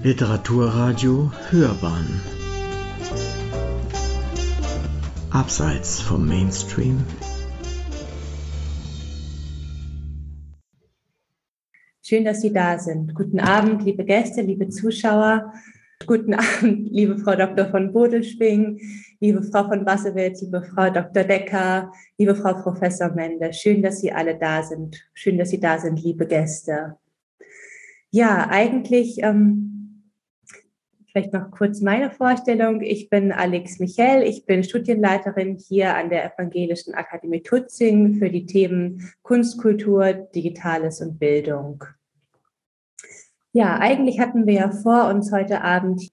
Literaturradio Hörbahn Abseits vom Mainstream Schön, dass Sie da sind. Guten Abend, liebe Gäste, liebe Zuschauer. Guten Abend, liebe Frau Dr. von Bodelschwing, liebe Frau von Wassewitz, liebe Frau Dr. Decker, liebe Frau Professor Mende. Schön, dass Sie alle da sind. Schön, dass Sie da sind, liebe Gäste. Ja, eigentlich ähm, Vielleicht noch kurz meine Vorstellung. Ich bin Alex Michel. Ich bin Studienleiterin hier an der Evangelischen Akademie Tutzing für die Themen Kunst, Kultur, Digitales und Bildung. Ja, eigentlich hatten wir ja vor, uns heute Abend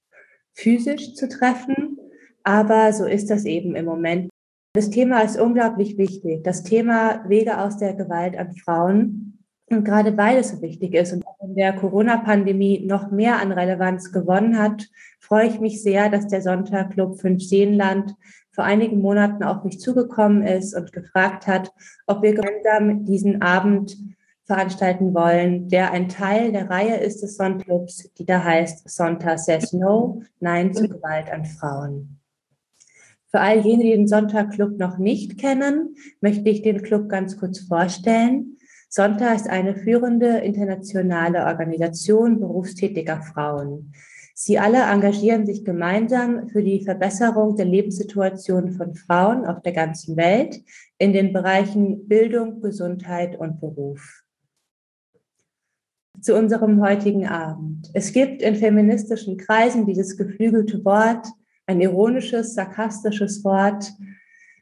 physisch zu treffen, aber so ist das eben im Moment. Das Thema ist unglaublich wichtig. Das Thema Wege aus der Gewalt an Frauen und gerade weil es so wichtig ist und in der Corona-Pandemie noch mehr an Relevanz gewonnen hat, freue ich mich sehr, dass der Sonntagclub 5 Seenland vor einigen Monaten auf mich zugekommen ist und gefragt hat, ob wir gemeinsam diesen Abend veranstalten wollen, der ein Teil der Reihe ist des Sonntagclubs, die da heißt Sonntag says no, nein zu Gewalt an Frauen. Für all jene, die den Sonntagclub noch nicht kennen, möchte ich den Club ganz kurz vorstellen. Sonta ist eine führende internationale Organisation berufstätiger Frauen. Sie alle engagieren sich gemeinsam für die Verbesserung der Lebenssituation von Frauen auf der ganzen Welt in den Bereichen Bildung, Gesundheit und Beruf. Zu unserem heutigen Abend. Es gibt in feministischen Kreisen dieses geflügelte Wort, ein ironisches, sarkastisches Wort,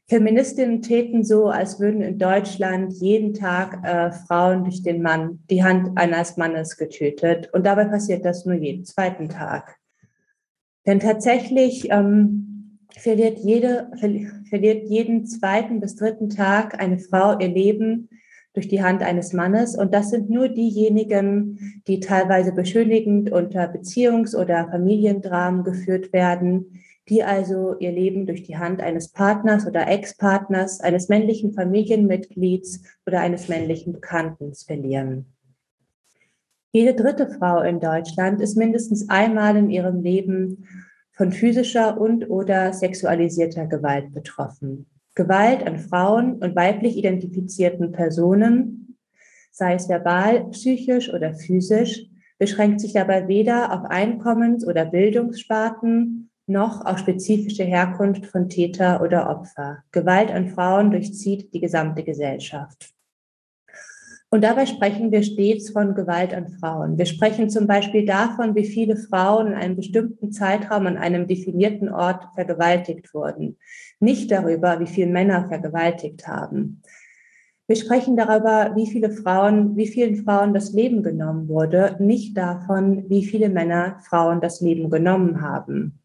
Feministinnen täten so, als würden in Deutschland jeden Tag äh, Frauen durch den Mann, die Hand eines Mannes getötet. Und dabei passiert das nur jeden zweiten Tag. Denn tatsächlich ähm, verliert, jede, verliert jeden zweiten bis dritten Tag eine Frau ihr Leben durch die Hand eines Mannes. Und das sind nur diejenigen, die teilweise beschönigend unter Beziehungs- oder Familiendramen geführt werden, die also ihr Leben durch die Hand eines Partners oder Ex-Partners, eines männlichen Familienmitglieds oder eines männlichen Bekannten verlieren. Jede dritte Frau in Deutschland ist mindestens einmal in ihrem Leben von physischer und oder sexualisierter Gewalt betroffen. Gewalt an Frauen und weiblich identifizierten Personen, sei es verbal, psychisch oder physisch, beschränkt sich dabei weder auf Einkommens- oder Bildungssparten noch auf spezifische Herkunft von Täter oder Opfer. Gewalt an Frauen durchzieht die gesamte Gesellschaft. Und dabei sprechen wir stets von Gewalt an Frauen. Wir sprechen zum Beispiel davon, wie viele Frauen in einem bestimmten Zeitraum an einem definierten Ort vergewaltigt wurden. Nicht darüber, wie viele Männer vergewaltigt haben. Wir sprechen darüber, wie viele Frauen, wie vielen Frauen das Leben genommen wurde, nicht davon, wie viele Männer Frauen das Leben genommen haben.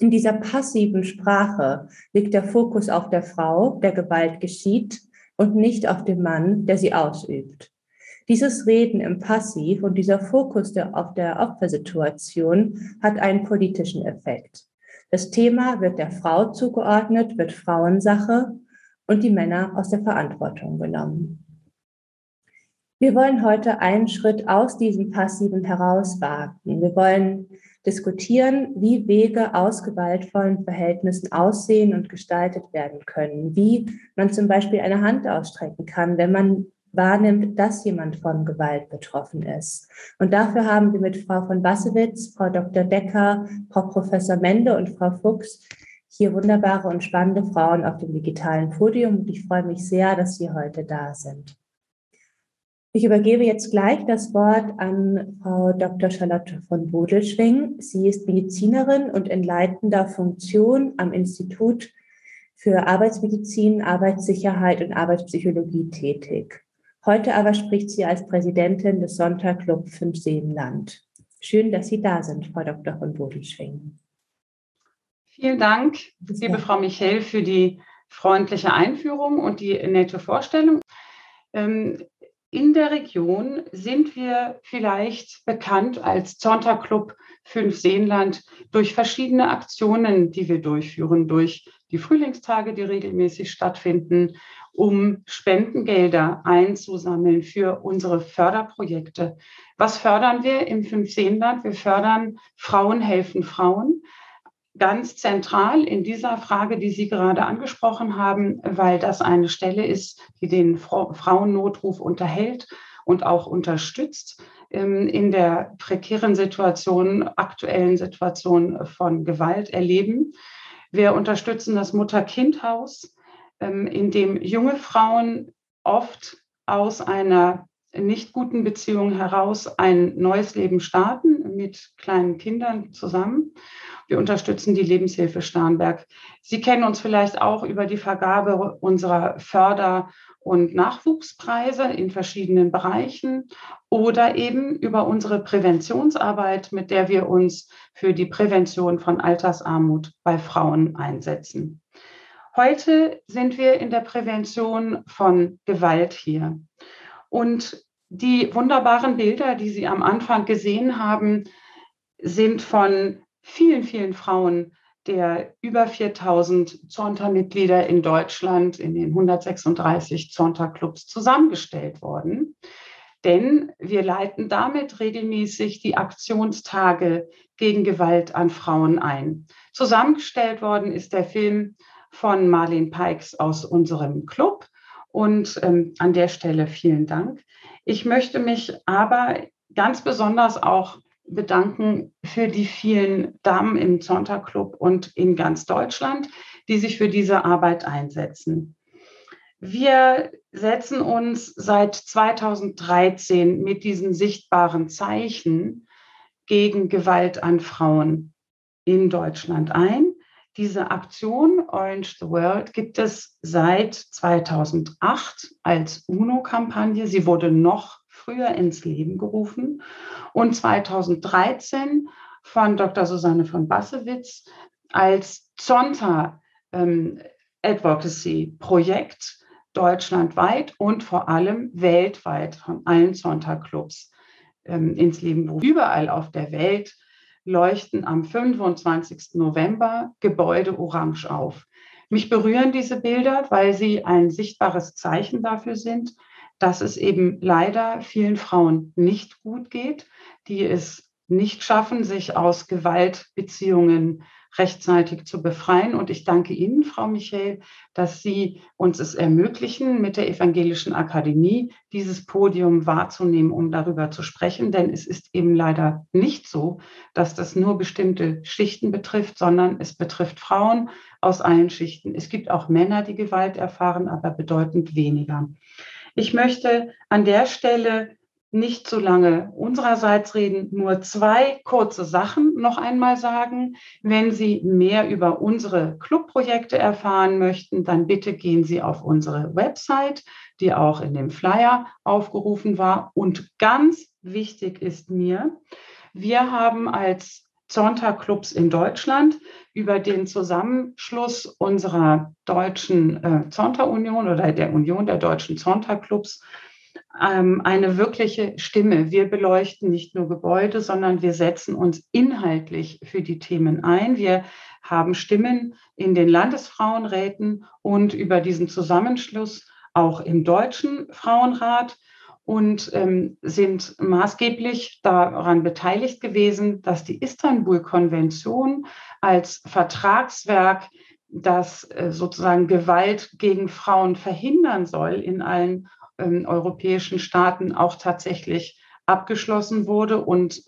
In dieser passiven Sprache liegt der Fokus auf der Frau, der Gewalt geschieht, und nicht auf dem Mann, der sie ausübt. Dieses Reden im Passiv und dieser Fokus der, auf der Opfersituation hat einen politischen Effekt. Das Thema wird der Frau zugeordnet, wird Frauensache und die Männer aus der Verantwortung genommen. Wir wollen heute einen Schritt aus diesem Passiven herauswagen. Wir wollen diskutieren, wie Wege aus gewaltvollen Verhältnissen aussehen und gestaltet werden können, wie man zum Beispiel eine Hand ausstrecken kann, wenn man wahrnimmt, dass jemand von Gewalt betroffen ist. Und dafür haben wir mit Frau von Bassewitz, Frau Dr. Decker, Frau Professor Mende und Frau Fuchs hier wunderbare und spannende Frauen auf dem digitalen Podium. Und ich freue mich sehr, dass Sie heute da sind. Ich übergebe jetzt gleich das Wort an Frau Dr. Charlotte von Bodelschwing. Sie ist Medizinerin und in leitender Funktion am Institut für Arbeitsmedizin, Arbeitssicherheit und Arbeitspsychologie tätig. Heute aber spricht sie als Präsidentin des Sonntagclub Fünf Seenland. Schön, dass Sie da sind, Frau Dr. von Bodelschwing. Vielen Dank, liebe Frau Michel, für die freundliche Einführung und die nette Vorstellung. In der Region sind wir vielleicht bekannt als Zonta-Club 5 Seenland durch verschiedene Aktionen, die wir durchführen, durch die Frühlingstage, die regelmäßig stattfinden, um Spendengelder einzusammeln für unsere Förderprojekte. Was fördern wir im Fünf-Seenland? Wir fördern Frauen helfen Frauen ganz zentral in dieser Frage, die Sie gerade angesprochen haben, weil das eine Stelle ist, die den Frauennotruf unterhält und auch unterstützt ähm, in der prekären Situation, aktuellen Situation von Gewalt erleben. Wir unterstützen das Mutter-Kind-Haus, ähm, in dem junge Frauen oft aus einer nicht guten Beziehung heraus ein neues Leben starten mit kleinen Kindern zusammen. Wir unterstützen die Lebenshilfe Starnberg. Sie kennen uns vielleicht auch über die Vergabe unserer Förder- und Nachwuchspreise in verschiedenen Bereichen oder eben über unsere Präventionsarbeit, mit der wir uns für die Prävention von Altersarmut bei Frauen einsetzen. Heute sind wir in der Prävention von Gewalt hier. Und die wunderbaren Bilder, die Sie am Anfang gesehen haben, sind von vielen, vielen Frauen der über 4000 Zonta-Mitglieder in Deutschland in den 136 Zonta-Clubs zusammengestellt worden. Denn wir leiten damit regelmäßig die Aktionstage gegen Gewalt an Frauen ein. Zusammengestellt worden ist der Film von Marlene Pikes aus unserem Club. Und ähm, an der Stelle vielen Dank. Ich möchte mich aber ganz besonders auch bedanken für die vielen Damen im Zonta Club und in ganz Deutschland, die sich für diese Arbeit einsetzen. Wir setzen uns seit 2013 mit diesen sichtbaren Zeichen gegen Gewalt an Frauen in Deutschland ein. Diese Aktion Orange the World gibt es seit 2008 als UNO-Kampagne. Sie wurde noch früher ins Leben gerufen und 2013 von Dr. Susanne von Bassewitz als Zonta ähm, Advocacy Projekt deutschlandweit und vor allem weltweit von allen Zonta-Clubs ähm, ins Leben gerufen. Überall auf der Welt leuchten am 25. November Gebäude orange auf. Mich berühren diese Bilder, weil sie ein sichtbares Zeichen dafür sind, dass es eben leider vielen Frauen nicht gut geht, die es nicht schaffen, sich aus Gewaltbeziehungen rechtzeitig zu befreien. Und ich danke Ihnen, Frau Michel, dass Sie uns es ermöglichen, mit der Evangelischen Akademie dieses Podium wahrzunehmen, um darüber zu sprechen. Denn es ist eben leider nicht so, dass das nur bestimmte Schichten betrifft, sondern es betrifft Frauen aus allen Schichten. Es gibt auch Männer, die Gewalt erfahren, aber bedeutend weniger. Ich möchte an der Stelle nicht zu lange unsererseits reden, nur zwei kurze Sachen noch einmal sagen. Wenn Sie mehr über unsere Clubprojekte erfahren möchten, dann bitte gehen Sie auf unsere Website, die auch in dem Flyer aufgerufen war. Und ganz wichtig ist mir, wir haben als Zonta-Clubs in Deutschland über den Zusammenschluss unserer deutschen äh, Zonta-Union oder der Union der deutschen Zonta-Clubs ähm, eine wirkliche Stimme. Wir beleuchten nicht nur Gebäude, sondern wir setzen uns inhaltlich für die Themen ein. Wir haben Stimmen in den Landesfrauenräten und über diesen Zusammenschluss auch im Deutschen Frauenrat und ähm, sind maßgeblich daran beteiligt gewesen, dass die Istanbul-Konvention als Vertragswerk, das äh, sozusagen Gewalt gegen Frauen verhindern soll, in allen ähm, europäischen Staaten auch tatsächlich abgeschlossen wurde und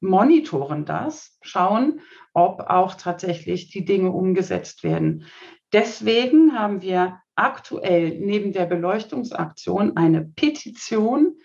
monitoren das, schauen, ob auch tatsächlich die Dinge umgesetzt werden. Deswegen haben wir aktuell neben der Beleuchtungsaktion eine Petition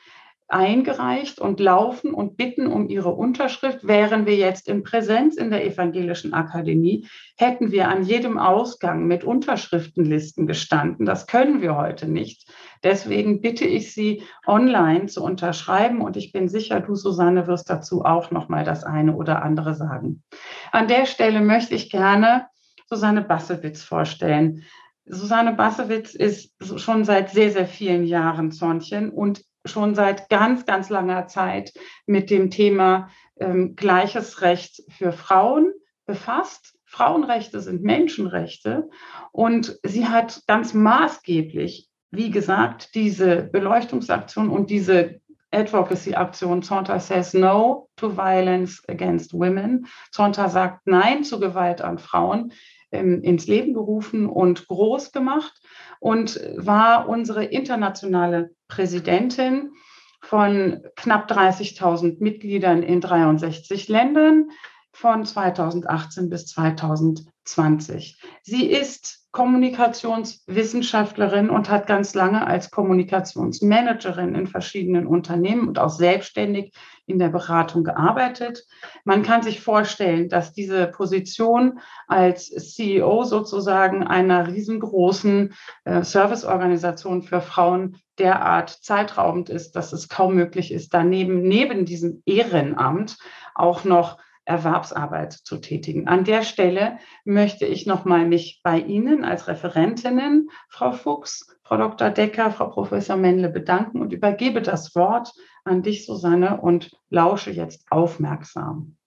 eingereicht und laufen und bitten um ihre Unterschrift. Wären wir jetzt in Präsenz in der Evangelischen Akademie, hätten wir an jedem Ausgang mit Unterschriftenlisten gestanden. Das können wir heute nicht. Deswegen bitte ich Sie, online zu unterschreiben. Und ich bin sicher, du, Susanne, wirst dazu auch noch mal das eine oder andere sagen. An der Stelle möchte ich gerne Susanne Bassewitz vorstellen. Susanne Bassewitz ist schon seit sehr, sehr vielen Jahren Zornchen und schon seit ganz, ganz langer Zeit mit dem Thema ähm, gleiches Recht für Frauen befasst. Frauenrechte sind Menschenrechte und sie hat ganz maßgeblich, wie gesagt, diese Beleuchtungsaktion und diese Advocacy-Aktion Zonta says no to violence against women. Zonta sagt nein zu Gewalt an Frauen ähm, ins Leben gerufen und groß gemacht und war unsere internationale Präsidentin von knapp 30.000 Mitgliedern in 63 Ländern von 2018 bis 2020. Sie ist Kommunikationswissenschaftlerin und hat ganz lange als Kommunikationsmanagerin in verschiedenen Unternehmen und auch selbstständig in der Beratung gearbeitet. Man kann sich vorstellen, dass diese Position als CEO sozusagen einer riesengroßen äh, Serviceorganisation für Frauen derart zeitraubend ist, dass es kaum möglich ist, daneben, neben diesem Ehrenamt auch noch Erwerbsarbeit zu tätigen. An der Stelle möchte ich nochmal mich bei Ihnen als Referentinnen, Frau Fuchs, Frau Dr. Decker, Frau Professor Mendle bedanken und übergebe das Wort an dich, Susanne, und lausche jetzt aufmerksam.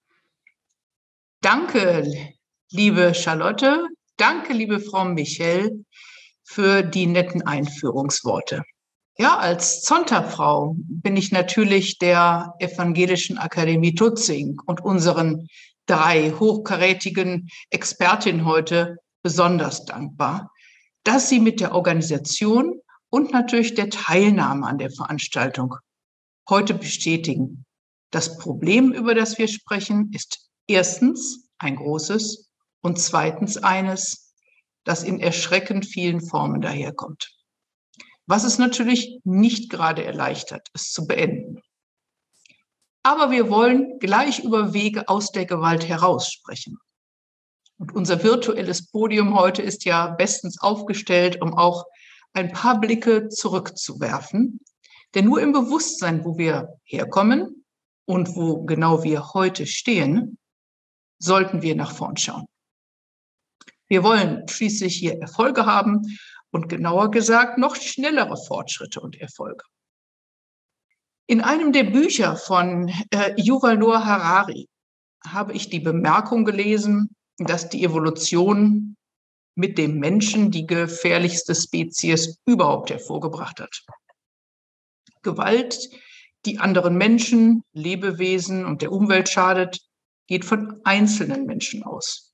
Danke, liebe Charlotte. Danke, liebe Frau Michel, für die netten Einführungsworte. Ja, als Zonterfrau bin ich natürlich der Evangelischen Akademie Tutzing und unseren drei hochkarätigen Expertinnen heute besonders dankbar, dass sie mit der Organisation und natürlich der Teilnahme an der Veranstaltung heute bestätigen. Das Problem, über das wir sprechen, ist erstens ein großes und zweitens eines, das in erschreckend vielen Formen daherkommt was es natürlich nicht gerade erleichtert, es zu beenden. Aber wir wollen gleich über Wege aus der Gewalt heraus sprechen. Und unser virtuelles Podium heute ist ja bestens aufgestellt, um auch ein paar Blicke zurückzuwerfen. Denn nur im Bewusstsein, wo wir herkommen und wo genau wir heute stehen, sollten wir nach vorn schauen. Wir wollen schließlich hier Erfolge haben und genauer gesagt noch schnellere Fortschritte und Erfolge. In einem der Bücher von äh, Yuval Noah Harari habe ich die Bemerkung gelesen, dass die Evolution mit dem Menschen die gefährlichste Spezies überhaupt hervorgebracht hat. Gewalt, die anderen Menschen, Lebewesen und der Umwelt schadet, geht von einzelnen Menschen aus.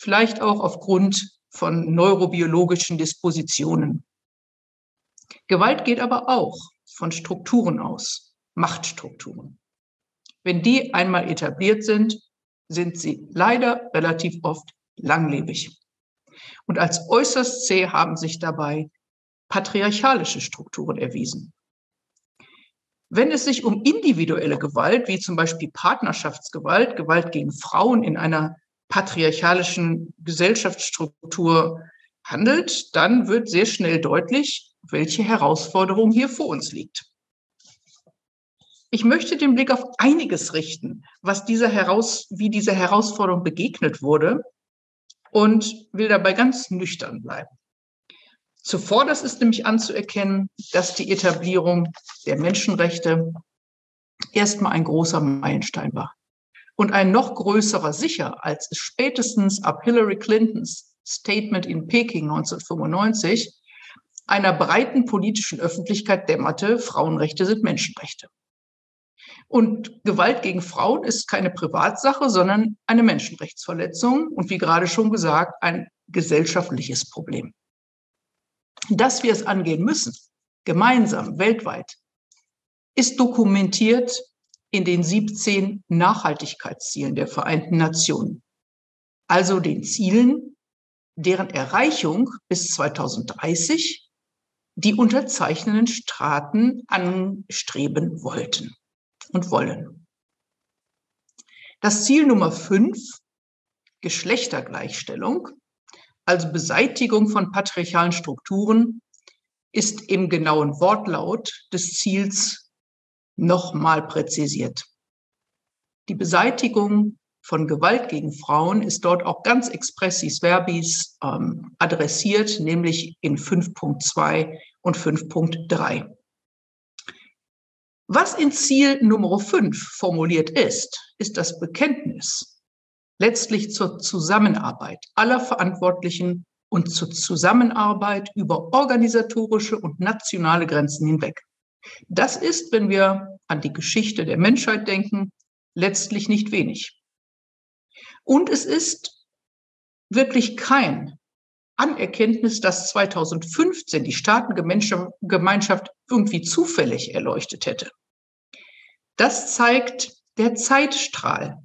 Vielleicht auch aufgrund von neurobiologischen Dispositionen. Gewalt geht aber auch von Strukturen aus, Machtstrukturen. Wenn die einmal etabliert sind, sind sie leider relativ oft langlebig. Und als äußerst zäh haben sich dabei patriarchalische Strukturen erwiesen. Wenn es sich um individuelle Gewalt, wie zum Beispiel Partnerschaftsgewalt, Gewalt gegen Frauen in einer patriarchalischen Gesellschaftsstruktur handelt, dann wird sehr schnell deutlich, welche Herausforderung hier vor uns liegt. Ich möchte den Blick auf einiges richten, was dieser Heraus, wie dieser Herausforderung begegnet wurde und will dabei ganz nüchtern bleiben. Zuvor, das ist nämlich anzuerkennen, dass die Etablierung der Menschenrechte erstmal ein großer Meilenstein war und ein noch größerer sicher, als es spätestens ab Hillary Clintons Statement in Peking 1995 einer breiten politischen Öffentlichkeit dämmerte, Frauenrechte sind Menschenrechte. Und Gewalt gegen Frauen ist keine Privatsache, sondern eine Menschenrechtsverletzung und wie gerade schon gesagt, ein gesellschaftliches Problem. Dass wir es angehen müssen, gemeinsam, weltweit, ist dokumentiert in den 17 Nachhaltigkeitszielen der Vereinten Nationen. Also den Zielen, deren Erreichung bis 2030 die unterzeichnenden Staaten anstreben wollten und wollen. Das Ziel Nummer fünf, Geschlechtergleichstellung, also Beseitigung von patriarchalen Strukturen, ist im genauen Wortlaut des Ziels nochmal präzisiert. Die Beseitigung von Gewalt gegen Frauen ist dort auch ganz expressis verbis ähm, adressiert, nämlich in 5.2 und 5.3. Was in Ziel Nummer 5 formuliert ist, ist das Bekenntnis letztlich zur Zusammenarbeit aller Verantwortlichen und zur Zusammenarbeit über organisatorische und nationale Grenzen hinweg. Das ist, wenn wir an die Geschichte der Menschheit denken, letztlich nicht wenig. Und es ist wirklich kein Anerkenntnis, dass 2015 die Staatengemeinschaft irgendwie zufällig erleuchtet hätte. Das zeigt der Zeitstrahl,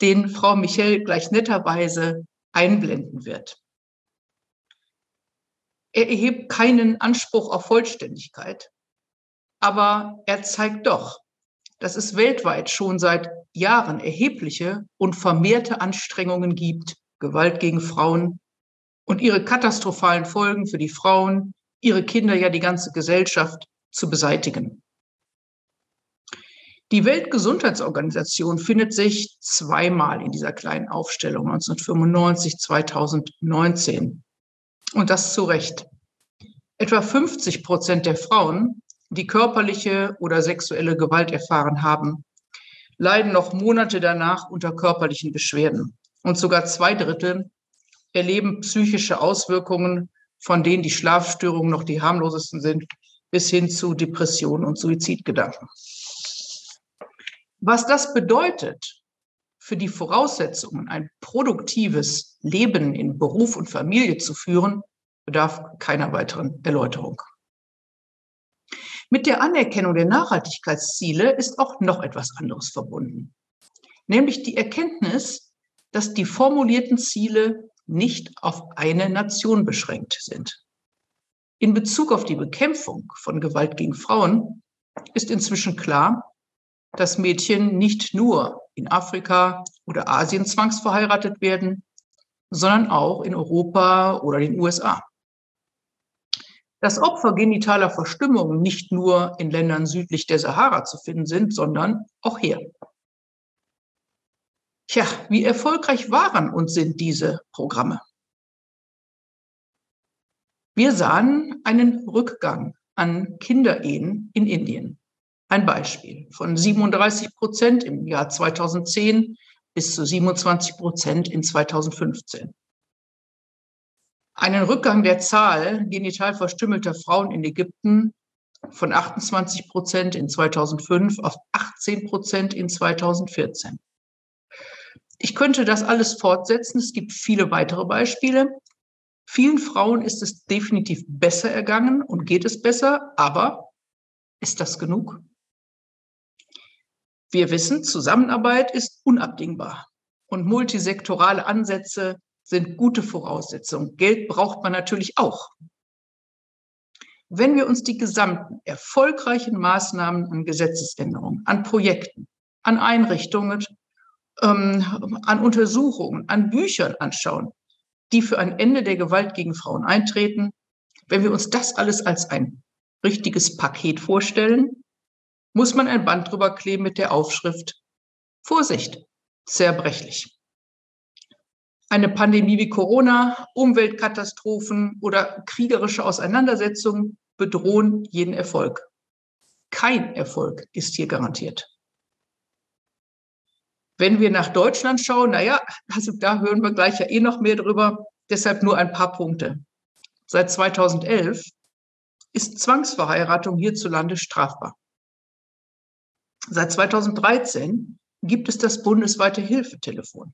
den Frau Michel gleich netterweise einblenden wird. Er erhebt keinen Anspruch auf Vollständigkeit, aber er zeigt doch, dass es weltweit schon seit Jahren erhebliche und vermehrte Anstrengungen gibt, Gewalt gegen Frauen und ihre katastrophalen Folgen für die Frauen, ihre Kinder, ja die ganze Gesellschaft zu beseitigen. Die Weltgesundheitsorganisation findet sich zweimal in dieser kleinen Aufstellung 1995, 2019. Und das zu Recht. Etwa 50 Prozent der Frauen, die körperliche oder sexuelle Gewalt erfahren haben, leiden noch Monate danach unter körperlichen Beschwerden. Und sogar zwei Drittel erleben psychische Auswirkungen, von denen die Schlafstörungen noch die harmlosesten sind, bis hin zu Depressionen und Suizidgedanken. Was das bedeutet für die Voraussetzungen, ein produktives Leben in Beruf und Familie zu führen, bedarf keiner weiteren Erläuterung. Mit der Anerkennung der Nachhaltigkeitsziele ist auch noch etwas anderes verbunden, nämlich die Erkenntnis, dass die formulierten Ziele nicht auf eine Nation beschränkt sind. In Bezug auf die Bekämpfung von Gewalt gegen Frauen ist inzwischen klar, dass Mädchen nicht nur in Afrika oder Asien zwangsverheiratet werden, sondern auch in Europa oder den USA. Dass Opfer genitaler Verstimmung nicht nur in Ländern südlich der Sahara zu finden sind, sondern auch hier. Tja, wie erfolgreich waren und sind diese Programme? Wir sahen einen Rückgang an Kinderehen in Indien. Ein Beispiel von 37 Prozent im Jahr 2010 bis zu 27 Prozent in 2015. Einen Rückgang der Zahl genital verstümmelter Frauen in Ägypten von 28 Prozent in 2005 auf 18 Prozent in 2014. Ich könnte das alles fortsetzen. Es gibt viele weitere Beispiele. Vielen Frauen ist es definitiv besser ergangen und geht es besser, aber ist das genug? Wir wissen, Zusammenarbeit ist unabdingbar und multisektorale Ansätze sind gute Voraussetzungen. Geld braucht man natürlich auch. Wenn wir uns die gesamten erfolgreichen Maßnahmen an Gesetzesänderungen, an Projekten, an Einrichtungen, ähm, an Untersuchungen, an Büchern anschauen, die für ein Ende der Gewalt gegen Frauen eintreten, wenn wir uns das alles als ein richtiges Paket vorstellen, muss man ein Band drüber kleben mit der Aufschrift Vorsicht, zerbrechlich. Eine Pandemie wie Corona, Umweltkatastrophen oder kriegerische Auseinandersetzungen bedrohen jeden Erfolg. Kein Erfolg ist hier garantiert. Wenn wir nach Deutschland schauen, naja, also da hören wir gleich ja eh noch mehr drüber. Deshalb nur ein paar Punkte. Seit 2011 ist Zwangsverheiratung hierzulande strafbar. Seit 2013 gibt es das bundesweite Hilfetelefon.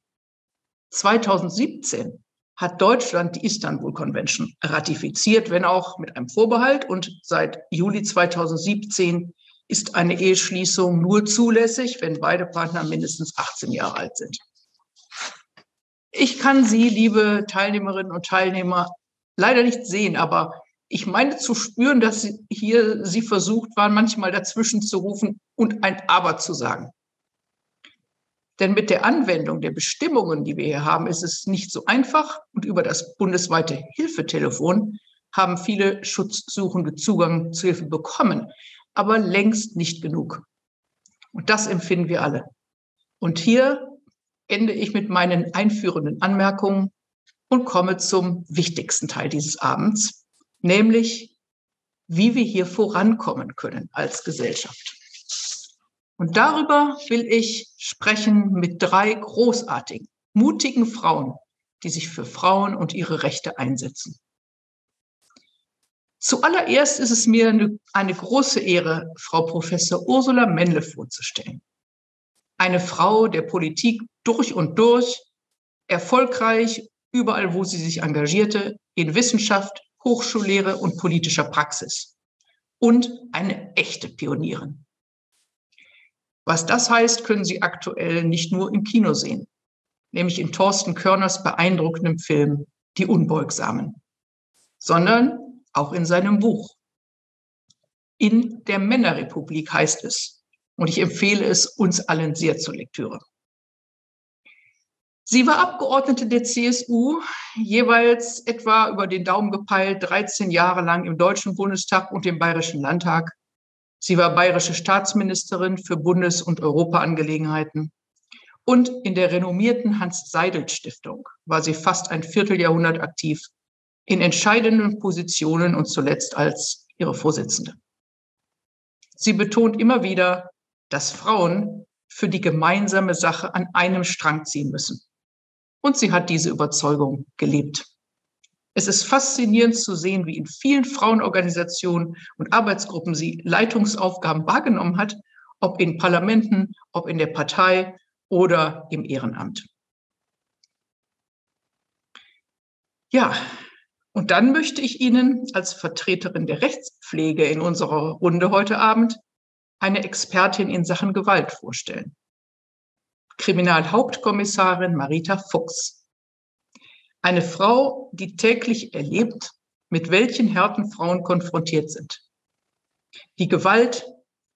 2017 hat Deutschland die Istanbul Convention ratifiziert, wenn auch mit einem Vorbehalt. Und seit Juli 2017 ist eine Eheschließung nur zulässig, wenn beide Partner mindestens 18 Jahre alt sind. Ich kann Sie, liebe Teilnehmerinnen und Teilnehmer, leider nicht sehen, aber ich meine zu spüren, dass sie hier sie versucht waren, manchmal dazwischen zu rufen und ein Aber zu sagen. Denn mit der Anwendung der Bestimmungen, die wir hier haben, ist es nicht so einfach. Und über das bundesweite Hilfetelefon haben viele Schutzsuchende Zugang zu Hilfe bekommen, aber längst nicht genug. Und das empfinden wir alle. Und hier ende ich mit meinen einführenden Anmerkungen und komme zum wichtigsten Teil dieses Abends, nämlich wie wir hier vorankommen können als Gesellschaft. Und darüber will ich sprechen mit drei großartigen, mutigen Frauen, die sich für Frauen und ihre Rechte einsetzen. Zuallererst ist es mir eine, große Ehre, Frau Professor Ursula Mendle vorzustellen. Eine Frau der Politik durch und durch, erfolgreich überall, wo sie sich engagierte, in Wissenschaft, Hochschullehre und politischer Praxis. Und eine echte Pionierin. Was das heißt, können Sie aktuell nicht nur im Kino sehen, nämlich in Thorsten Körners beeindruckendem Film Die Unbeugsamen, sondern auch in seinem Buch. In der Männerrepublik heißt es, und ich empfehle es uns allen sehr zur Lektüre. Sie war Abgeordnete der CSU, jeweils etwa über den Daumen gepeilt 13 Jahre lang im Deutschen Bundestag und im Bayerischen Landtag. Sie war bayerische Staatsministerin für Bundes- und Europaangelegenheiten. Und in der renommierten Hans-Seidel-Stiftung war sie fast ein Vierteljahrhundert aktiv, in entscheidenden Positionen und zuletzt als ihre Vorsitzende. Sie betont immer wieder, dass Frauen für die gemeinsame Sache an einem Strang ziehen müssen. Und sie hat diese Überzeugung gelebt. Es ist faszinierend zu sehen, wie in vielen Frauenorganisationen und Arbeitsgruppen sie Leitungsaufgaben wahrgenommen hat, ob in Parlamenten, ob in der Partei oder im Ehrenamt. Ja, und dann möchte ich Ihnen als Vertreterin der Rechtspflege in unserer Runde heute Abend eine Expertin in Sachen Gewalt vorstellen. Kriminalhauptkommissarin Marita Fuchs. Eine Frau, die täglich erlebt, mit welchen Härten Frauen konfrontiert sind. Die Gewalt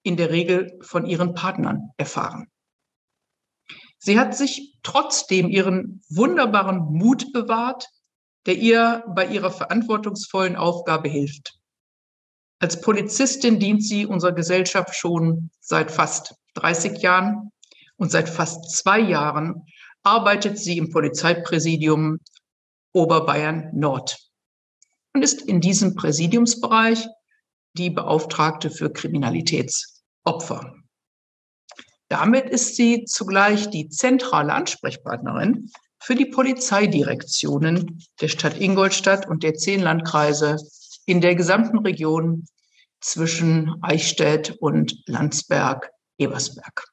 in der Regel von ihren Partnern erfahren. Sie hat sich trotzdem ihren wunderbaren Mut bewahrt, der ihr bei ihrer verantwortungsvollen Aufgabe hilft. Als Polizistin dient sie unserer Gesellschaft schon seit fast 30 Jahren und seit fast zwei Jahren arbeitet sie im Polizeipräsidium Oberbayern Nord und ist in diesem Präsidiumsbereich die Beauftragte für Kriminalitätsopfer. Damit ist sie zugleich die zentrale Ansprechpartnerin für die Polizeidirektionen der Stadt Ingolstadt und der zehn Landkreise in der gesamten Region zwischen Eichstätt und Landsberg-Ebersberg.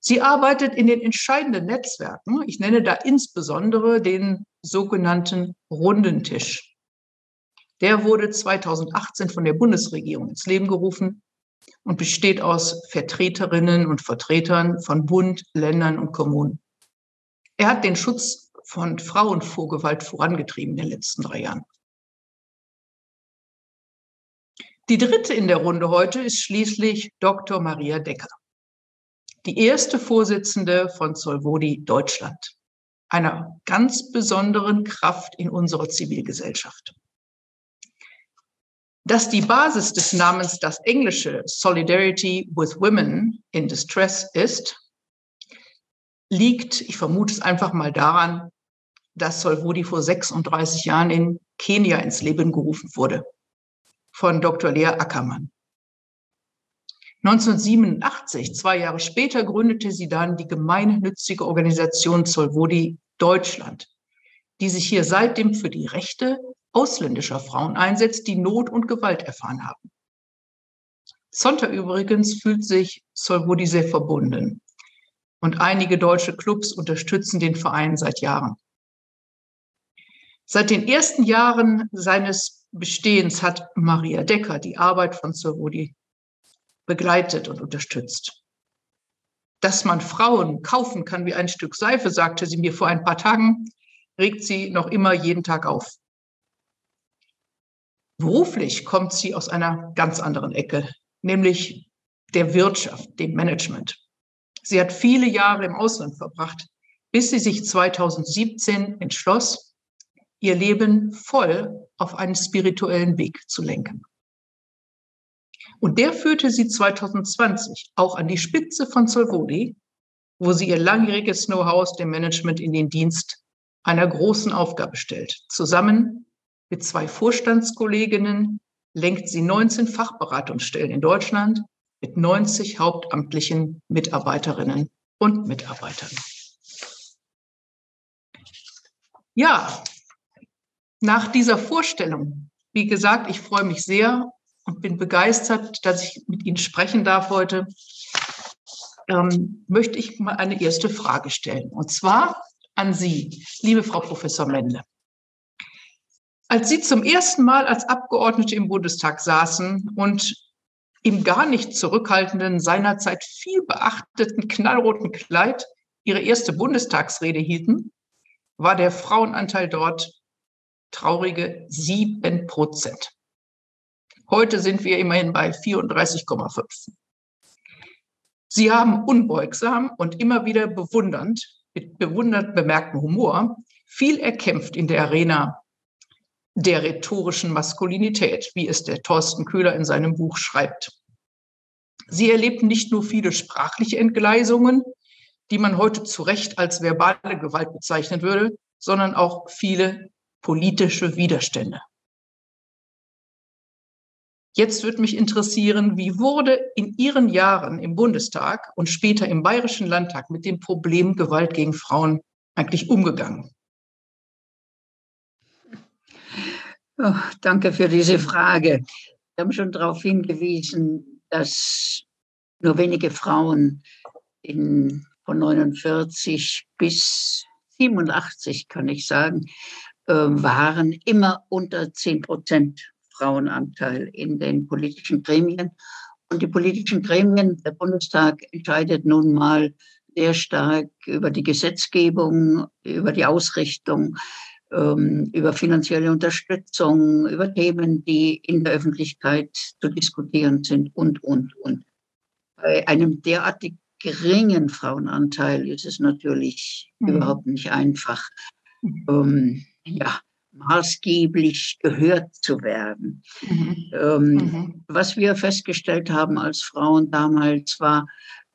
Sie arbeitet in den entscheidenden Netzwerken. Ich nenne da insbesondere den sogenannten Rundentisch. Der wurde 2018 von der Bundesregierung ins Leben gerufen und besteht aus Vertreterinnen und Vertretern von Bund, Ländern und Kommunen. Er hat den Schutz von Frauen vor Gewalt vorangetrieben in den letzten drei Jahren. Die dritte in der Runde heute ist schließlich Dr. Maria Decker, die erste Vorsitzende von Solvodi Deutschland, einer ganz besonderen Kraft in unserer Zivilgesellschaft. Dass die Basis des Namens das englische Solidarity with Women in Distress ist, liegt, ich vermute es einfach mal daran, dass Solvodi vor 36 Jahren in Kenia ins Leben gerufen wurde von Dr. Lea Ackermann. 1987, zwei Jahre später, gründete sie dann die gemeinnützige Organisation Solvodi Deutschland, die sich hier seitdem für die Rechte ausländischer Frauen einsetzt, die Not und Gewalt erfahren haben. Zonta übrigens fühlt sich Solvodi sehr verbunden und einige deutsche Clubs unterstützen den Verein seit Jahren. Seit den ersten Jahren seines Bestehens hat Maria Decker die Arbeit von Sorodi begleitet und unterstützt. Dass man Frauen kaufen kann wie ein Stück Seife, sagte sie mir vor ein paar Tagen, regt sie noch immer jeden Tag auf. Beruflich kommt sie aus einer ganz anderen Ecke, nämlich der Wirtschaft, dem Management. Sie hat viele Jahre im Ausland verbracht, bis sie sich 2017 entschloss, ihr Leben voll auf einen spirituellen Weg zu lenken. Und der führte sie 2020 auch an die Spitze von Solvodi, wo sie ihr langjähriges Know-how aus dem Management in den Dienst einer großen Aufgabe stellt. Zusammen mit zwei Vorstandskolleginnen lenkt sie 19 Fachberatungsstellen in Deutschland mit 90 hauptamtlichen Mitarbeiterinnen und Mitarbeitern. Ja, nach dieser Vorstellung, wie gesagt, ich freue mich sehr und bin begeistert, dass ich mit Ihnen sprechen darf heute, ähm, möchte ich mal eine erste Frage stellen. Und zwar an Sie, liebe Frau Professor Mende. Als Sie zum ersten Mal als Abgeordnete im Bundestag saßen und im gar nicht zurückhaltenden, seinerzeit viel beachteten knallroten Kleid Ihre erste Bundestagsrede hielten, war der Frauenanteil dort traurige sieben Prozent. Heute sind wir immerhin bei 34,5. Sie haben unbeugsam und immer wieder bewundernd, mit bewundert bemerktem Humor, viel erkämpft in der Arena der rhetorischen Maskulinität, wie es der Thorsten Köhler in seinem Buch schreibt. Sie erlebten nicht nur viele sprachliche Entgleisungen, die man heute zu Recht als verbale Gewalt bezeichnen würde, sondern auch viele politische Widerstände. Jetzt würde mich interessieren, wie wurde in Ihren Jahren im Bundestag und später im Bayerischen Landtag mit dem Problem Gewalt gegen Frauen eigentlich umgegangen? Oh, danke für diese Frage. Sie haben schon darauf hingewiesen, dass nur wenige Frauen in, von 49 bis 87, kann ich sagen, äh, waren immer unter 10 Prozent Frauenanteil in den politischen Gremien. Und die politischen Gremien, der Bundestag entscheidet nun mal sehr stark über die Gesetzgebung, über die Ausrichtung, ähm, über finanzielle Unterstützung, über Themen, die in der Öffentlichkeit zu diskutieren sind und, und, und. Bei einem derartig geringen Frauenanteil ist es natürlich mhm. überhaupt nicht einfach, mhm. ähm, ja, maßgeblich gehört zu werden. Mhm. Ähm, mhm. Was wir festgestellt haben als Frauen damals war,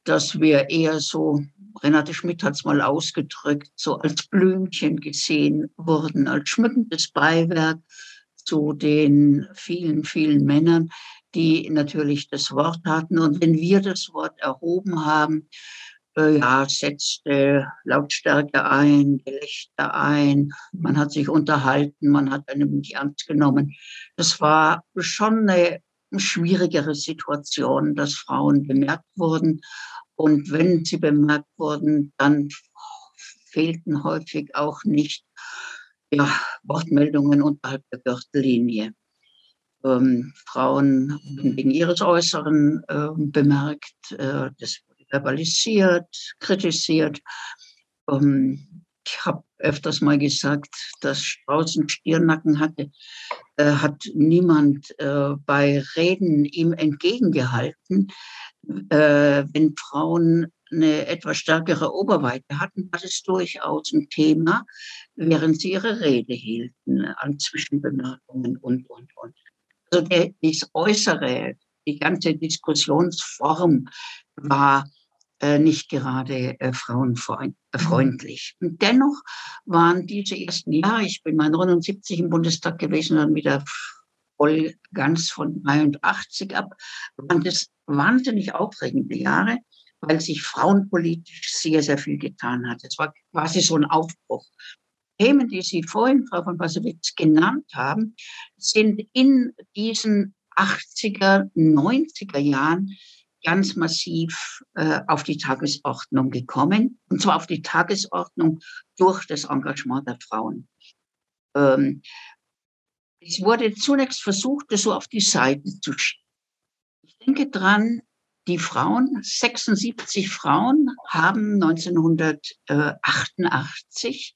dass wir eher so, Renate Schmidt hat es mal ausgedrückt, so als Blümchen gesehen wurden, als schmückendes Beiwerk zu den vielen, vielen Männern, die natürlich das Wort hatten. Und wenn wir das Wort erhoben haben, ja, setzte Lautstärke ein, Gelächter ein, man hat sich unterhalten, man hat einem nicht ernst genommen. Das war schon eine schwierigere Situation, dass Frauen bemerkt wurden. Und wenn sie bemerkt wurden, dann fehlten häufig auch nicht ja, Wortmeldungen unterhalb der Gürtellinie. Ähm, Frauen wegen ihres Äußeren äh, bemerkt, äh, das verbalisiert, kritisiert. Ähm, ich habe öfters mal gesagt, dass Strauß einen Stirnacken hatte, äh, hat niemand äh, bei Reden ihm entgegengehalten. Äh, wenn Frauen eine etwas stärkere Oberweite hatten, war es durchaus ein Thema, während sie ihre Rede hielten, an Zwischenbemerkungen und, und, und. Also das Äußere, die ganze Diskussionsform war nicht gerade äh, frauenfreundlich. Und dennoch waren diese ersten Jahre, ich bin mal 79 im Bundestag gewesen, dann wieder voll ganz von 83 ab, waren das wahnsinnig aufregende Jahre, weil sich frauenpolitisch sehr, sehr viel getan hat. Es war quasi so ein Aufbruch. Themen, die Sie vorhin, Frau von Basowitz, genannt haben, sind in diesen 80er, 90er Jahren ganz massiv äh, auf die Tagesordnung gekommen, und zwar auf die Tagesordnung durch das Engagement der Frauen. Ähm, es wurde zunächst versucht, das so auf die Seite zu schieben. Ich denke dran, die Frauen, 76 Frauen, haben 1988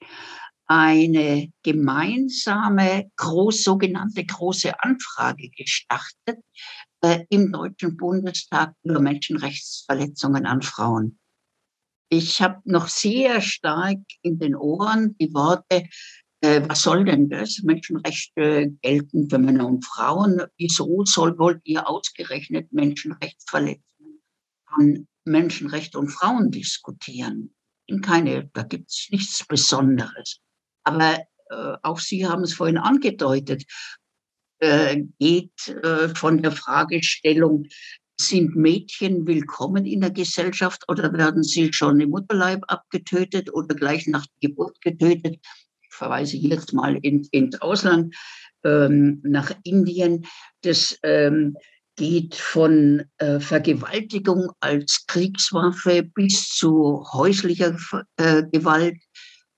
eine gemeinsame, groß, sogenannte große Anfrage gestartet äh, im Deutschen Bundestag über Menschenrechtsverletzungen an Frauen. Ich habe noch sehr stark in den Ohren die Worte, äh, was soll denn das? Menschenrechte gelten für Männer und Frauen. Wieso soll wollt ihr ausgerechnet Menschenrechtsverletzungen an Menschenrechte und Frauen diskutieren? In keine, da gibt es nichts Besonderes. Aber äh, auch Sie haben es vorhin angedeutet. Äh, geht äh, von der Fragestellung sind Mädchen willkommen in der Gesellschaft oder werden sie schon im Mutterleib abgetötet oder gleich nach der Geburt getötet? Ich verweise jetzt mal in, ins Ausland, ähm, nach Indien. Das ähm, geht von äh, Vergewaltigung als Kriegswaffe bis zu häuslicher äh, Gewalt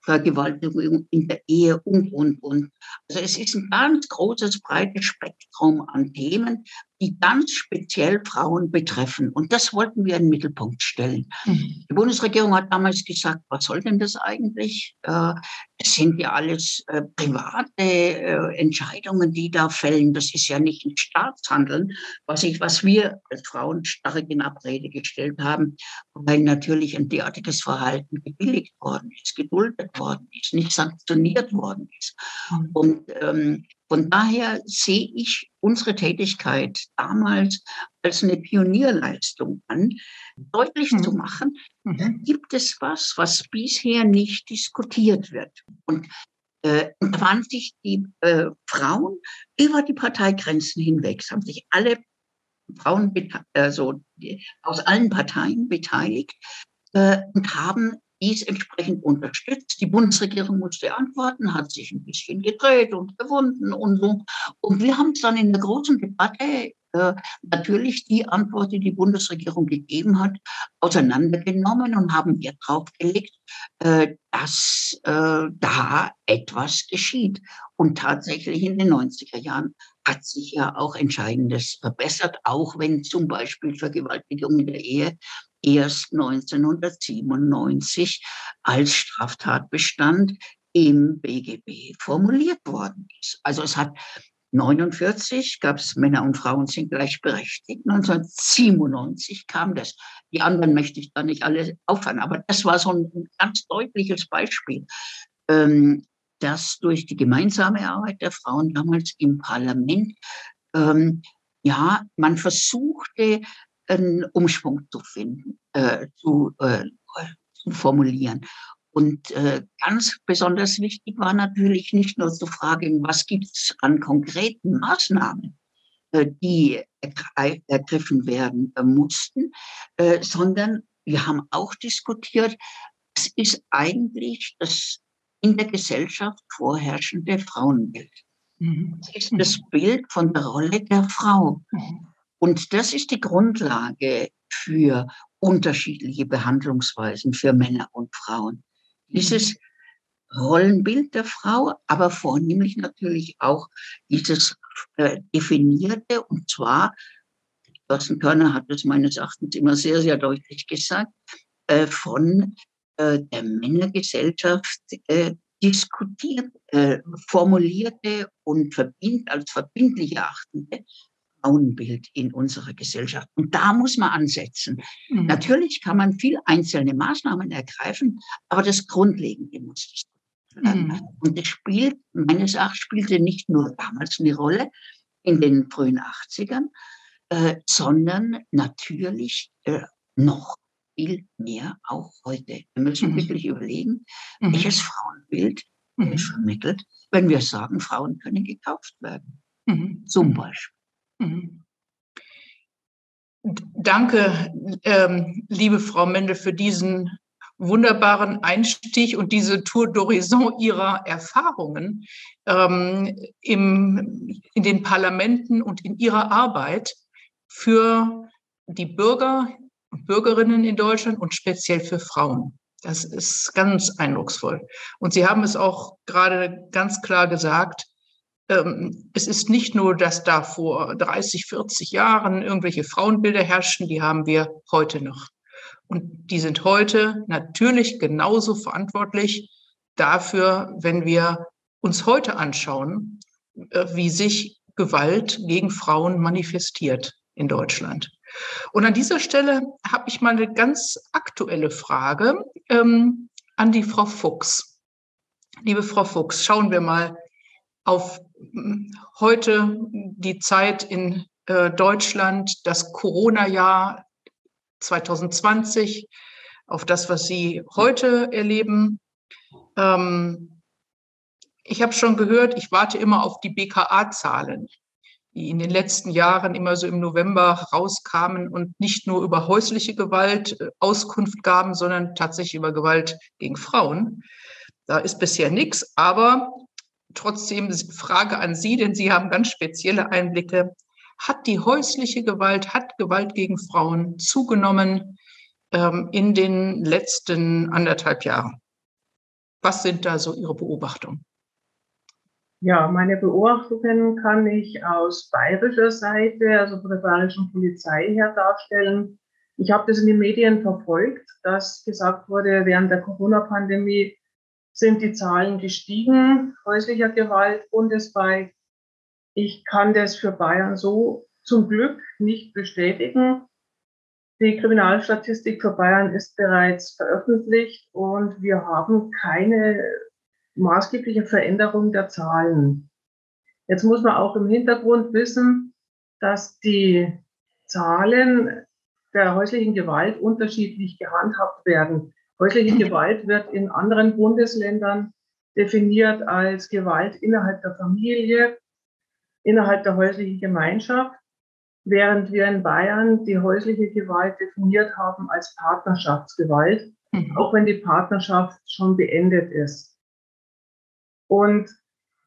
Vergewaltigung in der Ehe und, und, und. Also es ist ein ganz großes, breites Spektrum an Themen, die ganz speziell Frauen betreffen. Und das wollten wir in den Mittelpunkt stellen. Mhm. Die Bundesregierung hat damals gesagt, was soll denn das eigentlich? Äh, es sind ja alles äh, private äh, Entscheidungen, die da fällen. Das ist ja nicht ein Staatshandeln, was, ich, was wir als Frauen stark in Abrede gestellt haben, weil natürlich ein derartiges Verhalten gebilligt worden ist, geduldet worden ist, nicht sanktioniert worden ist. Mhm. Und ähm, von daher sehe ich unsere Tätigkeit damals als eine Pionierleistung an, deutlich mhm. zu machen, da mhm. gibt es was, was bisher nicht diskutiert wird. Und äh, da waren sich die äh, Frauen über die Parteigrenzen hinweg, haben sich alle Frauen also aus allen Parteien beteiligt äh, und haben dies entsprechend unterstützt. Die Bundesregierung musste antworten, hat sich ein bisschen gedreht und gewunden und so. Und wir haben es dann in der großen Debatte äh, natürlich die Antwort, die die Bundesregierung gegeben hat, auseinandergenommen und haben Wert darauf gelegt, äh, dass äh, da etwas geschieht. Und tatsächlich in den 90er Jahren hat sich ja auch Entscheidendes verbessert, auch wenn zum Beispiel Vergewaltigung in der Ehe erst 1997 als Straftatbestand im BGB formuliert worden ist. Also es hat 1949 gab es Männer und Frauen sind gleichberechtigt. 1997 kam das. Die anderen möchte ich da nicht alle aufhören, aber das war so ein ganz deutliches Beispiel, ähm, dass durch die gemeinsame Arbeit der Frauen damals im Parlament ähm, ja, man versuchte, einen Umschwung zu finden, äh, zu, äh, zu formulieren. Und äh, ganz besonders wichtig war natürlich nicht nur zu fragen, was gibt es an konkreten Maßnahmen, äh, die ergriffen werden äh, mussten, äh, sondern wir haben auch diskutiert, was ist eigentlich das in der Gesellschaft vorherrschende Frauenbild. Mhm. Das ist das Bild von der Rolle der Frau. Mhm. Und das ist die Grundlage für unterschiedliche Behandlungsweisen für Männer und Frauen. Dieses Rollenbild der Frau, aber vornehmlich natürlich auch dieses äh, definierte, und zwar, Thorsten Körner hat es meines Erachtens immer sehr, sehr deutlich gesagt, äh, von äh, der Männergesellschaft äh, diskutiert, äh, formulierte und verbind, als verbindlich erachtende Frauenbild in unserer Gesellschaft. Und da muss man ansetzen. Mhm. Natürlich kann man viel einzelne Maßnahmen ergreifen, aber das Grundlegende muss es werden. Mhm. Und das spielt, meines Erachtens spielte nicht nur damals eine Rolle in den frühen 80ern, äh, sondern natürlich äh, noch viel mehr auch heute. Wir müssen mhm. wirklich überlegen, mhm. welches Frauenbild mhm. vermittelt, wenn wir sagen, Frauen können gekauft werden. Mhm. Zum Beispiel. Mhm. Danke, ähm, liebe Frau Mendel, für diesen wunderbaren Einstieg und diese Tour d'Horizon Ihrer Erfahrungen ähm, im, in den Parlamenten und in Ihrer Arbeit für die Bürger und Bürgerinnen in Deutschland und speziell für Frauen. Das ist ganz eindrucksvoll. Und Sie haben es auch gerade ganz klar gesagt, es ist nicht nur, dass da vor 30, 40 Jahren irgendwelche Frauenbilder herrschen, die haben wir heute noch. Und die sind heute natürlich genauso verantwortlich dafür, wenn wir uns heute anschauen, äh, wie sich Gewalt gegen Frauen manifestiert in Deutschland. Und an dieser Stelle habe ich mal eine ganz aktuelle Frage ähm, an die Frau Fuchs. Liebe Frau Fuchs, schauen wir mal auf heute die Zeit in äh, Deutschland, das Corona-Jahr 2020, auf das, was Sie heute erleben. Ähm, ich habe schon gehört, ich warte immer auf die BKA-Zahlen. die in den letzten Jahren immer so im November rauskamen und nicht nur über häusliche Gewalt äh, Auskunft gaben, sondern tatsächlich über Gewalt gegen Frauen. Da ist bisher nichts, aber trotzdem Frage an Sie, denn Sie haben ganz spezielle Einblicke. Hat die häusliche Gewalt, hat Gewalt gegen Frauen zugenommen ähm, in den letzten anderthalb Jahren? Was sind da so Ihre Beobachtungen? Ja, meine Beobachtungen kann ich aus bayerischer Seite, also von der bayerischen Polizei her darstellen. Ich habe das in den Medien verfolgt, dass gesagt wurde, während der Corona-Pandemie sind die Zahlen gestiegen, häuslicher Gewalt bundesweit. Ich kann das für Bayern so zum Glück nicht bestätigen. Die Kriminalstatistik für Bayern ist bereits veröffentlicht und wir haben keine maßgebliche Veränderung der Zahlen. Jetzt muss man auch im Hintergrund wissen, dass die Zahlen der häuslichen Gewalt unterschiedlich gehandhabt werden. Häusliche Gewalt wird in anderen Bundesländern definiert als Gewalt innerhalb der Familie, innerhalb der häuslichen Gemeinschaft, während wir in Bayern die häusliche Gewalt definiert haben als Partnerschaftsgewalt, mhm. auch wenn die Partnerschaft schon beendet ist. Und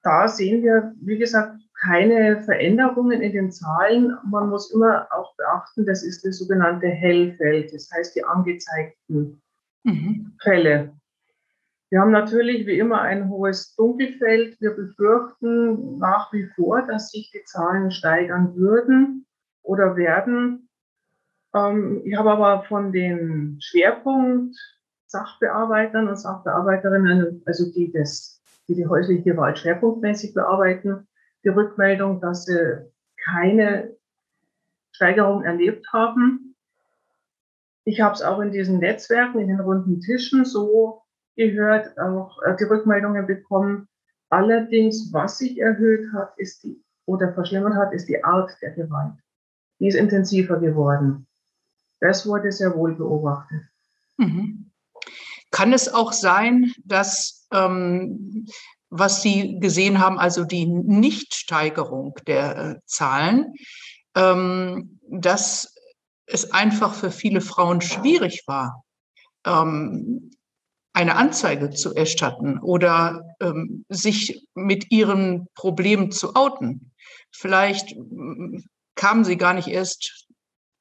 da sehen wir, wie gesagt, keine Veränderungen in den Zahlen. Man muss immer auch beachten, das ist das sogenannte Hellfeld, das heißt die angezeigten mhm. Fälle. Wir haben natürlich wie immer ein hohes Dunkelfeld. Wir befürchten nach wie vor, dass sich die Zahlen steigern würden oder werden. Ähm, ich habe aber von den Schwerpunkt Sachbearbeitern und Sachbearbeiterinnen, also die das die die häusliche Gewalt schwerpunktmäßig bearbeiten, die Rückmeldung, dass sie keine Steigerung erlebt haben. Ich habe es auch in diesen Netzwerken, in den runden Tischen so gehört, auch äh, die Rückmeldungen bekommen. Allerdings, was sich erhöht hat, ist die oder verschlimmert hat, ist die Art der Gewalt. Die ist intensiver geworden. Das wurde sehr wohl beobachtet. Mhm. Kann es auch sein, dass ähm, was Sie gesehen haben, also die Nichtsteigerung der äh, Zahlen, ähm, dass es einfach für viele Frauen schwierig war, ähm, eine Anzeige zu erstatten oder ähm, sich mit ihren Problemen zu outen. Vielleicht ähm, kamen sie gar nicht erst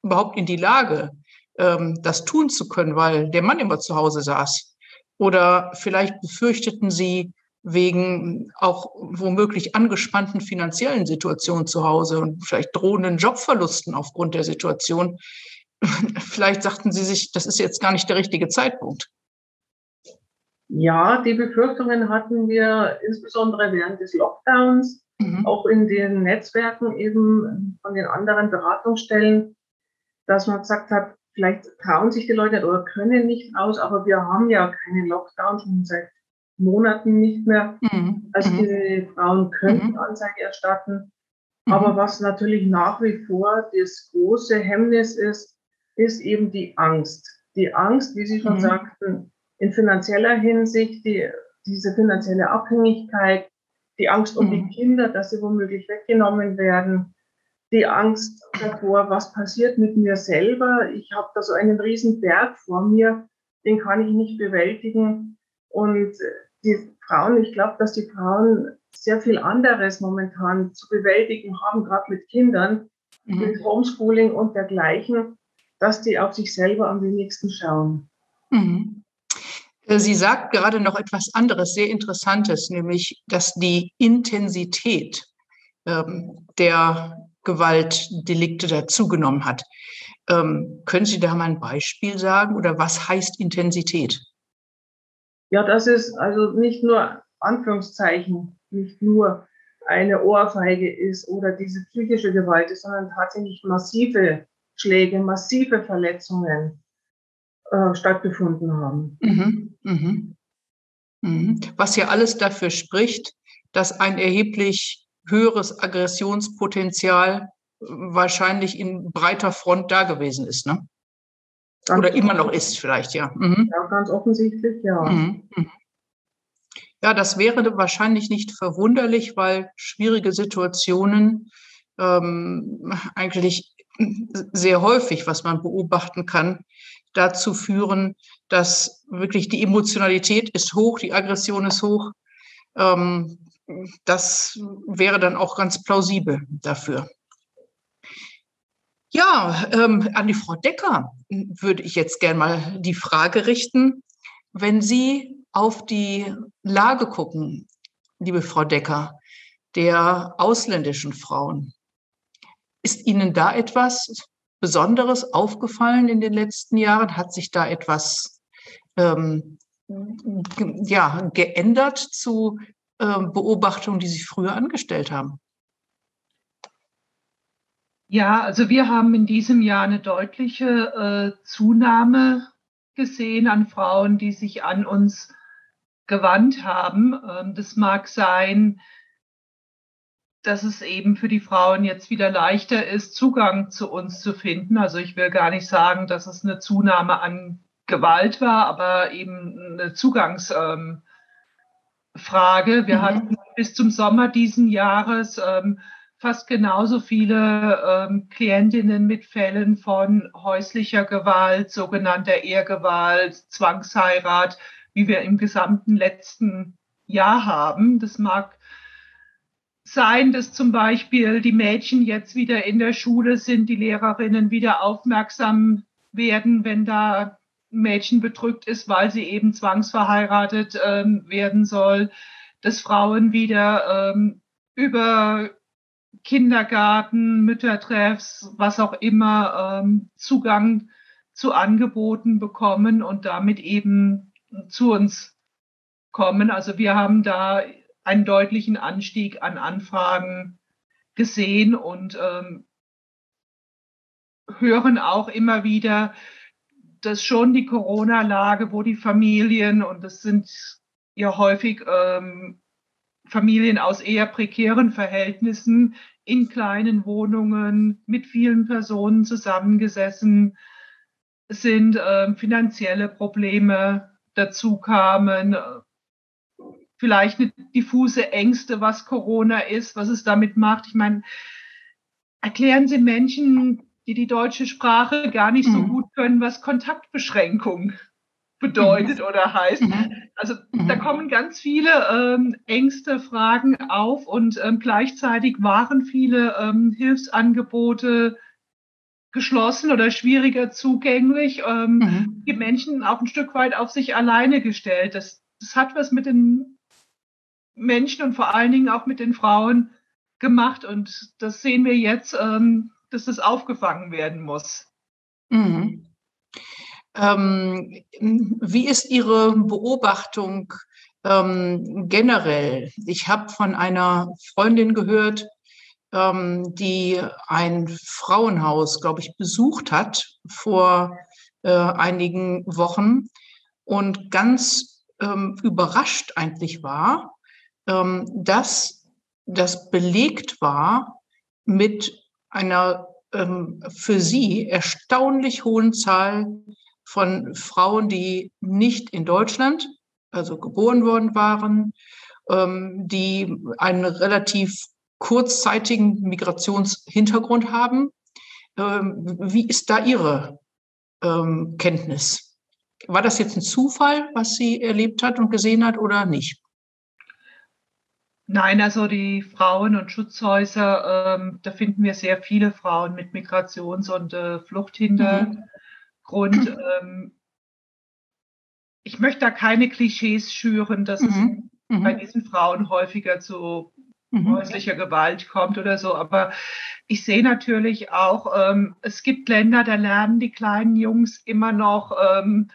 überhaupt in die Lage, ähm, das tun zu können, weil der Mann immer zu Hause saß. Oder vielleicht befürchteten sie wegen auch womöglich angespannten finanziellen Situationen zu Hause und vielleicht drohenden Jobverlusten aufgrund der Situation. Vielleicht sagten sie sich, das ist jetzt gar nicht der richtige Zeitpunkt. Ja, die Befürchtungen hatten wir insbesondere während des Lockdowns, mhm. auch in den Netzwerken eben von den anderen Beratungsstellen, dass man gesagt hat, vielleicht trauen sich die Leute oder können nicht raus, aber wir haben ja keinen Lockdown schon seit Monaten nicht mehr. Mhm. Also mhm. die Frauen können mhm. Anzeige erstatten. Mhm. Aber was natürlich nach wie vor das große Hemmnis ist, ist eben die Angst. Die Angst, wie Sie schon mhm. sagten, in finanzieller Hinsicht, die, diese finanzielle Abhängigkeit, die Angst um die mhm. Kinder, dass sie womöglich weggenommen werden, die Angst davor, was passiert mit mir selber. Ich habe da so einen riesen Berg vor mir, den kann ich nicht bewältigen. Und die Frauen, ich glaube, dass die Frauen sehr viel anderes momentan zu bewältigen haben, gerade mit Kindern, mhm. mit Homeschooling und dergleichen, dass die auf sich selber am wenigsten schauen. Mhm. Sie sagt gerade noch etwas anderes, sehr Interessantes, nämlich, dass die Intensität ähm, der Gewaltdelikte dazugenommen hat. Ähm, können Sie da mal ein Beispiel sagen oder was heißt Intensität? Ja, das ist also nicht nur Anführungszeichen, nicht nur eine Ohrfeige ist oder diese psychische Gewalt ist, sondern tatsächlich massive Schläge, massive Verletzungen äh, stattgefunden haben. Mhm, mhm, mhm. Was ja alles dafür spricht, dass ein erheblich höheres Aggressionspotenzial wahrscheinlich in breiter Front da gewesen ist, ne? Ganz Oder immer noch ist vielleicht, ja. Mhm. Ja, ganz offensichtlich, ja. Mhm. mhm. Ja, das wäre wahrscheinlich nicht verwunderlich, weil schwierige Situationen ähm, eigentlich sehr häufig, was man beobachten kann, dazu führen, dass wirklich die Emotionalität ist hoch, die Aggression ist hoch. Ähm, das wäre dann auch ganz plausibel dafür. Ja, ähm, an die Frau Decker würde ich jetzt gerne mal die Frage richten, wenn Sie auf die Lage gucken, liebe Frau Decker, der ausländischen Frauen, ist Ihnen da etwas Besonderes aufgefallen in den letzten Jahren? Hat sich da etwas ähm, ja, geändert zu ähm, Beobachtungen, die Sie früher angestellt haben? Ja, also wir haben in diesem Jahr eine deutliche äh, Zunahme gesehen an Frauen, die sich an uns gewandt haben. Ähm, das mag sein, dass es eben für die Frauen jetzt wieder leichter ist, Zugang zu uns zu finden. Also ich will gar nicht sagen, dass es eine Zunahme an Gewalt war, aber eben eine Zugangsfrage. Ähm, Wir mhm. hatten bis zum Sommer diesen Jahres ähm, fast genauso viele ähm, Klientinnen mit Fällen von häuslicher Gewalt, sogenannter Ehrgewalt, Zwangsheirat, wie wir im gesamten letzten Jahr haben. Das mag sein, dass zum Beispiel die Mädchen jetzt wieder in der Schule sind, die Lehrerinnen wieder aufmerksam werden, wenn da ein Mädchen bedrückt ist, weil sie eben zwangsverheiratet ähm, werden soll, dass Frauen wieder ähm, über Kindergarten, Müttertreffs, was auch immer, ähm, Zugang zu Angeboten bekommen und damit eben zu uns kommen. Also wir haben da einen deutlichen Anstieg an Anfragen gesehen und ähm, hören auch immer wieder, dass schon die Corona-Lage, wo die Familien, und das sind ja häufig ähm, Familien aus eher prekären Verhältnissen in kleinen Wohnungen mit vielen Personen zusammengesessen sind, äh, finanzielle Probleme dazu kamen, vielleicht eine diffuse Ängste, was Corona ist, was es damit macht. Ich meine, erklären Sie Menschen, die die deutsche Sprache gar nicht mhm. so gut können, was Kontaktbeschränkung bedeutet mhm. oder heißt. Mhm. Also mhm. da kommen ganz viele ähm, Ängste, Fragen auf und ähm, gleichzeitig waren viele ähm, Hilfsangebote geschlossen oder schwieriger zugänglich. Ähm, mhm. Die Menschen auch ein Stück weit auf sich alleine gestellt. Das, das hat was mit den Menschen und vor allen Dingen auch mit den Frauen gemacht. Und das sehen wir jetzt, ähm, dass das aufgefangen werden muss. Mhm. Ähm, wie ist Ihre Beobachtung ähm, generell? Ich habe von einer Freundin gehört, ähm, die ein Frauenhaus, glaube ich, besucht hat vor äh, einigen Wochen und ganz ähm, überrascht eigentlich war, ähm, dass das belegt war mit einer ähm, für sie erstaunlich hohen Zahl von Frauen, die nicht in Deutschland, also geboren worden waren, ähm, die einen relativ kurzzeitigen Migrationshintergrund haben. Wie ist da Ihre Kenntnis? War das jetzt ein Zufall, was sie erlebt hat und gesehen hat oder nicht? Nein, also die Frauen- und Schutzhäuser, ähm, da finden wir sehr viele Frauen mit Migrations- und äh, Fluchthintergrund. Mhm. Ähm, ich möchte da keine Klischees schüren, dass mhm. es bei mhm. diesen Frauen häufiger zu mhm. häuslicher Gewalt kommt oder so. Aber ich sehe natürlich auch, ähm, es gibt Länder, da lernen die kleinen Jungs immer noch, ähm,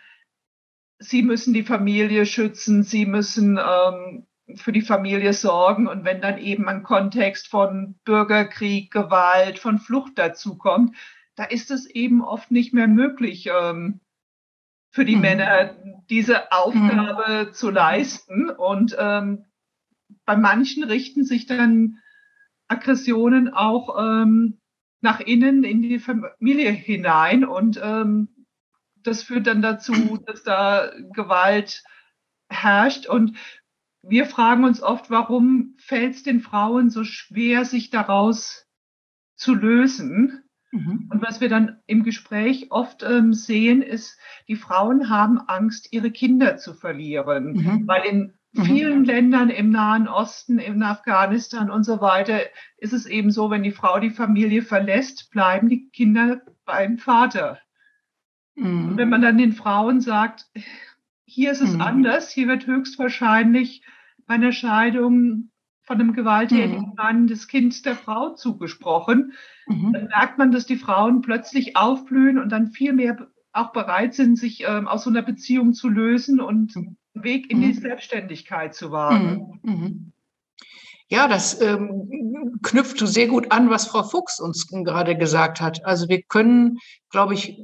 sie müssen die Familie schützen, sie müssen ähm, für die Familie sorgen. Und wenn dann eben ein Kontext von Bürgerkrieg, Gewalt, von Flucht dazu kommt, da ist es eben oft nicht mehr möglich, ähm, für die mhm. Männer diese Aufgabe mhm. zu leisten. Und ähm, bei manchen richten sich dann Aggressionen auch ähm, nach innen in die Familie hinein. Und ähm, das führt dann dazu, dass da Gewalt herrscht. Und wir fragen uns oft, warum fällt es den Frauen so schwer, sich daraus zu lösen. Mhm. Und was wir dann im Gespräch oft ähm, sehen, ist, die Frauen haben Angst, ihre Kinder zu verlieren, mhm. weil in mhm. vielen Ländern im Nahen Osten, in Afghanistan und so weiter ist es eben so, wenn die Frau die Familie verlässt, bleiben die Kinder beim Vater. Mhm. Und wenn man dann den Frauen sagt, hier ist es mhm. anders, hier wird höchstwahrscheinlich bei einer Scheidung von einem gewalttätigen mhm. Mann das Kind der Frau zugesprochen, mhm. dann merkt man, dass die Frauen plötzlich aufblühen und dann viel mehr auch bereit sind, sich ähm, aus so einer Beziehung zu lösen und einen Weg in die mhm. Selbstständigkeit zu wagen. Mhm. Mhm. Ja, das ähm, knüpft sehr gut an, was Frau Fuchs uns gerade gesagt hat. Also wir können, glaube ich,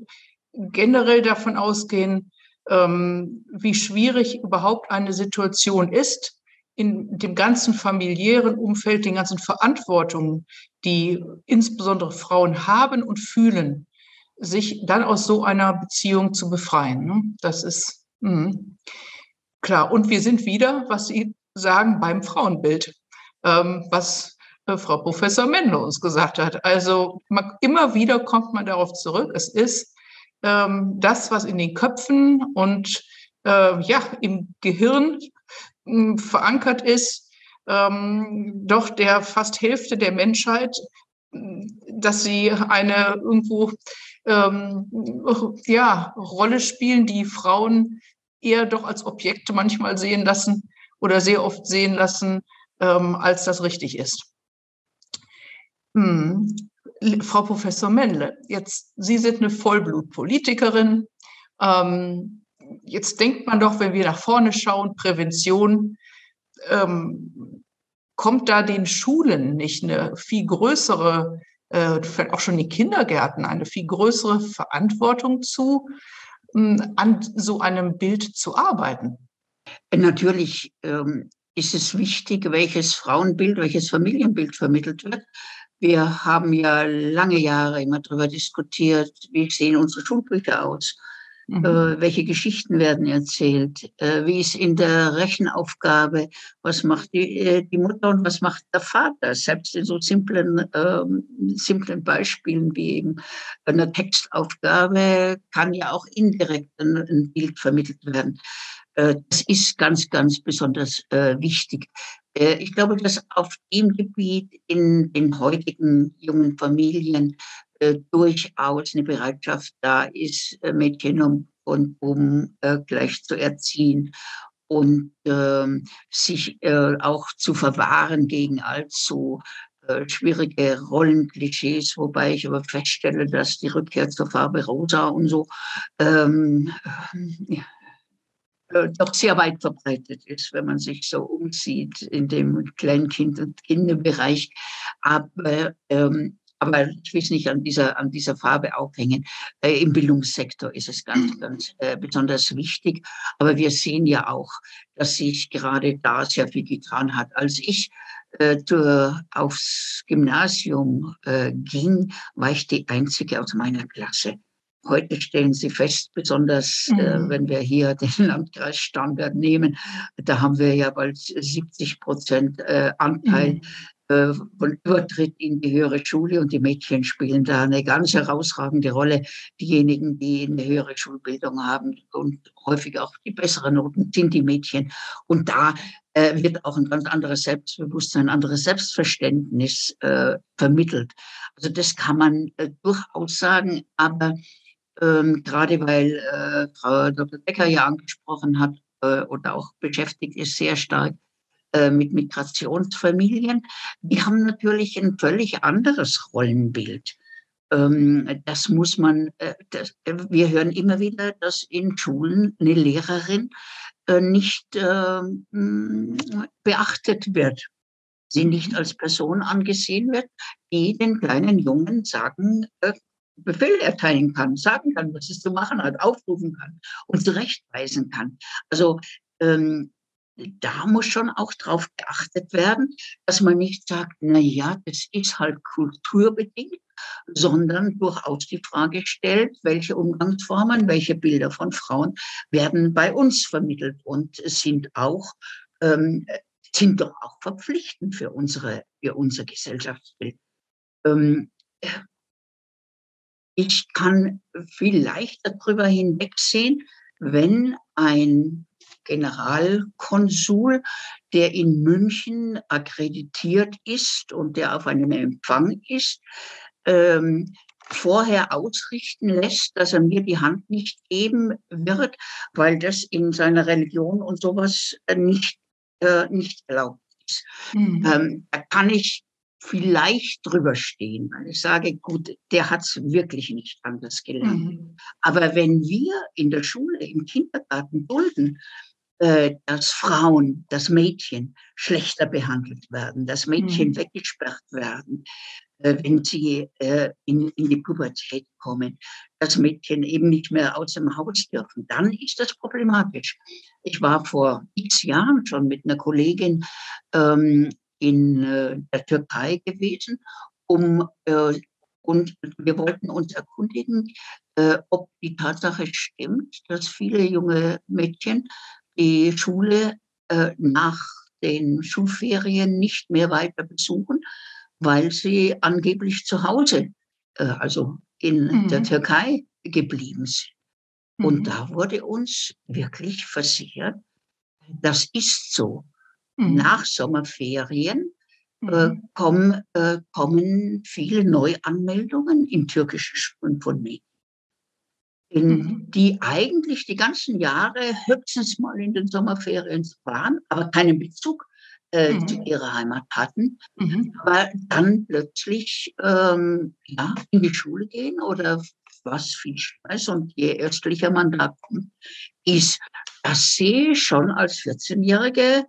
generell davon ausgehen, ähm, wie schwierig überhaupt eine Situation ist, in dem ganzen familiären Umfeld, den ganzen Verantwortungen, die insbesondere Frauen haben und fühlen, sich dann aus so einer Beziehung zu befreien. Ne? Das ist mh. klar. Und wir sind wieder, was Sie sagen, beim Frauenbild, ähm, was äh, Frau Professor Mendel uns gesagt hat. Also immer wieder kommt man darauf zurück. Es ist ähm, das, was in den Köpfen und äh, ja im Gehirn verankert ist, ähm, doch der fast Hälfte der Menschheit, dass sie eine irgendwo ähm, ja, Rolle spielen, die Frauen eher doch als Objekte manchmal sehen lassen oder sehr oft sehen lassen, ähm, als das richtig ist. Hm. Frau Professor Mendle, jetzt Sie sind eine Vollblutpolitikerin. Ähm, jetzt denkt man doch, wenn wir nach vorne schauen, Prävention, ähm, kommt da den Schulen nicht eine viel größere, äh, auch schon den Kindergärten, eine viel größere Verantwortung zu, ähm, an so einem Bild zu arbeiten? Natürlich ähm, ist es wichtig, welches Frauenbild, welches Familienbild vermittelt wird. Wir haben ja lange Jahre immer darüber diskutiert, wie sehen unsere Schulbücher aus Mhm. Äh, welche Geschichten werden erzählt? Äh, wie ist in der Rechenaufgabe? Was macht die, äh, die Mutter und was macht der Vater? Selbst in so simplen, ähm, simplen Beispielen wie eben eine Textaufgabe kann ja auch indirekt ein, ein Bild vermittelt werden. Äh, das ist ganz, ganz besonders äh, wichtig. Äh, ich glaube, dass auf dem Gebiet in den heutigen jungen Familien äh, durchaus eine Bereitschaft da ist, äh, Mädchen und, und Buben äh, gleich zu erziehen und ähm, sich äh, auch zu verwahren gegen allzu äh, schwierige Rollenklischees, wobei ich aber feststelle, dass die Rückkehr zur Farbe rosa und so ähm, äh, doch sehr weit verbreitet ist, wenn man sich so umsieht in dem Kleinkind- und Kinderbereich. Aber ähm, aber ich will es nicht an dieser, an dieser Farbe aufhängen. Äh, Im Bildungssektor ist es ganz, ganz äh, besonders wichtig. Aber wir sehen ja auch, dass sich gerade da sehr viel getan hat. Als ich äh, zur, aufs Gymnasium äh, ging, war ich die Einzige aus meiner Klasse. Heute stellen Sie fest, besonders äh, mhm. äh, wenn wir hier den Landkreis Starnberg nehmen, da haben wir ja bald 70 Prozent äh, Anteil mhm. Äh, von Übertritt in die höhere Schule und die Mädchen spielen da eine ganz herausragende Rolle. Diejenigen, die eine höhere Schulbildung haben und häufig auch die besseren Noten sind die Mädchen. Und da äh, wird auch ein ganz anderes Selbstbewusstsein, ein anderes Selbstverständnis äh, vermittelt. Also das kann man äh, durchaus sagen, aber ähm, gerade weil äh, Frau Dr. Becker ja angesprochen hat äh, oder auch beschäftigt ist sehr stark äh, mit Migrationsfamilien, die haben natürlich ein völlig anderes Rollenbild. Ähm, das muss man, äh, das, wir hören immer wieder, dass in Schulen eine Lehrerin äh, nicht ähm, beachtet wird, sie nicht als Person angesehen wird, die den kleinen Jungen sagen, Befehl erteilen kann, sagen kann, was es zu machen hat, aufrufen kann und zurechtweisen kann. Also ähm, da muss schon auch darauf geachtet werden, dass man nicht sagt, na ja, das ist halt kulturbedingt, sondern durchaus die Frage stellt, welche Umgangsformen, welche Bilder von Frauen werden bei uns vermittelt und sind auch ähm, sind doch auch verpflichtend für unsere für unser Gesellschaftsbild. Ähm, ich kann viel leichter darüber hinwegsehen, wenn ein Generalkonsul, der in München akkreditiert ist und der auf einem Empfang ist, ähm, vorher ausrichten lässt, dass er mir die Hand nicht geben wird, weil das in seiner Religion und sowas nicht, äh, nicht erlaubt ist. Mhm. Ähm, da kann ich vielleicht drüber stehen, weil ich sage, gut, der hat es wirklich nicht anders gelernt. Mhm. Aber wenn wir in der Schule, im Kindergarten dulden, äh, dass Frauen, dass Mädchen schlechter behandelt werden, dass Mädchen mhm. weggesperrt werden, äh, wenn sie äh, in, in die Pubertät kommen, dass Mädchen eben nicht mehr aus dem Haus dürfen, dann ist das problematisch. Ich war vor x Jahren schon mit einer Kollegin ähm, in äh, der Türkei gewesen, um äh, und wir wollten uns erkundigen, äh, ob die Tatsache stimmt, dass viele junge Mädchen die Schule äh, nach den Schulferien nicht mehr weiter besuchen, weil sie angeblich zu Hause, äh, also in mhm. der Türkei geblieben sind. Mhm. Und da wurde uns wirklich versichert, das ist so. Mhm. Nach Sommerferien äh, mhm. kommen, äh, kommen viele Neuanmeldungen in türkische Schulen von Mädchen, mhm. die eigentlich die ganzen Jahre höchstens mal in den Sommerferien waren, aber keinen Bezug äh, mhm. zu ihrer Heimat hatten, mhm. aber dann plötzlich ähm, ja, in die Schule gehen oder was viel Stress und je östlicher man da kommt, ist, dass sie schon als 14-Jährige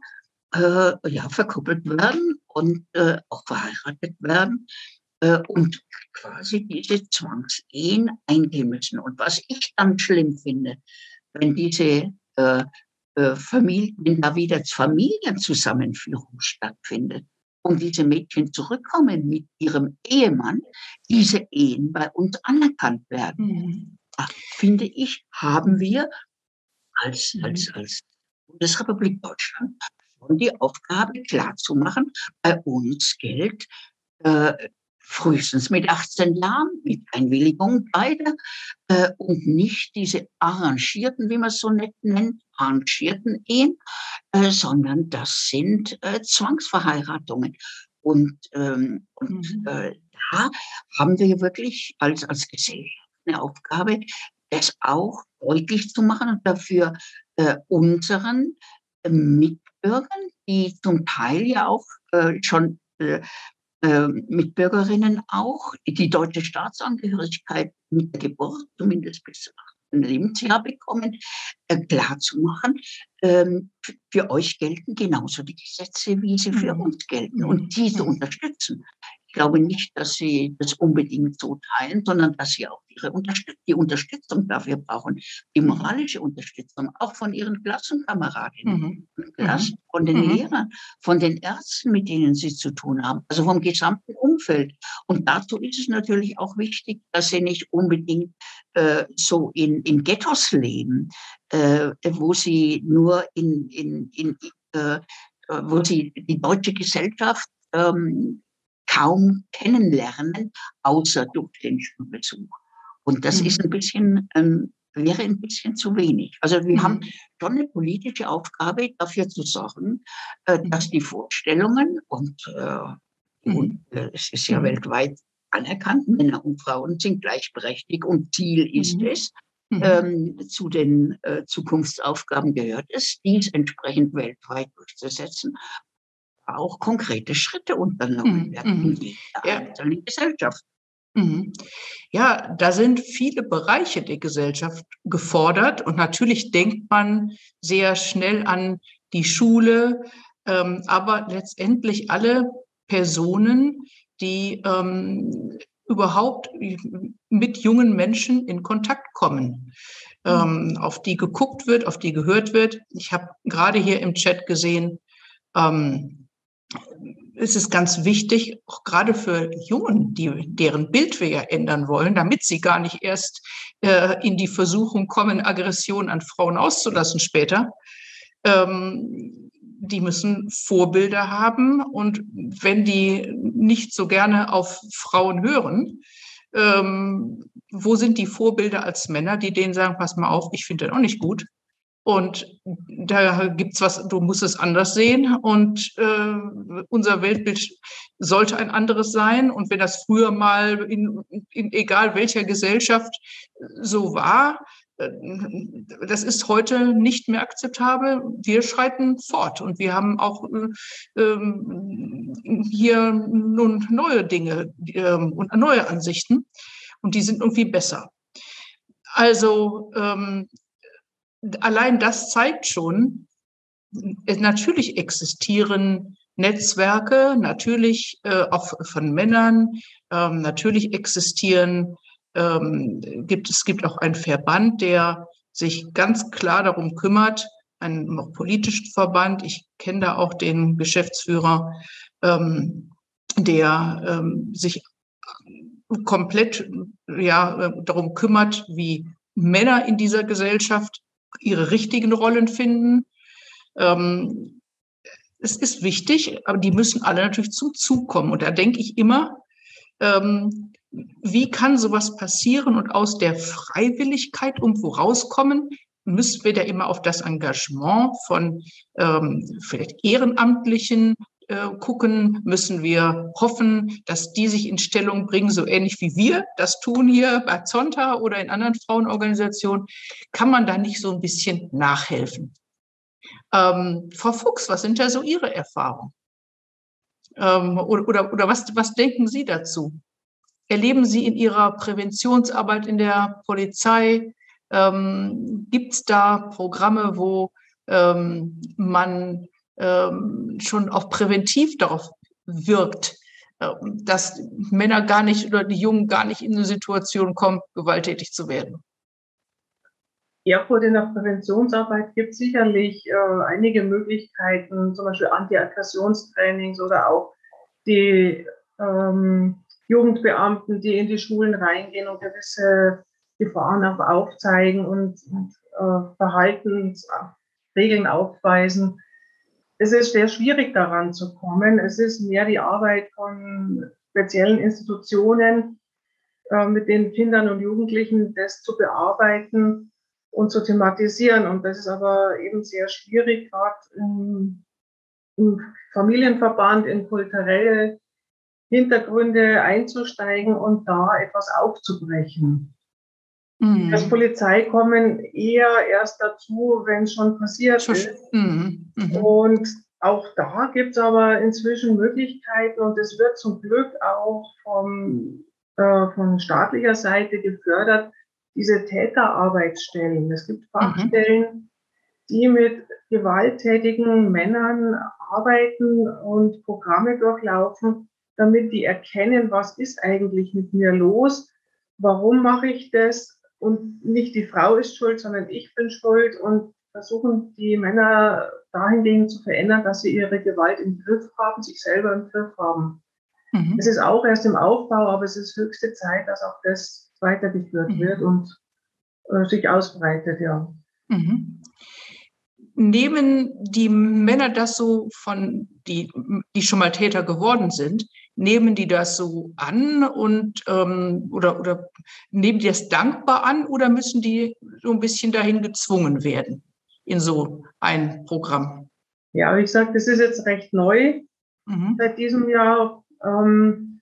äh, ja, verkuppelt werden und äh, auch verheiratet werden äh, und quasi diese Zwangsehen eingehen müssen. Und was ich dann schlimm finde, wenn diese äh, äh, Familien, wenn da wieder Familienzusammenführung stattfindet und diese Mädchen zurückkommen mit ihrem Ehemann, diese Ehen bei uns anerkannt werden. Mhm. Da, finde ich, haben wir als, als, mhm. als Bundesrepublik Deutschland schon die Aufgabe klarzumachen, bei uns gilt äh, frühestens mit 18 Jahren, mit Einwilligung beider äh, und nicht diese arrangierten, wie man es so nett nennt, arrangierten Ehen, äh, sondern das sind äh, Zwangsverheiratungen. Und, ähm, und mhm. äh, da haben wir wirklich als, als Gesellschaft eine Aufgabe, das auch deutlich zu machen und dafür äh, unseren äh, Mitbürgern, die zum Teil ja auch schon äh, Mitbürgerinnen auch die deutsche Staatsangehörigkeit mit der Geburt, zumindest bis ein Lebensjahr bekommen, äh, klar zu machen, ähm, für euch gelten genauso die Gesetze, wie sie für mhm. uns gelten und diese unterstützen. Ich glaube nicht, dass sie das unbedingt so teilen, sondern dass sie auch ihre Unterstützung, die Unterstützung dafür brauchen, die moralische Unterstützung, auch von ihren Klassenkameradinnen, mhm. Klassen, mhm. von den mhm. Lehrern, von den Ärzten, mit denen sie zu tun haben, also vom gesamten Umfeld. Und dazu ist es natürlich auch wichtig, dass sie nicht unbedingt äh, so in, in Ghettos leben, äh, wo sie nur in, in, in äh, wo sie die deutsche Gesellschaft ähm, kaum kennenlernen, außer durch den Schulbesuch. Und das mhm. ist ein bisschen, ähm, wäre ein bisschen zu wenig. Also wir mhm. haben schon eine politische Aufgabe, dafür zu sorgen, äh, mhm. dass die Vorstellungen und, äh, mhm. und äh, es ist ja mhm. weltweit anerkannt, Männer und Frauen sind gleichberechtigt und Ziel ist es, ähm, zu den äh, Zukunftsaufgaben gehört es, dies entsprechend weltweit durchzusetzen auch konkrete Schritte unternommen mhm, werden in jeder ja. einzelnen Gesellschaft. Mhm. Ja, da sind viele Bereiche der Gesellschaft gefordert und natürlich denkt man sehr schnell an die Schule, ähm, aber letztendlich alle Personen, die ähm, überhaupt mit jungen Menschen in Kontakt kommen, mhm. ähm, auf die geguckt wird, auf die gehört wird. Ich habe gerade hier im Chat gesehen, ähm, ist es ganz wichtig, auch gerade für Jungen, die, deren Bild wir ja ändern wollen, damit sie gar nicht erst äh, in die Versuchung kommen, Aggression an Frauen auszulassen später, ähm, die müssen Vorbilder haben. Und wenn die nicht so gerne auf Frauen hören, ähm, wo sind die Vorbilder als Männer, die denen sagen, pass mal auf, ich finde das auch nicht gut. Und da gibt's was, du musst es anders sehen. Und äh, unser Weltbild sollte ein anderes sein. Und wenn das früher mal in, in egal welcher Gesellschaft so war, äh, das ist heute nicht mehr akzeptabel. Wir schreiten fort und wir haben auch äh, ähm, hier nun neue Dinge äh, und neue Ansichten und die sind irgendwie besser. Also ähm, allein das zeigt schon, natürlich existieren Netzwerke, natürlich äh, auch von Männern, ähm, natürlich existieren ähm, gibt es gibt auch einen Verband, der sich ganz klar darum kümmert, einen politischen Verband. Ich kenne da auch den Geschäftsführer, ähm, der ähm, sich komplett ja, darum kümmert, wie Männer in dieser Gesellschaft ihre richtigen Rollen finden. Ähm, es ist wichtig, aber die müssen alle natürlich zum Zug kommen. Und da denke ich immer, ähm, wie kann sowas passieren und aus der Freiwilligkeit irgendwo rauskommen? Müssen wir da immer auf das Engagement von ähm, vielleicht Ehrenamtlichen äh, gucken? Müssen wir hoffen, dass die sich in Stellung bringen, so ähnlich wie wir das tun hier bei Zonta oder in anderen Frauenorganisationen? Kann man da nicht so ein bisschen nachhelfen? Ähm, Frau Fuchs, was sind da so Ihre Erfahrungen? Ähm, oder oder, oder was, was denken Sie dazu? erleben Sie in Ihrer Präventionsarbeit in der Polizei? Ähm, Gibt es da Programme, wo ähm, man ähm, schon auch präventiv darauf wirkt, äh, dass Männer gar nicht oder die Jungen gar nicht in eine Situation kommen, gewalttätig zu werden? Erfurt in der Präventionsarbeit gibt es sicherlich äh, einige Möglichkeiten, zum Beispiel Anti-Aggressionstrainings oder auch die ähm, Jugendbeamten, die in die Schulen reingehen und gewisse Gefahren auch aufzeigen und, und äh, Verhaltensregeln aufweisen. Es ist sehr schwierig daran zu kommen. Es ist mehr die Arbeit von speziellen Institutionen, äh, mit den Kindern und Jugendlichen das zu bearbeiten und zu thematisieren. Und das ist aber eben sehr schwierig, gerade im, im Familienverband, in kulturelle Hintergründe einzusteigen und da etwas aufzubrechen. Mhm. Als Polizei kommen eher erst dazu, wenn es schon passiert schon, ist. Mhm. Mhm. Und auch da gibt es aber inzwischen Möglichkeiten und es wird zum Glück auch vom, äh, von staatlicher Seite gefördert, diese Täterarbeitsstellen. Es gibt mhm. Fachstellen, die mit gewalttätigen Männern arbeiten und Programme durchlaufen, damit die erkennen, was ist eigentlich mit mir los, warum mache ich das und nicht die Frau ist schuld, sondern ich bin schuld und versuchen die Männer dahingehend zu verändern, dass sie ihre Gewalt im Griff haben, sich selber im Griff haben. Mhm. Es ist auch erst im Aufbau, aber es ist höchste Zeit, dass auch das weitergeführt mhm. wird und äh, sich ausbreitet, ja. Mhm nehmen die Männer das so von, die, die schon mal Täter geworden sind, nehmen die das so an und ähm, oder, oder nehmen die das dankbar an oder müssen die so ein bisschen dahin gezwungen werden in so ein Programm? Ja, wie gesagt, das ist jetzt recht neu mhm. seit diesem Jahr. Ähm,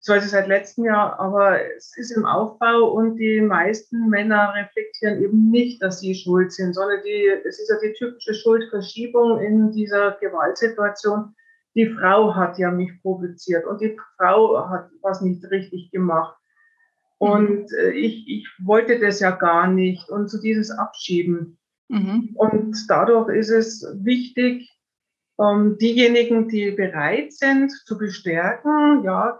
zwar seit letztem Jahr, aber es ist im Aufbau und die meisten Männer reflektieren eben nicht, dass sie schuld sind, sondern die, es ist ja die typische Schuldverschiebung in dieser Gewaltsituation. Die Frau hat ja mich provoziert und die Frau hat was nicht richtig gemacht. Und äh, ich, ich wollte das ja gar nicht und so dieses Abschieben. Mhm. Und dadurch ist es wichtig, ähm, diejenigen, die bereit sind, zu bestärken, ja,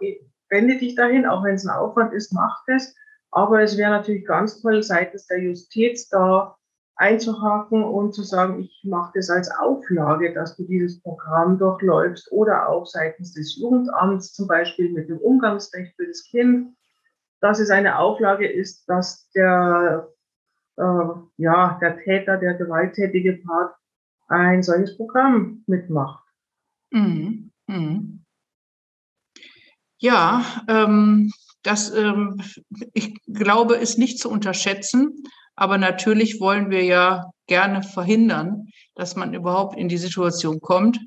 wende dich dahin, auch wenn es ein Aufwand ist, mach das. Aber es wäre natürlich ganz toll, seitens der Justiz da einzuhaken und zu sagen, ich mache das als Auflage, dass du dieses Programm durchläufst oder auch seitens des Jugendamts, zum Beispiel mit dem Umgangsrecht für das Kind, dass es eine Auflage ist, dass der, äh, ja, der Täter, der gewalttätige Part ein solches Programm mitmacht. Mhm. Mhm. Ja, ähm, das, ähm, ich glaube, ist nicht zu unterschätzen. Aber natürlich wollen wir ja gerne verhindern, dass man überhaupt in die Situation kommt.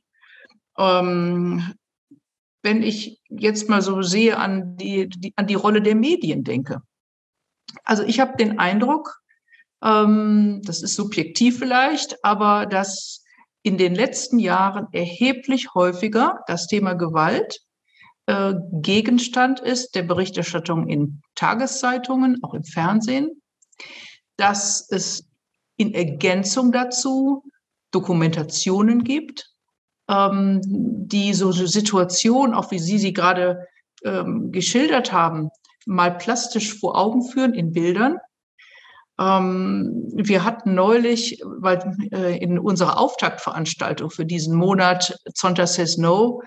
Ähm, wenn ich jetzt mal so sehe an die, die, an die Rolle der Medien denke. Also ich habe den Eindruck, ähm, das ist subjektiv vielleicht, aber dass in den letzten Jahren erheblich häufiger das Thema Gewalt äh, Gegenstand ist der Berichterstattung in Tageszeitungen, auch im Fernsehen, dass es in Ergänzung dazu Dokumentationen gibt, ähm, die so eine Situation, auch wie Sie sie gerade ähm, geschildert haben, mal plastisch vor Augen führen in Bildern. Ähm, wir hatten neulich weil, äh, in unserer Auftaktveranstaltung für diesen Monat Zonta Says No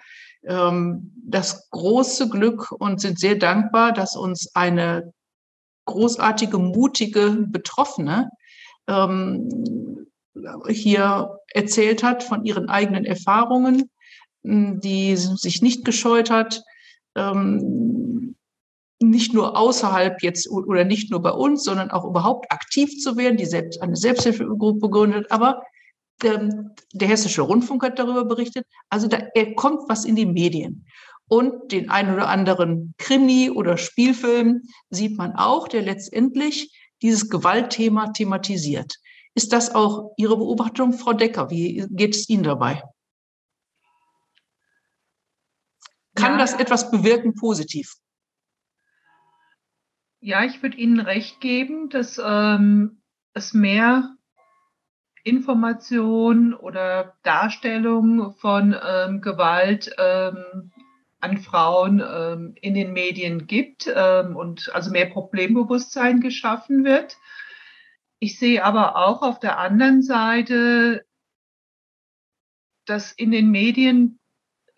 ähm, das große Glück und sind sehr dankbar, dass uns eine großartige, mutige Betroffene ähm, hier erzählt hat von ihren eigenen Erfahrungen, die sich nicht gescheut hat, ähm, nicht nur außerhalb jetzt oder nicht nur bei uns, sondern auch überhaupt aktiv zu werden, die selbst eine Selbsthilfegruppe gegründet, aber der, der Hessische Rundfunk hat darüber berichtet. Also da kommt was in die Medien. Und den ein oder anderen Krimi oder Spielfilm sieht man auch, der letztendlich dieses Gewaltthema thematisiert. Ist das auch Ihre Beobachtung, Frau Decker? Wie geht es Ihnen dabei? Kann ja. das etwas bewirken positiv? Ja, ich würde Ihnen recht geben, dass ähm, es mehr Information oder Darstellung von ähm, Gewalt ähm, an Frauen ähm, in den Medien gibt ähm, und also mehr Problembewusstsein geschaffen wird. Ich sehe aber auch auf der anderen Seite, dass in den Medien,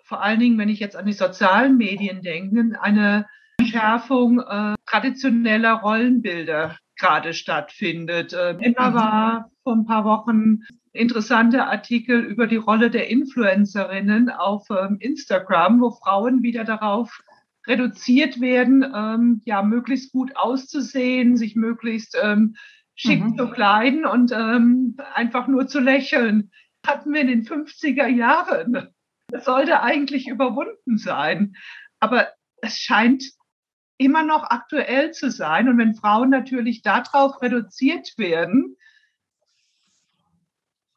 vor allen Dingen, wenn ich jetzt an die sozialen Medien denke, eine Schärfung äh, traditioneller Rollenbilder gerade stattfindet. Immer war vor ein paar Wochen interessante Artikel über die Rolle der Influencerinnen auf ähm, Instagram, wo Frauen wieder darauf reduziert werden, ähm, ja, möglichst gut auszusehen, sich möglichst ähm, schick mhm. zu kleiden und ähm, einfach nur zu lächeln. Hatten wir in den 50er Jahren. Das sollte eigentlich überwunden sein. Aber es scheint immer noch aktuell zu sein. Und wenn Frauen natürlich darauf reduziert werden,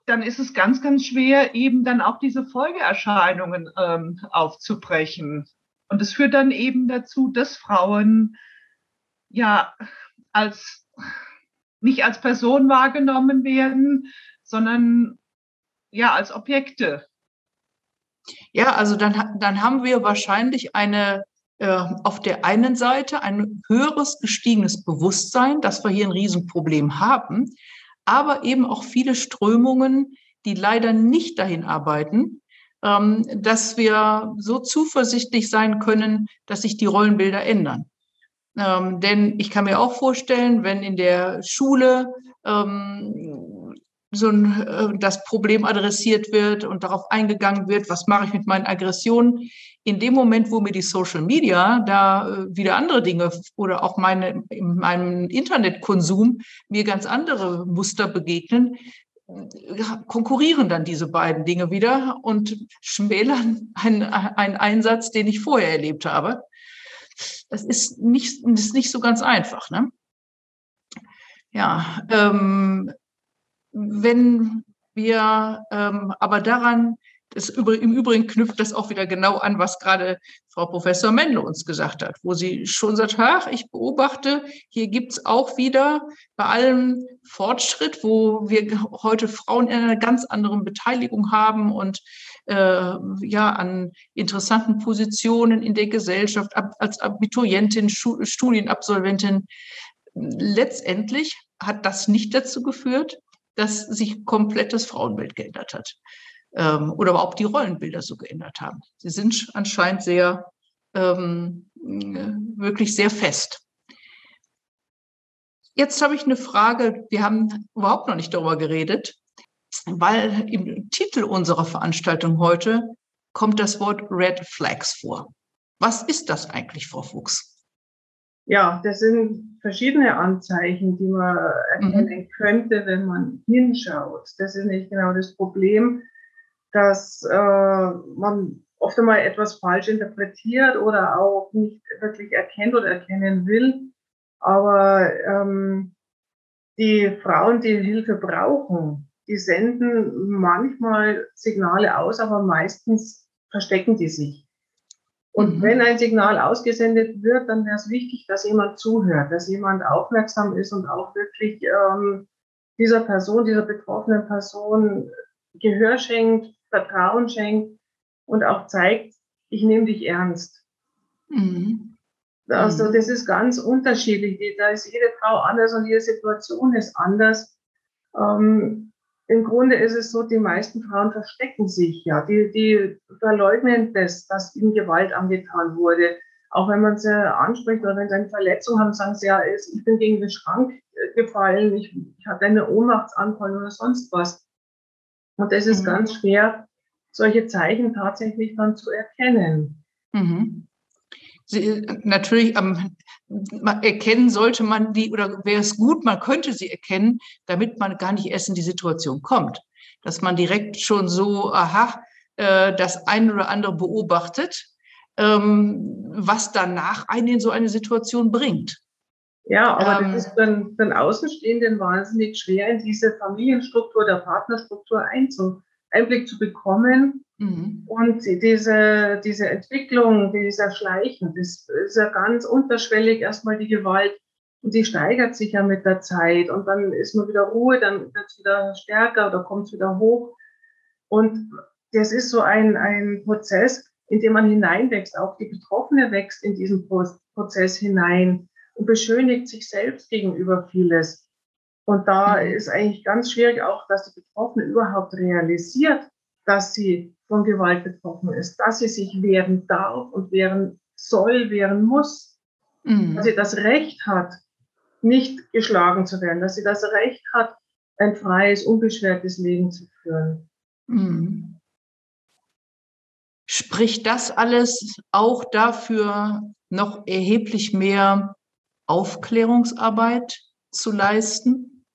dann ist es ganz, ganz schwer, eben dann auch diese Folgeerscheinungen ähm, aufzubrechen. Und es führt dann eben dazu, dass Frauen ja als nicht als Person wahrgenommen werden, sondern ja als Objekte. Ja, also dann, dann haben wir wahrscheinlich eine auf der einen Seite ein höheres gestiegenes Bewusstsein, dass wir hier ein Riesenproblem haben aber eben auch viele Strömungen, die leider nicht dahin arbeiten, ähm, dass wir so zuversichtlich sein können, dass sich die Rollenbilder ändern. Ähm, denn ich kann mir auch vorstellen, wenn in der Schule ähm, so ein, äh, das Problem adressiert wird und darauf eingegangen wird, was mache ich mit meinen Aggressionen, in dem Moment, wo mir die Social Media da äh, wieder andere Dinge oder auch meine, in meinem Internetkonsum mir ganz andere Muster begegnen, äh, konkurrieren dann diese beiden Dinge wieder und schmälern einen, einen Einsatz, den ich vorher erlebt habe. Das ist nicht, das ist nicht so ganz einfach. Ne? Ja, ähm, wenn wir ähm, aber daran das, Im Übrigen knüpft das auch wieder genau an, was gerade Frau Professor Mendel uns gesagt hat, wo sie schon sagt, ach, ich beobachte, hier gibt's auch wieder bei allem Fortschritt, wo wir heute Frauen in einer ganz anderen Beteiligung haben und äh, ja an interessanten Positionen in der Gesellschaft als Abiturientin, Studienabsolventin. Letztendlich hat das nicht dazu geführt, dass sich komplettes Frauenbild geändert hat ähm, oder überhaupt die Rollenbilder so geändert haben. Sie sind anscheinend sehr, ähm, wirklich sehr fest. Jetzt habe ich eine Frage, wir haben überhaupt noch nicht darüber geredet. weil im Titel unserer Veranstaltung heute kommt das Wort Red Flags vor. Was ist das eigentlich, Frau Fuchs? Ja, das sind verschiedene Anzeichen, die man erkennen mhm. könnte, wenn man hinschaut. Das ist nicht genau das Problem, dass äh, man oft einmal etwas falsch interpretiert oder auch nicht wirklich erkennt oder erkennen will. Aber ähm, die Frauen, die Hilfe brauchen, die senden manchmal Signale aus, aber meistens verstecken die sich. Und mhm. wenn ein Signal ausgesendet wird, dann wäre es wichtig, dass jemand zuhört, dass jemand aufmerksam ist und auch wirklich ähm, dieser Person, dieser betroffenen Person Gehör schenkt, Vertrauen schenkt und auch zeigt, ich nehme dich ernst. Mhm. Also mhm. das ist ganz unterschiedlich. Da ist jede Frau anders und jede Situation ist anders. Ähm, Im Grunde ist es so, die meisten Frauen verstecken sich ja. Die, die verleugnen das, dass ihnen Gewalt angetan wurde. Auch wenn man sie anspricht oder wenn sie eine Verletzung haben, sagen sie ja, ich bin gegen den Schrank gefallen, ich, ich hatte eine Ohnmachtsanfall oder sonst was. Und das ist mhm. ganz schwer, solche Zeichen tatsächlich dann zu erkennen. Mhm. Sie, natürlich ähm, erkennen sollte man die, oder wäre es gut, man könnte sie erkennen, damit man gar nicht erst in die Situation kommt. Dass man direkt schon so, aha, äh, das eine oder andere beobachtet, ähm, was danach einen in so eine Situation bringt. Ja, aber ähm, das ist für, für einen Außenstehenden wahnsinnig schwer, in diese Familienstruktur der Partnerstruktur Einblick zu bekommen. Mhm. Und diese, diese Entwicklung, dieser Schleichen, das ist ja ganz unterschwellig erstmal die Gewalt. Und die steigert sich ja mit der Zeit. Und dann ist man wieder Ruhe, dann wird es wieder stärker oder kommt es wieder hoch. Und das ist so ein, ein Prozess, in dem man hineinwächst. Auch die Betroffene wächst in diesen Prozess hinein und beschönigt sich selbst gegenüber vieles. Und da mhm. ist eigentlich ganz schwierig auch, dass die Betroffene überhaupt realisiert, dass sie von Gewalt betroffen ist, dass sie sich wehren darf und wehren soll, wehren muss, mhm. dass sie das Recht hat, nicht geschlagen zu werden, dass sie das Recht hat, ein freies, unbeschwertes Leben zu führen. Mhm. Spricht das alles auch dafür, noch erheblich mehr Aufklärungsarbeit zu leisten?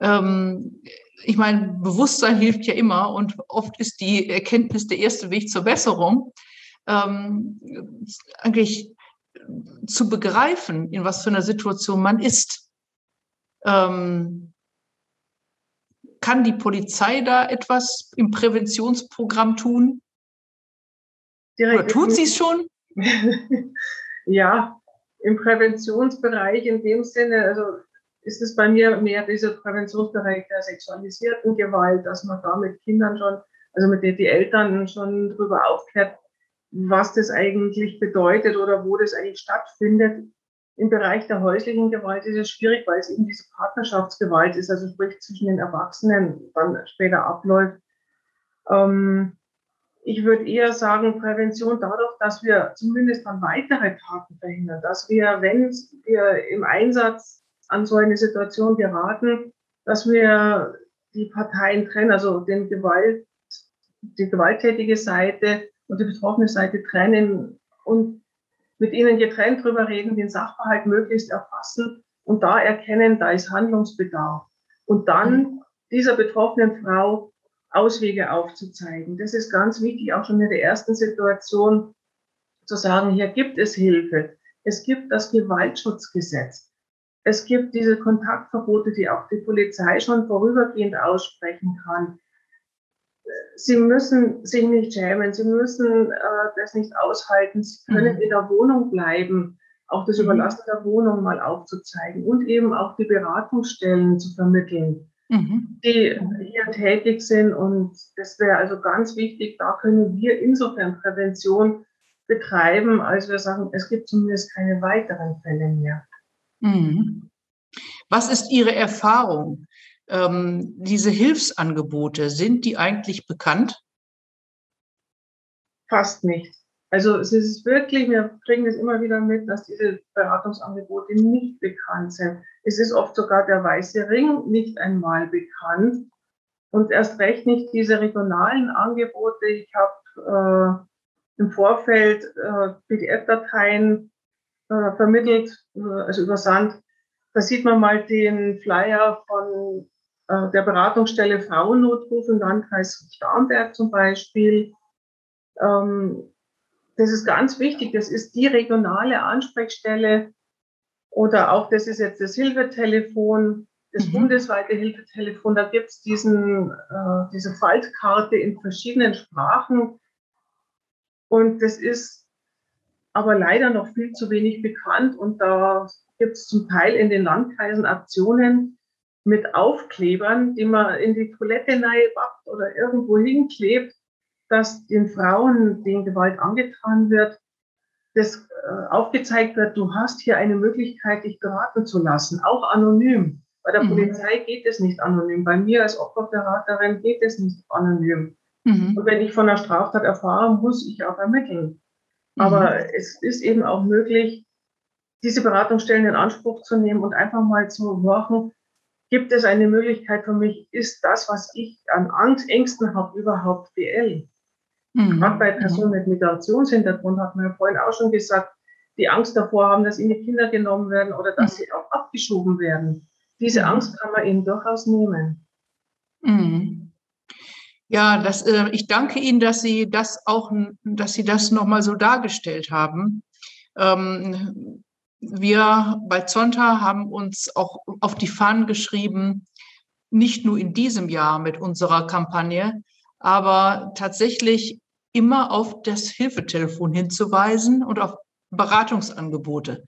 Ähm, ich meine, Bewusstsein hilft ja immer und oft ist die Erkenntnis der erste Weg zur Besserung. Ähm, eigentlich zu begreifen, in was für einer Situation man ist. Ähm, kann die Polizei da etwas im Präventionsprogramm tun? Direkt Oder tut sie es schon? ja, im Präventionsbereich in dem Sinne, also ist es bei mir mehr dieser Präventionsbereich der sexualisierten Gewalt, dass man da mit Kindern schon, also mit den die Eltern schon darüber aufklärt, was das eigentlich bedeutet oder wo das eigentlich stattfindet. Im Bereich der häuslichen Gewalt ist es schwierig, weil es eben diese Partnerschaftsgewalt ist, also sprich zwischen den Erwachsenen dann später abläuft. Ähm, ich würde eher sagen, Prävention dadurch, dass wir zumindest dann weitere Taten verhindern, dass wir, wenn wir im Einsatz an so eine Situation geraten, dass wir die Parteien trennen, also den Gewalt, die gewalttätige Seite und die betroffene Seite trennen und mit ihnen getrennt drüber reden, den Sachverhalt möglichst erfassen und da erkennen, da ist Handlungsbedarf. Und dann dieser betroffenen Frau Auswege aufzuzeigen. Das ist ganz wichtig, auch schon in der ersten Situation zu sagen, hier gibt es Hilfe. Es gibt das Gewaltschutzgesetz. Es gibt diese Kontaktverbote, die auch die Polizei schon vorübergehend aussprechen kann. Sie müssen sich nicht schämen, Sie müssen äh, das nicht aushalten, Sie können mhm. in der Wohnung bleiben, auch das mhm. Überlassen der Wohnung mal aufzuzeigen und eben auch die Beratungsstellen zu vermitteln, mhm. die hier tätig sind. Und das wäre also ganz wichtig, da können wir insofern Prävention betreiben, als wir sagen, es gibt zumindest keine weiteren Fälle mehr. Mhm. Was ist Ihre Erfahrung? Ähm, diese Hilfsangebote, sind die eigentlich bekannt? Fast nicht. Also es ist wirklich, wir kriegen es immer wieder mit, dass diese Beratungsangebote nicht bekannt sind. Es ist oft sogar der weiße Ring nicht einmal bekannt. und erst recht nicht diese regionalen Angebote. Ich habe äh, im Vorfeld äh, PDF-Dateien äh, vermittelt, äh, also übersandt. Da sieht man mal den Flyer von äh, der Beratungsstelle Frauennotruf im Landkreis Starnberg zum Beispiel. Ähm, das ist ganz wichtig. Das ist die regionale Ansprechstelle oder auch das ist jetzt das Hilfetelefon, das mhm. bundesweite Hilfetelefon. Da gibt es diesen, äh, diese Faltkarte in verschiedenen Sprachen. Und das ist aber leider noch viel zu wenig bekannt. Und da gibt es zum Teil in den Landkreisen Aktionen mit Aufklebern, die man in die Toilette backt oder irgendwo hinklebt, dass den Frauen, denen Gewalt angetan wird, das äh, aufgezeigt wird, du hast hier eine Möglichkeit, dich beraten zu lassen, auch anonym. Bei der mhm. Polizei geht es nicht anonym. Bei mir als Opferberaterin geht es nicht anonym. Mhm. Und wenn ich von einer Straftat erfahre, muss ich auch ermitteln. Mhm. Aber es ist eben auch möglich, diese Beratungsstellen in Anspruch zu nehmen und einfach mal zu horchen, gibt es eine Möglichkeit für mich, ist das, was ich an Angst, Ängsten habe, überhaupt BL? Mhm. Gerade bei Personen mit Migrationshintergrund hat man ja vorhin auch schon gesagt, die Angst davor haben, dass ihnen Kinder genommen werden oder dass mhm. sie auch abgeschoben werden. Diese mhm. Angst kann man ihnen durchaus nehmen. Mhm. Ja, das, äh, ich danke Ihnen, dass Sie das auch, dass Sie das nochmal so dargestellt haben. Ähm, wir bei Zonta haben uns auch auf die Fahnen geschrieben, nicht nur in diesem Jahr mit unserer Kampagne, aber tatsächlich immer auf das Hilfetelefon hinzuweisen und auf Beratungsangebote.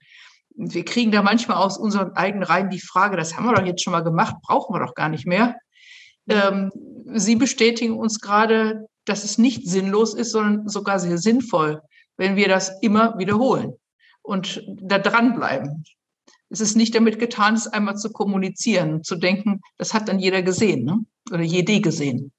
Wir kriegen da manchmal aus unseren eigenen Reihen die Frage, das haben wir doch jetzt schon mal gemacht, brauchen wir doch gar nicht mehr. Ähm, Sie bestätigen uns gerade, dass es nicht sinnlos ist, sondern sogar sehr sinnvoll, wenn wir das immer wiederholen und da dranbleiben. Es ist nicht damit getan, es einmal zu kommunizieren, zu denken, das hat dann jeder gesehen ne? oder jede gesehen.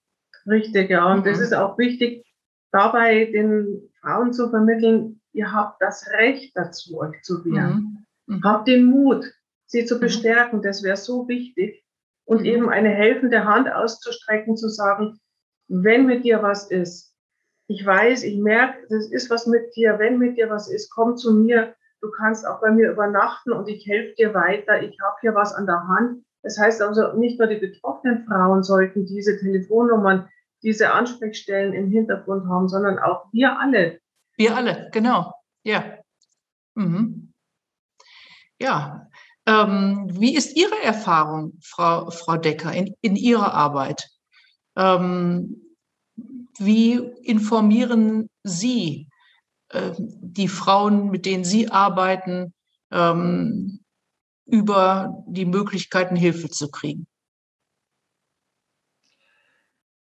Richtig, ja. Und es mhm. ist auch wichtig, dabei den Frauen zu vermitteln, ihr habt das Recht dazu, euch zu wehren. Mhm. Mhm. Habt den Mut, sie zu mhm. bestärken, das wäre so wichtig. Und mhm. eben eine helfende Hand auszustrecken, zu sagen, wenn mit dir was ist, ich weiß, ich merke, das ist was mit dir, wenn mit dir was ist, komm zu mir, du kannst auch bei mir übernachten und ich helfe dir weiter, ich habe hier was an der Hand. Das heißt also, nicht nur die betroffenen Frauen sollten diese Telefonnummern diese Ansprechstellen im Hintergrund haben, sondern auch wir alle. Wir alle, genau. Ja. Mhm. Ja. Ähm, wie ist Ihre Erfahrung, Frau, Frau Decker, in, in Ihrer Arbeit? Ähm, wie informieren Sie äh, die Frauen, mit denen Sie arbeiten, ähm, über die Möglichkeiten, Hilfe zu kriegen?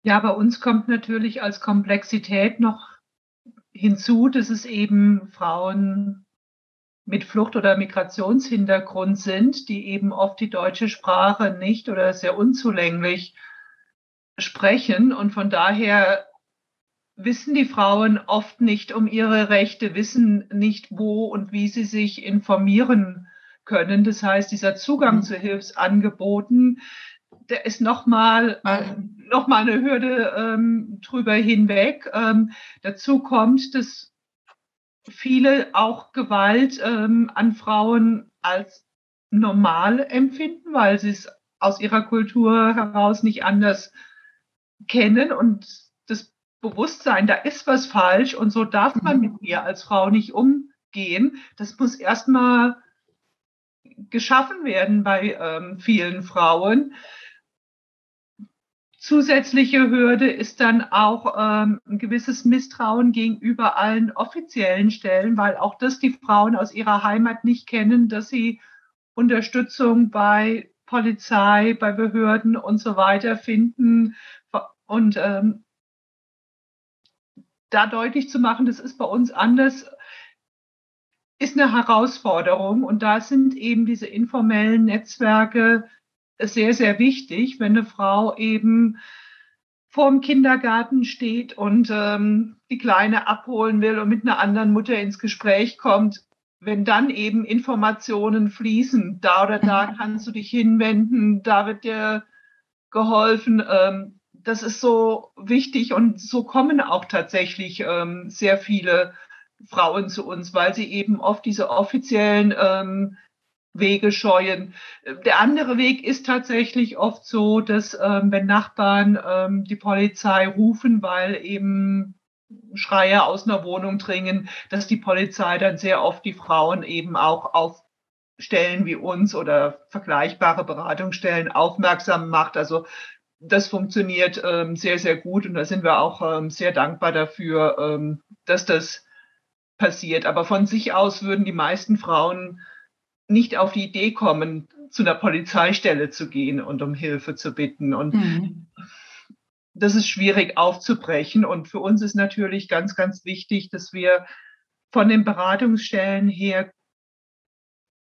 Ja, bei uns kommt natürlich als Komplexität noch hinzu, dass es eben Frauen mit Flucht- oder Migrationshintergrund sind, die eben oft die deutsche Sprache nicht oder sehr unzulänglich sprechen. Und von daher wissen die Frauen oft nicht um ihre Rechte, wissen nicht, wo und wie sie sich informieren können. Das heißt, dieser Zugang mhm. zu Hilfsangeboten, der ist nochmal noch mal eine Hürde ähm, drüber hinweg. Ähm, dazu kommt, dass viele auch Gewalt ähm, an Frauen als normal empfinden, weil sie es aus ihrer Kultur heraus nicht anders kennen und das Bewusstsein, da ist was falsch und so darf man mhm. mit mir als Frau nicht umgehen. Das muss erstmal geschaffen werden bei ähm, vielen Frauen. Zusätzliche Hürde ist dann auch ähm, ein gewisses Misstrauen gegenüber allen offiziellen Stellen, weil auch das die Frauen aus ihrer Heimat nicht kennen, dass sie Unterstützung bei Polizei, bei Behörden und so weiter finden. Und ähm, da deutlich zu machen, das ist bei uns anders, ist eine Herausforderung. Und da sind eben diese informellen Netzwerke sehr, sehr wichtig, wenn eine Frau eben vorm Kindergarten steht und ähm, die Kleine abholen will und mit einer anderen Mutter ins Gespräch kommt, wenn dann eben Informationen fließen, da oder da mhm. kannst du dich hinwenden, da wird dir geholfen, ähm, das ist so wichtig und so kommen auch tatsächlich ähm, sehr viele Frauen zu uns, weil sie eben oft diese offiziellen ähm, Wege scheuen. Der andere Weg ist tatsächlich oft so, dass ähm, wenn Nachbarn ähm, die Polizei rufen, weil eben Schreie aus einer Wohnung dringen, dass die Polizei dann sehr oft die Frauen eben auch auf Stellen wie uns oder vergleichbare Beratungsstellen aufmerksam macht. Also das funktioniert ähm, sehr, sehr gut und da sind wir auch ähm, sehr dankbar dafür, ähm, dass das passiert. Aber von sich aus würden die meisten Frauen nicht auf die Idee kommen, zu einer Polizeistelle zu gehen und um Hilfe zu bitten. Und mhm. das ist schwierig aufzubrechen. Und für uns ist natürlich ganz, ganz wichtig, dass wir von den Beratungsstellen her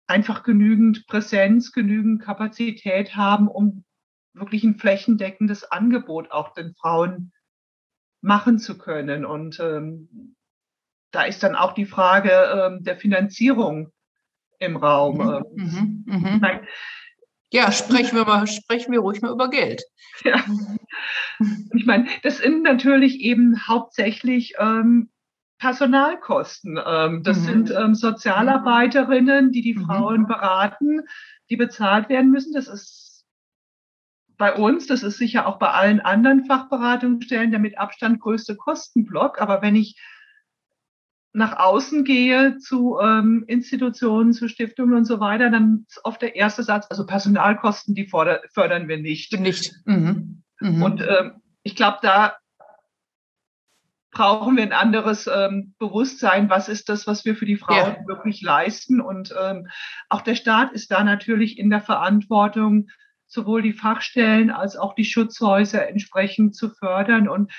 einfach genügend Präsenz, genügend Kapazität haben, um wirklich ein flächendeckendes Angebot auch den Frauen machen zu können. Und ähm, da ist dann auch die Frage ähm, der Finanzierung im Raum. Mhm, ähm, mhm, mhm. ja, sprechen wir mal, sprechen wir ruhig mal über Geld. Ja. Ich meine, das sind natürlich eben hauptsächlich ähm, Personalkosten. Ähm, das mhm. sind ähm, Sozialarbeiterinnen, die die mhm. Frauen beraten, die bezahlt werden müssen. Das ist bei uns, das ist sicher auch bei allen anderen Fachberatungsstellen der mit Abstand größte Kostenblock. Aber wenn ich nach außen gehe zu ähm, Institutionen, zu Stiftungen und so weiter, dann ist oft der erste Satz, also Personalkosten, die forder, fördern wir nicht. Nicht. Mhm. Mhm. Und ähm, ich glaube, da brauchen wir ein anderes ähm, Bewusstsein, was ist das, was wir für die Frauen ja. wirklich leisten. Und ähm, auch der Staat ist da natürlich in der Verantwortung, sowohl die Fachstellen als auch die Schutzhäuser entsprechend zu fördern. Und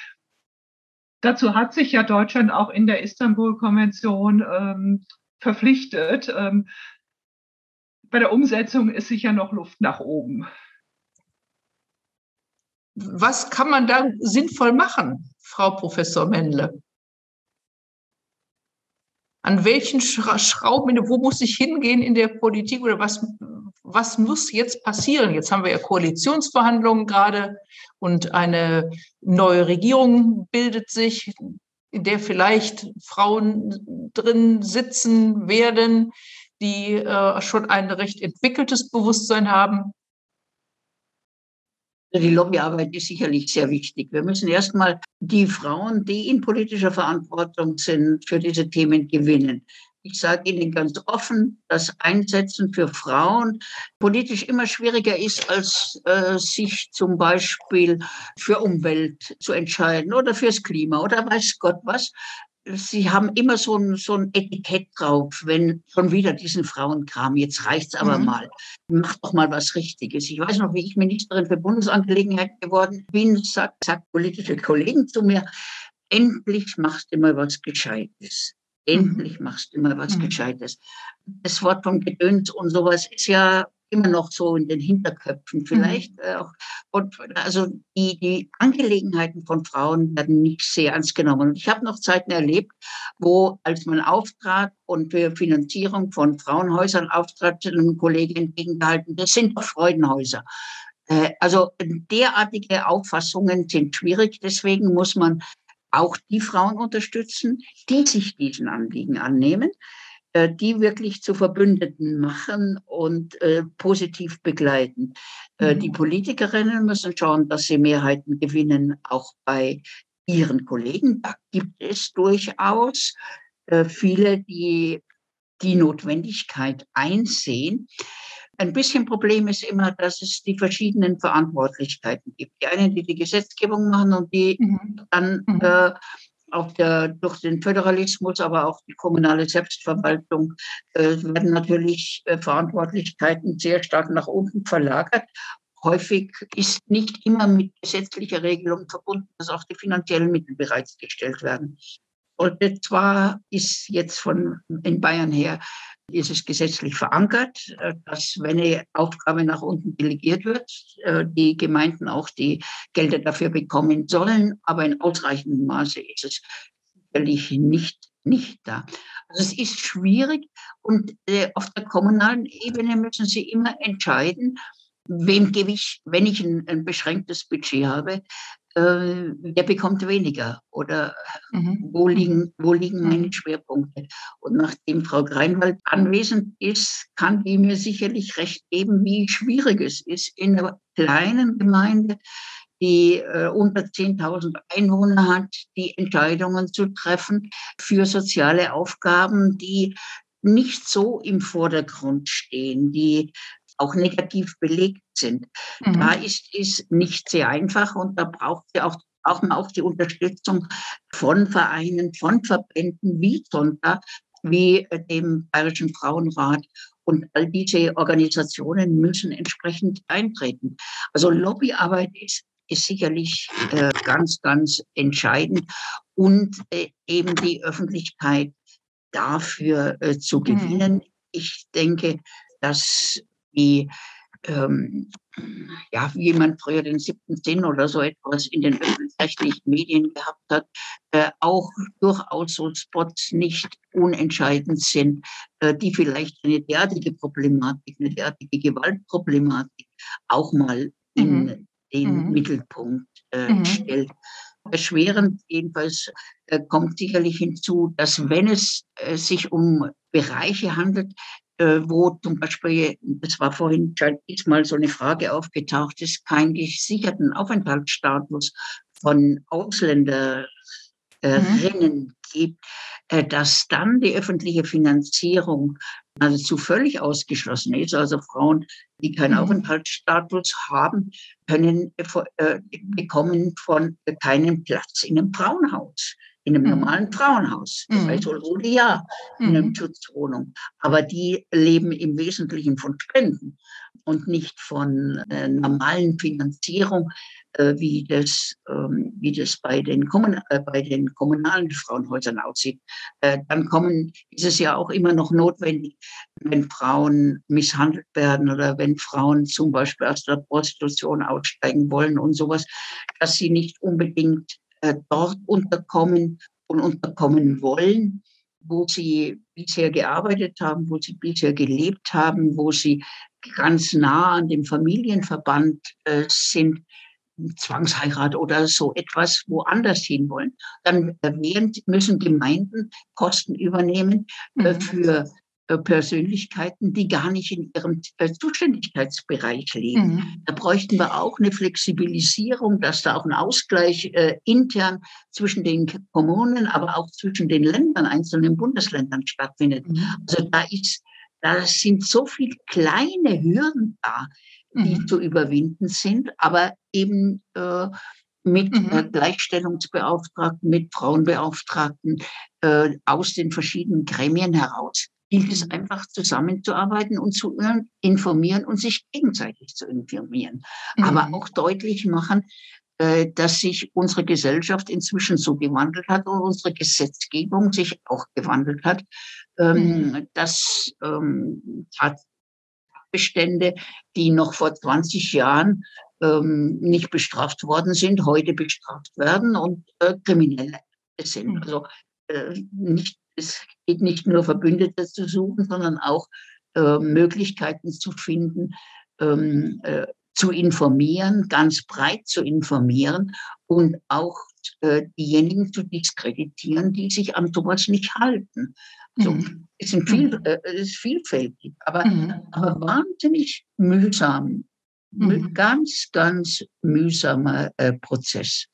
Dazu hat sich ja Deutschland auch in der Istanbul-Konvention ähm, verpflichtet. Ähm, bei der Umsetzung ist sicher noch Luft nach oben. Was kann man da sinnvoll machen, Frau Professor Mendle? An welchen Schrauben, wo muss ich hingehen in der Politik oder was, was muss jetzt passieren? Jetzt haben wir ja Koalitionsverhandlungen gerade und eine neue Regierung bildet sich, in der vielleicht Frauen drin sitzen werden, die äh, schon ein recht entwickeltes Bewusstsein haben. Die Lobbyarbeit ist sicherlich sehr wichtig. Wir müssen erstmal die Frauen, die in politischer Verantwortung sind, für diese Themen gewinnen. Ich sage Ihnen ganz offen, dass Einsetzen für Frauen politisch immer schwieriger ist, als äh, sich zum Beispiel für Umwelt zu entscheiden oder fürs Klima oder weiß Gott was. Sie haben immer so ein, so ein Etikett drauf, wenn schon wieder diesen Frauenkram, jetzt reicht's aber mhm. mal. Mach doch mal was Richtiges. Ich weiß noch, wie ich Ministerin für Bundesangelegenheiten geworden bin, sagt, sagt politische Kollegen zu mir, endlich machst du mal was Gescheites. Endlich mhm. machst du immer was mhm. Gescheites. Das Wort von Gedöns und sowas ist ja immer noch so in den Hinterköpfen mhm. vielleicht mhm. auch. Und also die, die Angelegenheiten von Frauen werden nicht sehr ernst genommen. Und ich habe noch Zeiten erlebt, wo, als man auftrat und für Finanzierung von Frauenhäusern auftrat, einem Kollegen entgegengehalten, das sind doch Freudenhäuser. Äh, also derartige Auffassungen sind schwierig. Deswegen muss man auch die Frauen unterstützen, die sich diesen Anliegen annehmen, die wirklich zu Verbündeten machen und äh, positiv begleiten. Äh, mhm. Die Politikerinnen müssen schauen, dass sie Mehrheiten gewinnen, auch bei ihren Kollegen. Da gibt es durchaus viele, die die Notwendigkeit einsehen. Ein bisschen Problem ist immer, dass es die verschiedenen Verantwortlichkeiten gibt. Die einen, die die Gesetzgebung machen und die mhm. dann mhm. äh, auf der, durch den Föderalismus, aber auch die kommunale Selbstverwaltung äh, werden natürlich äh, Verantwortlichkeiten sehr stark nach unten verlagert. Häufig ist nicht immer mit gesetzlicher Regelung verbunden, dass auch die finanziellen Mittel bereitgestellt werden. Und zwar ist jetzt von in Bayern her ist es gesetzlich verankert, äh, dass wenn eine Aufgabe nach unten delegiert wird, äh, die Gemeinden auch die Gelder dafür bekommen sollen. Aber in ausreichendem Maße ist es sicherlich nicht, nicht da. Also es ist schwierig und äh, auf der kommunalen Ebene müssen Sie immer entscheiden, wem gebe ich, wenn ich ein, ein beschränktes Budget habe, der bekommt weniger oder mhm. wo liegen, wo liegen meine mhm. Schwerpunkte. Und nachdem Frau Greinwald anwesend ist, kann die mir sicherlich recht geben, wie schwierig es ist, in einer kleinen Gemeinde, die äh, unter 10.000 Einwohner hat, die Entscheidungen zu treffen für soziale Aufgaben, die nicht so im Vordergrund stehen, die auch negativ belegt sind. Mhm. Da ist es nicht sehr einfach und da braucht es auch auch mal auch die Unterstützung von Vereinen, von Verbänden wie Zonta, wie dem Bayerischen Frauenrat. Und all diese Organisationen müssen entsprechend eintreten. Also Lobbyarbeit ist, ist sicherlich äh, ganz, ganz entscheidend und äh, eben die Öffentlichkeit dafür äh, zu mhm. gewinnen. Mhm. Ich denke, dass die ähm, ja, wie man früher den siebten Sinn oder so etwas in den öffentlich-rechtlichen Medien gehabt hat, äh, auch durchaus so Spots nicht unentscheidend sind, äh, die vielleicht eine derartige Problematik, eine derartige Gewaltproblematik auch mal in mhm. den mhm. Mittelpunkt äh, mhm. stellt. Erschwerend jedenfalls äh, kommt sicherlich hinzu, dass wenn es äh, sich um Bereiche handelt, äh, wo zum Beispiel, das war vorhin ist mal so eine Frage aufgetaucht, es keinen gesicherten Aufenthaltsstatus von Ausländerinnen mhm. gibt, äh, dass dann die öffentliche Finanzierung also völlig ausgeschlossen ist. Also Frauen, die keinen mhm. Aufenthaltsstatus haben, können äh, bekommen von keinen Platz in einem Frauenhaus in einem mhm. normalen Frauenhaus, mhm. bei Solrode ja, in einer mhm. Schutzwohnung. Aber die leben im Wesentlichen von Spenden und nicht von äh, normalen Finanzierung, äh, wie, das, ähm, wie das bei den, Kommun äh, bei den kommunalen Frauenhäusern aussieht. Äh, dann kommen, ist es ja auch immer noch notwendig, wenn Frauen misshandelt werden oder wenn Frauen zum Beispiel aus der Prostitution aussteigen wollen und sowas, dass sie nicht unbedingt äh, dort unterkommen und unterkommen wollen, wo sie bisher gearbeitet haben, wo sie bisher gelebt haben, wo sie ganz nah an dem Familienverband äh, sind, Zwangsheirat oder so etwas woanders hin wollen, dann werden, müssen Gemeinden Kosten übernehmen äh, mhm. für äh, Persönlichkeiten, die gar nicht in ihrem äh, Zuständigkeitsbereich leben. Mhm. Da bräuchten wir auch eine Flexibilisierung, dass da auch ein Ausgleich äh, intern zwischen den Kommunen, aber auch zwischen den Ländern, einzelnen Bundesländern stattfindet. Mhm. Also da ist, da sind so viele kleine Hürden da, die mhm. zu überwinden sind, aber eben äh, mit äh, Gleichstellungsbeauftragten, mit Frauenbeauftragten äh, aus den verschiedenen Gremien heraus gilt es einfach zusammenzuarbeiten und zu informieren und sich gegenseitig zu informieren. Mhm. Aber auch deutlich machen, äh, dass sich unsere Gesellschaft inzwischen so gewandelt hat und unsere Gesetzgebung sich auch gewandelt hat, ähm, mhm. dass ähm, Tatbestände, die noch vor 20 Jahren ähm, nicht bestraft worden sind, heute bestraft werden und äh, kriminell sind. Mhm. Also äh, nicht es geht nicht nur Verbündete zu suchen, sondern auch äh, Möglichkeiten zu finden, ähm, äh, zu informieren, ganz breit zu informieren und auch äh, diejenigen zu diskreditieren, die sich an sowas nicht halten. Also, mhm. es, sind viel, mhm. äh, es ist vielfältig, aber, mhm. aber wahnsinnig mühsam, mhm. ganz, ganz mühsamer äh, Prozess.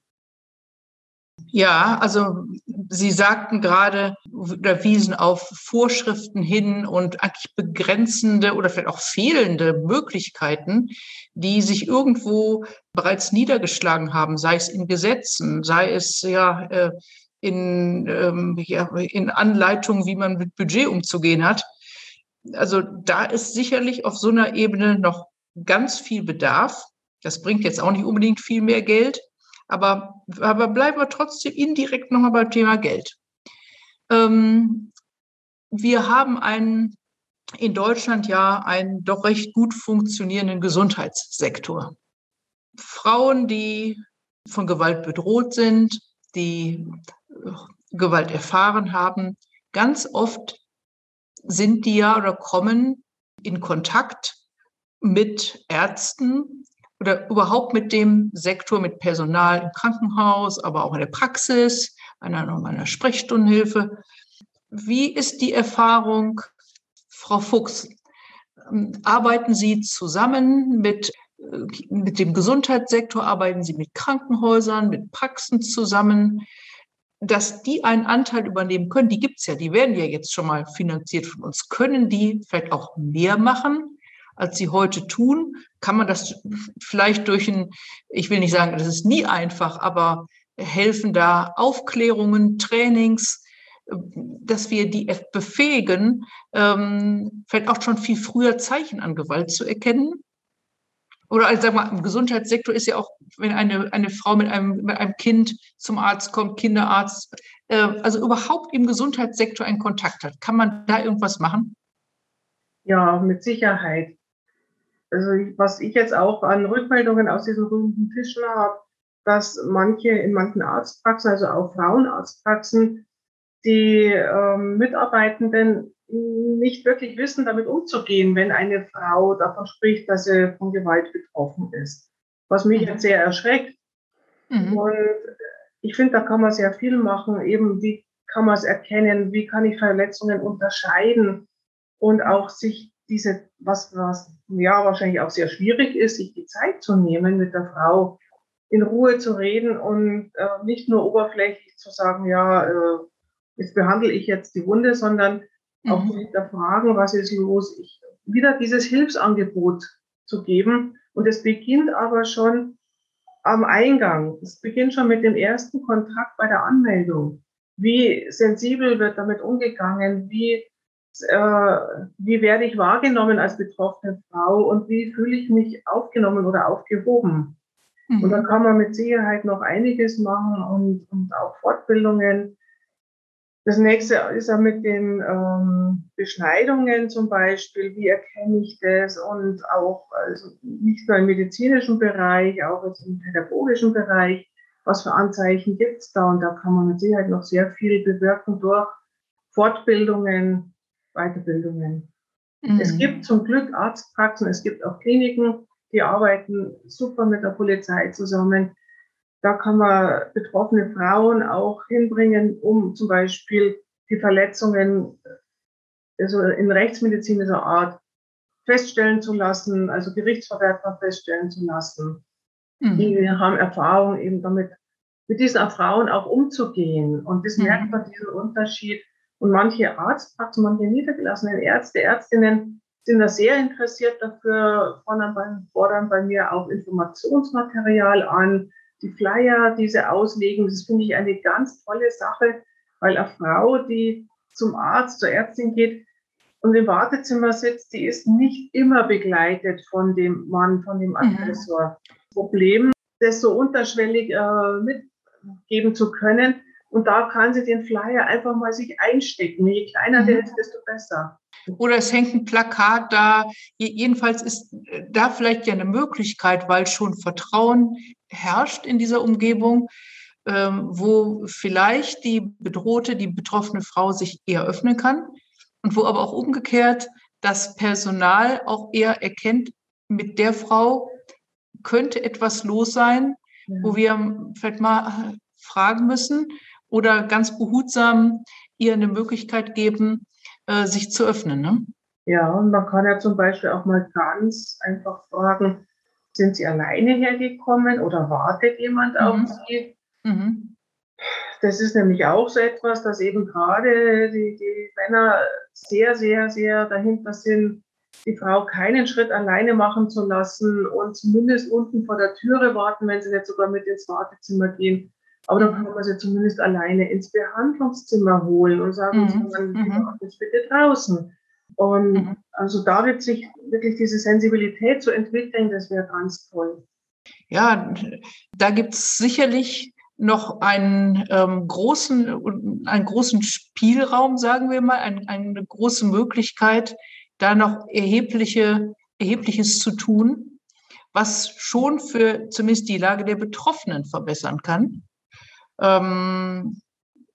Ja, also Sie sagten gerade oder wiesen auf Vorschriften hin und eigentlich begrenzende oder vielleicht auch fehlende Möglichkeiten, die sich irgendwo bereits niedergeschlagen haben, sei es in Gesetzen, sei es ja äh, in, ähm, ja, in Anleitungen, wie man mit Budget umzugehen hat. Also da ist sicherlich auf so einer Ebene noch ganz viel Bedarf. Das bringt jetzt auch nicht unbedingt viel mehr Geld. Aber, aber bleiben wir trotzdem indirekt nochmal beim Thema Geld. Ähm, wir haben einen, in Deutschland ja einen doch recht gut funktionierenden Gesundheitssektor. Frauen, die von Gewalt bedroht sind, die äh, Gewalt erfahren haben, ganz oft sind die ja oder kommen in Kontakt mit Ärzten oder überhaupt mit dem Sektor, mit Personal im Krankenhaus, aber auch in der Praxis, einer, einer Sprechstundenhilfe. Wie ist die Erfahrung, Frau Fuchs? Ähm, arbeiten Sie zusammen mit, äh, mit dem Gesundheitssektor, arbeiten Sie mit Krankenhäusern, mit Praxen zusammen? dass die einen Anteil übernehmen können, die gibt es ja, die werden ja jetzt schon mal finanziert von uns. Können die vielleicht auch mehr machen, als sie heute tun? Kann man das vielleicht durch ein, ich will nicht sagen, das ist nie einfach, aber helfen da Aufklärungen, Trainings, dass wir die befähigen, ähm, vielleicht auch schon viel früher Zeichen an Gewalt zu erkennen oder also sag mal, im Gesundheitssektor ist ja auch, wenn eine, eine Frau mit einem, mit einem Kind zum Arzt kommt, Kinderarzt, äh, also überhaupt im Gesundheitssektor einen Kontakt hat. Kann man da irgendwas machen? Ja, mit Sicherheit. Also was ich jetzt auch an Rückmeldungen aus diesen runden Tischen habe, dass manche in manchen Arztpraxen, also auch Frauenarztpraxen, die ähm, Mitarbeitenden nicht wirklich wissen, damit umzugehen, wenn eine Frau davon spricht, dass sie von Gewalt betroffen ist. Was mich mhm. jetzt sehr erschreckt. Mhm. Und ich finde, da kann man sehr viel machen. Eben, wie kann man es erkennen? Wie kann ich Verletzungen unterscheiden? Und auch sich diese, was, was ja wahrscheinlich auch sehr schwierig ist, sich die Zeit zu nehmen, mit der Frau in Ruhe zu reden und äh, nicht nur oberflächlich zu sagen, ja, äh, jetzt behandle ich jetzt die Wunde, sondern mhm. auch zu hinterfragen, was ist los. Ich, wieder dieses Hilfsangebot zu geben. Und es beginnt aber schon am Eingang. Es beginnt schon mit dem ersten Kontakt bei der Anmeldung. Wie sensibel wird damit umgegangen? Wie, wie werde ich wahrgenommen als betroffene Frau? Und wie fühle ich mich aufgenommen oder aufgehoben? Mhm. Und da kann man mit Sicherheit noch einiges machen und, und auch Fortbildungen das nächste ist ja mit den ähm, Beschneidungen zum Beispiel. Wie erkenne ich das? Und auch also nicht nur im medizinischen Bereich, auch im pädagogischen Bereich. Was für Anzeichen gibt es da? Und da kann man mit Sicherheit noch sehr viel bewirken durch Fortbildungen, Weiterbildungen. Mhm. Es gibt zum Glück Arztpraxen, es gibt auch Kliniken, die arbeiten super mit der Polizei zusammen. Da kann man betroffene Frauen auch hinbringen, um zum Beispiel die Verletzungen also in rechtsmedizinischer Art feststellen zu lassen, also Gerichtsverwerfer feststellen zu lassen. Mhm. Die haben Erfahrung eben damit, mit diesen Frauen auch umzugehen. Und das mhm. merkt man diesen Unterschied. Und manche Arztpraxen, manche niedergelassenen Ärzte, Ärztinnen sind da sehr interessiert dafür, fordern bei, fordern bei mir auch Informationsmaterial an, die Flyer, diese auslegen. Das finde ich eine ganz tolle Sache, weil eine Frau, die zum Arzt, zur Ärztin geht und im Wartezimmer sitzt, die ist nicht immer begleitet von dem Mann, von dem mhm. Aggressor. Mhm. Problem, das so unterschwellig äh, mitgeben zu können. Und da kann sie den Flyer einfach mal sich einstecken. Je kleiner mhm. der ist, desto besser. Oder es hängt ein Plakat da. Jedenfalls ist da vielleicht ja eine Möglichkeit, weil schon Vertrauen herrscht in dieser Umgebung, ähm, wo vielleicht die bedrohte, die betroffene Frau sich eher öffnen kann und wo aber auch umgekehrt das Personal auch eher erkennt, mit der Frau könnte etwas los sein, wo wir vielleicht mal fragen müssen oder ganz behutsam ihr eine Möglichkeit geben, äh, sich zu öffnen. Ne? Ja, und man kann ja zum Beispiel auch mal ganz einfach fragen, sind Sie alleine hergekommen oder wartet jemand mhm. auf Sie? Mhm. Das ist nämlich auch so etwas, dass eben gerade die, die Männer sehr, sehr, sehr dahinter sind, die Frau keinen Schritt alleine machen zu lassen und zumindest unten vor der Türe warten, wenn sie nicht sogar mit ins Wartezimmer gehen. Aber dann kann man sie zumindest alleine ins Behandlungszimmer holen und sagen, mhm. dann mhm. bitte draußen. Und mhm. also da wird sich wirklich diese Sensibilität zu entwickeln, das wäre ganz toll. Ja, da gibt es sicherlich noch einen ähm, großen, einen großen Spielraum, sagen wir mal, ein, eine große Möglichkeit, da noch erhebliche, erhebliches zu tun, was schon für zumindest die Lage der Betroffenen verbessern kann ähm,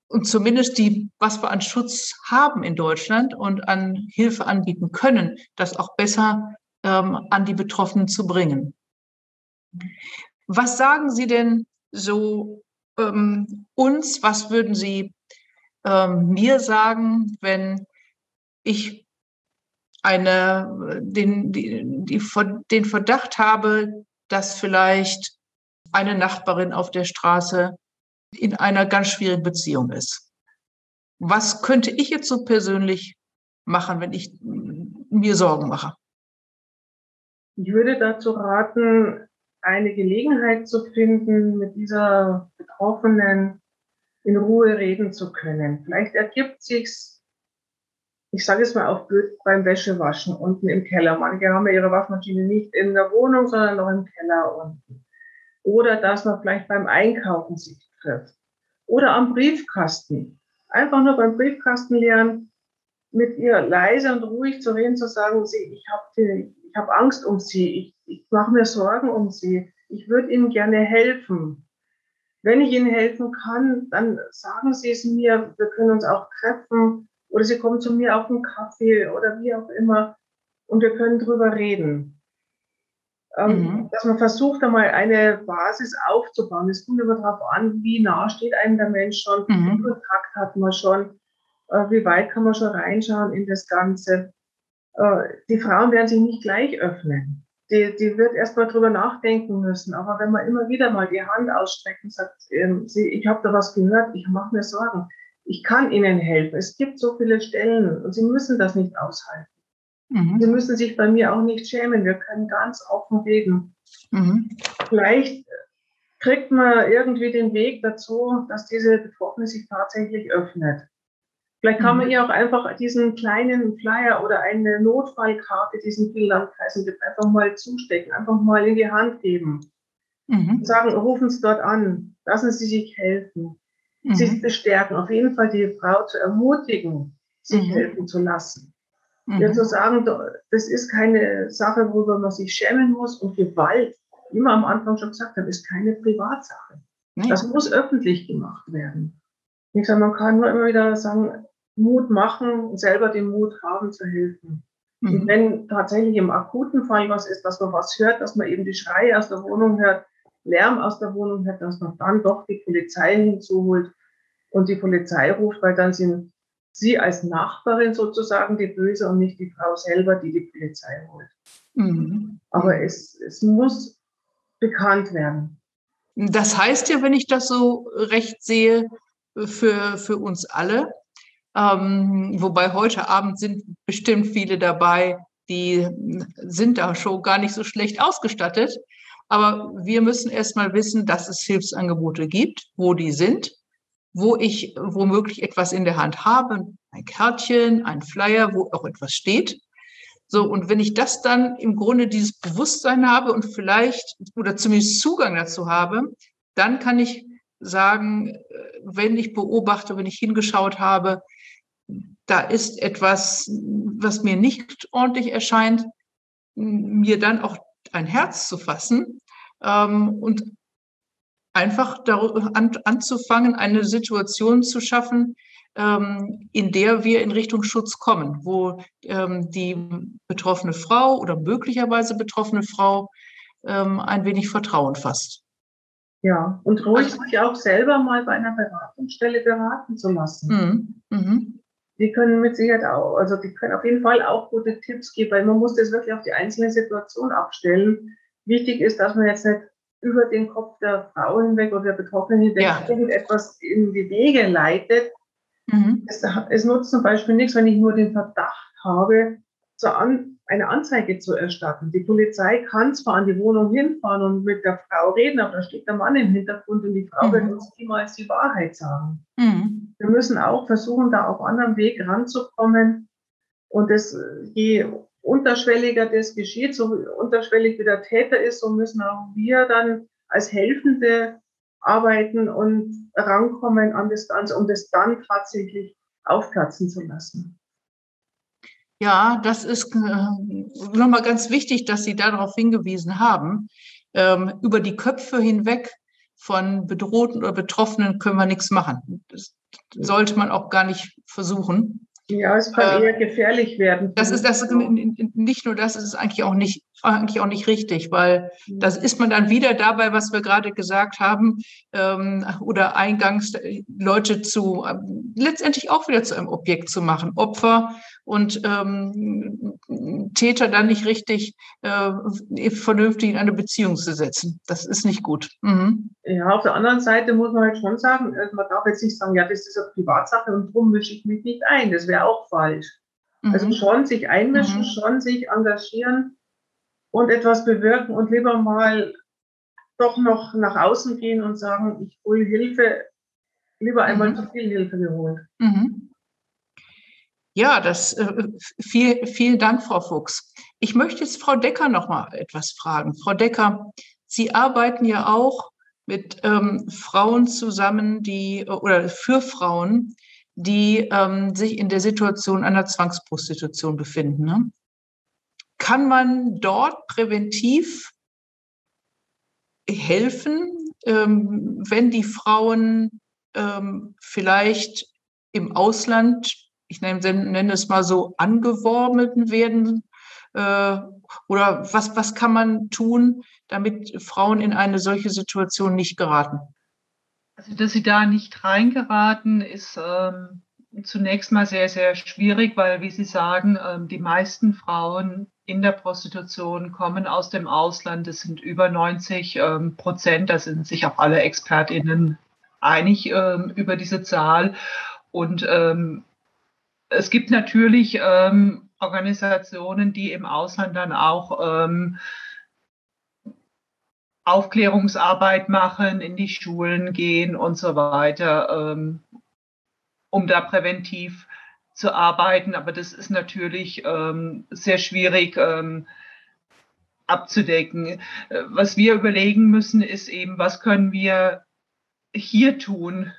und zumindest die, was wir an Schutz haben in Deutschland und an Hilfe anbieten können, das auch besser ähm, an die Betroffenen zu bringen. Was sagen Sie denn so ähm, uns? Was würden Sie ähm, mir sagen, wenn ich eine, den, die, die, den Verdacht habe, dass vielleicht eine Nachbarin auf der Straße in einer ganz schwierigen Beziehung ist. Was könnte ich jetzt so persönlich machen, wenn ich mir Sorgen mache? Ich würde dazu raten, eine Gelegenheit zu finden, mit dieser Betroffenen in Ruhe reden zu können. Vielleicht ergibt sich's, ich sage es mal auf Bild, beim Wäschewaschen unten im Keller. Manche haben ja ihre Waschmaschine nicht in der Wohnung, sondern noch im Keller unten. Oder dass man vielleicht beim Einkaufen sich trifft. Oder am Briefkasten. Einfach nur beim Briefkasten lernen, mit ihr leise und ruhig zu reden, zu sagen, sie, ich habe hab Angst um sie, ich, ich mache mir Sorgen um sie, ich würde ihnen gerne helfen. Wenn ich ihnen helfen kann, dann sagen sie es mir, wir können uns auch treffen oder sie kommen zu mir auf einen Kaffee oder wie auch immer und wir können drüber reden. Ähm, mhm. Dass man versucht, einmal eine Basis aufzubauen. Es kommt immer darauf an, wie nah steht einem der Mensch schon, mhm. wie Kontakt hat man schon, äh, wie weit kann man schon reinschauen in das Ganze. Äh, die Frauen werden sich nicht gleich öffnen. Die, die wird erst mal drüber nachdenken müssen. Aber wenn man immer wieder mal die Hand ausstreckt und sagt, ähm, sie, ich habe da was gehört, ich mache mir Sorgen, ich kann Ihnen helfen. Es gibt so viele Stellen und Sie müssen das nicht aushalten. Mhm. Sie müssen sich bei mir auch nicht schämen. Wir können ganz offen reden. Mhm. Vielleicht kriegt man irgendwie den Weg dazu, dass diese Betroffene sich tatsächlich öffnet. Vielleicht kann man mhm. ihr auch einfach diesen kleinen Flyer oder eine Notfallkarte, diesen vielen Landkreisen gibt, einfach mal zustecken, einfach mal in die Hand geben. Mhm. Sagen, rufen Sie dort an, lassen Sie sich helfen, mhm. sich bestärken, auf jeden Fall die Frau zu ermutigen, sich mhm. helfen zu lassen. Mhm. Ja, zu sagen, das ist keine Sache, worüber man sich schämen muss und Gewalt, wie wir am Anfang schon gesagt haben, ist keine Privatsache. Nee. Das muss öffentlich gemacht werden. Ich sage, man kann nur immer wieder sagen, Mut machen und selber den Mut haben zu helfen. Mhm. Und wenn tatsächlich im akuten Fall was ist, dass man was hört, dass man eben die Schreie aus der Wohnung hört, Lärm aus der Wohnung hört, dass man dann doch die Polizei hinzuholt und die Polizei ruft, weil dann sind sie als Nachbarin sozusagen die Böse und nicht die Frau selber, die die Polizei holt. Mhm. Aber es, es muss bekannt werden. Das heißt ja, wenn ich das so recht sehe, für, für uns alle. Ähm, wobei heute Abend sind bestimmt viele dabei, die sind da schon gar nicht so schlecht ausgestattet. Aber wir müssen erst mal wissen, dass es Hilfsangebote gibt, wo die sind wo ich womöglich etwas in der Hand habe, ein Kärtchen, ein Flyer, wo auch etwas steht. So, und wenn ich das dann im Grunde dieses Bewusstsein habe und vielleicht oder zumindest Zugang dazu habe, dann kann ich sagen, äh, wenn ich beobachte, wenn ich hingeschaut habe, da ist etwas, was mir nicht ordentlich erscheint, mir dann auch ein Herz zu fassen ähm, und einfach an, anzufangen, eine Situation zu schaffen, ähm, in der wir in Richtung Schutz kommen, wo ähm, die betroffene Frau oder möglicherweise betroffene Frau ähm, ein wenig Vertrauen fasst. Ja, und ruhig also, sich auch selber mal bei einer Beratungsstelle beraten zu lassen. Mhm. Mhm. Die können mit Sicherheit auch, also die können auf jeden Fall auch gute Tipps geben, weil man muss das wirklich auf die einzelne Situation abstellen. Wichtig ist, dass man jetzt nicht über den Kopf der Frau hinweg oder der Betroffenen hinweg ja. irgendetwas in die Wege leitet. Mhm. Es, es, nutzt zum Beispiel nichts, wenn ich nur den Verdacht habe, An eine Anzeige zu erstatten. Die Polizei kann zwar an die Wohnung hinfahren und mit der Frau reden, aber da steht der Mann im Hintergrund und die Frau mhm. wird uns niemals die Wahrheit sagen. Mhm. Wir müssen auch versuchen, da auf anderem Weg ranzukommen. Und das, je unterschwelliger das geschieht, so unterschwellig wie der Täter ist, so müssen auch wir dann als Helfende arbeiten und rankommen an das Ganze, um das dann tatsächlich aufplatzen zu lassen. Ja, das ist äh, nochmal ganz wichtig, dass Sie darauf hingewiesen haben. Ähm, über die Köpfe hinweg von Bedrohten oder Betroffenen können wir nichts machen. Das sollte man auch gar nicht versuchen. Ja, es kann äh, eher gefährlich werden. Das ist das nicht nur das, ist eigentlich auch nicht eigentlich auch nicht richtig, weil mhm. das ist man dann wieder dabei, was wir gerade gesagt haben, ähm, oder eingangs Leute zu ähm, letztendlich auch wieder zu einem Objekt zu machen, Opfer und ähm, Täter dann nicht richtig äh, vernünftig in eine Beziehung zu setzen. Das ist nicht gut. Mhm. Ja, auf der anderen Seite muss man halt schon sagen, äh, man darf jetzt nicht sagen, ja, das ist eine Privatsache und drum mische ich mich nicht ein. Das wäre auch falsch. Also mhm. Also schon sich einmischen, mhm. schon sich engagieren und etwas bewirken und lieber mal doch noch nach außen gehen und sagen, ich hole Hilfe, lieber einmal mhm. zu viel Hilfe geholt. Mhm. Ja, das äh, viel, vielen Dank, Frau Fuchs. Ich möchte jetzt Frau Decker noch mal etwas fragen. Frau Decker, Sie arbeiten ja auch mit ähm, Frauen zusammen, die oder für Frauen, die ähm, sich in der Situation einer Zwangsprostitution befinden. Ne? Kann man dort präventiv helfen, ähm, wenn die Frauen ähm, vielleicht im Ausland, ich nenne, nenne, es mal so, angeworben werden? Äh, oder was, was kann man tun, damit Frauen in eine solche Situation nicht geraten? Also, dass sie da nicht reingeraten, ist ähm, zunächst mal sehr, sehr schwierig, weil, wie Sie sagen, ähm, die meisten Frauen in der Prostitution kommen aus dem Ausland. Das sind über 90 ähm, Prozent. Da sind sich auch alle ExpertInnen einig ähm, über diese Zahl. Und ähm, es gibt natürlich ähm, Organisationen, die im Ausland dann auch ähm, Aufklärungsarbeit machen, in die Schulen gehen und so weiter, ähm, um da präventiv zu arbeiten. Aber das ist natürlich ähm, sehr schwierig ähm, abzudecken. Äh, was wir überlegen müssen, ist eben, was können wir hier tun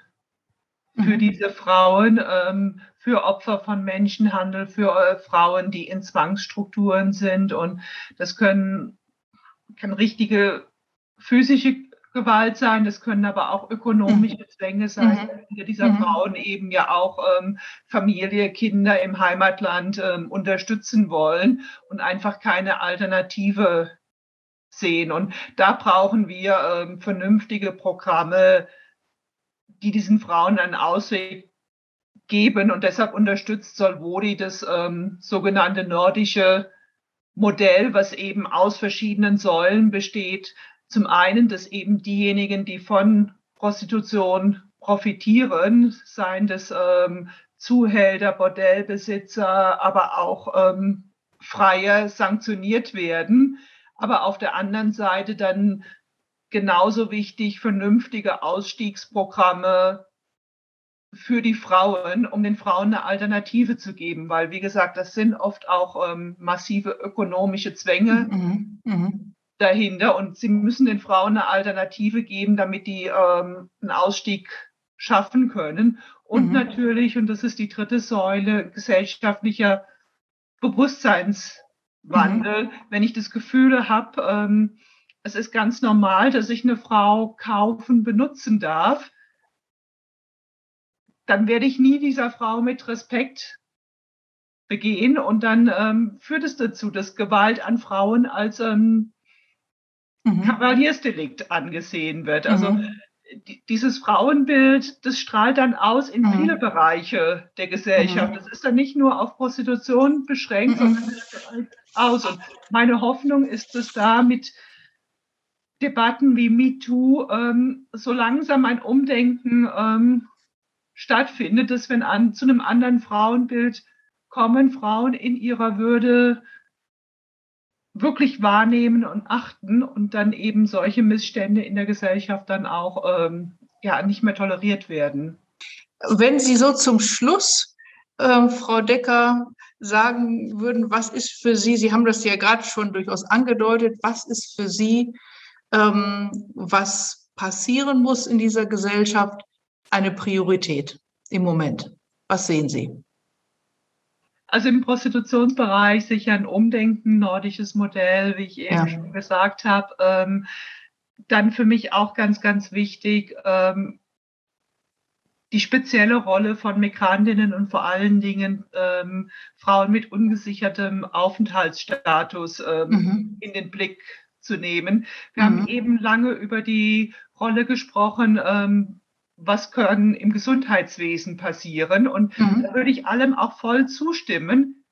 für mhm. diese Frauen, ähm, für Opfer von Menschenhandel, für äh, Frauen, die in Zwangsstrukturen sind. Und das können, können richtige physische Gewalt sein, das können aber auch ökonomische mhm. Zwänge sein. Mhm. Dieser mhm. Frauen eben ja auch ähm, Familie, Kinder im Heimatland ähm, unterstützen wollen und einfach keine Alternative sehen. Und da brauchen wir ähm, vernünftige Programme, die diesen Frauen einen Ausweg geben. Und deshalb unterstützt Solvodi das ähm, sogenannte nordische Modell, was eben aus verschiedenen Säulen besteht, zum einen, dass eben diejenigen, die von Prostitution profitieren, seien das ähm, Zuhälter, Bordellbesitzer, aber auch ähm, Freie sanktioniert werden. Aber auf der anderen Seite dann genauso wichtig vernünftige Ausstiegsprogramme für die Frauen, um den Frauen eine Alternative zu geben, weil wie gesagt, das sind oft auch ähm, massive ökonomische Zwänge. Mhm. Mhm dahinter und sie müssen den Frauen eine Alternative geben, damit die ähm, einen Ausstieg schaffen können. Und mhm. natürlich, und das ist die dritte Säule, gesellschaftlicher Bewusstseinswandel. Mhm. Wenn ich das Gefühl habe, ähm, es ist ganz normal, dass ich eine Frau kaufen, benutzen darf, dann werde ich nie dieser Frau mit Respekt begehen und dann ähm, führt es dazu, dass Gewalt an Frauen als ähm, mhm. Kavaliersdelikt angesehen wird. Also mhm. dieses Frauenbild, das strahlt dann aus in mhm. viele Bereiche der Gesellschaft. Mhm. Das ist dann nicht nur auf Prostitution beschränkt, mhm. sondern es strahlt aus. Und meine Hoffnung ist, dass da mit Debatten wie MeToo ähm, so langsam ein Umdenken ähm, stattfindet, dass wenn an zu einem anderen Frauenbild kommen, Frauen in ihrer Würde wirklich wahrnehmen und achten und dann eben solche Missstände in der Gesellschaft dann auch ähm, ja nicht mehr toleriert werden. Wenn Sie so zum Schluss, äh, Frau Decker, sagen würden, was ist für Sie, Sie haben das ja gerade schon durchaus angedeutet, was ist für Sie, ähm, was passieren muss in dieser Gesellschaft, eine Priorität im Moment? Was sehen Sie? Also im Prostitutionsbereich sicher ein Umdenken, nordisches Modell, wie ich eben ja. schon gesagt habe. Ähm, dann für mich auch ganz, ganz wichtig, ähm, die spezielle Rolle von Migrantinnen und vor allen Dingen ähm, Frauen mit ungesichertem Aufenthaltsstatus ähm, mhm. in den Blick zu nehmen. Wir mhm. haben eben lange über die Rolle gesprochen, ähm, was kann im Gesundheitswesen passieren. Und mhm. da würde ich allem auch voll zustimmen.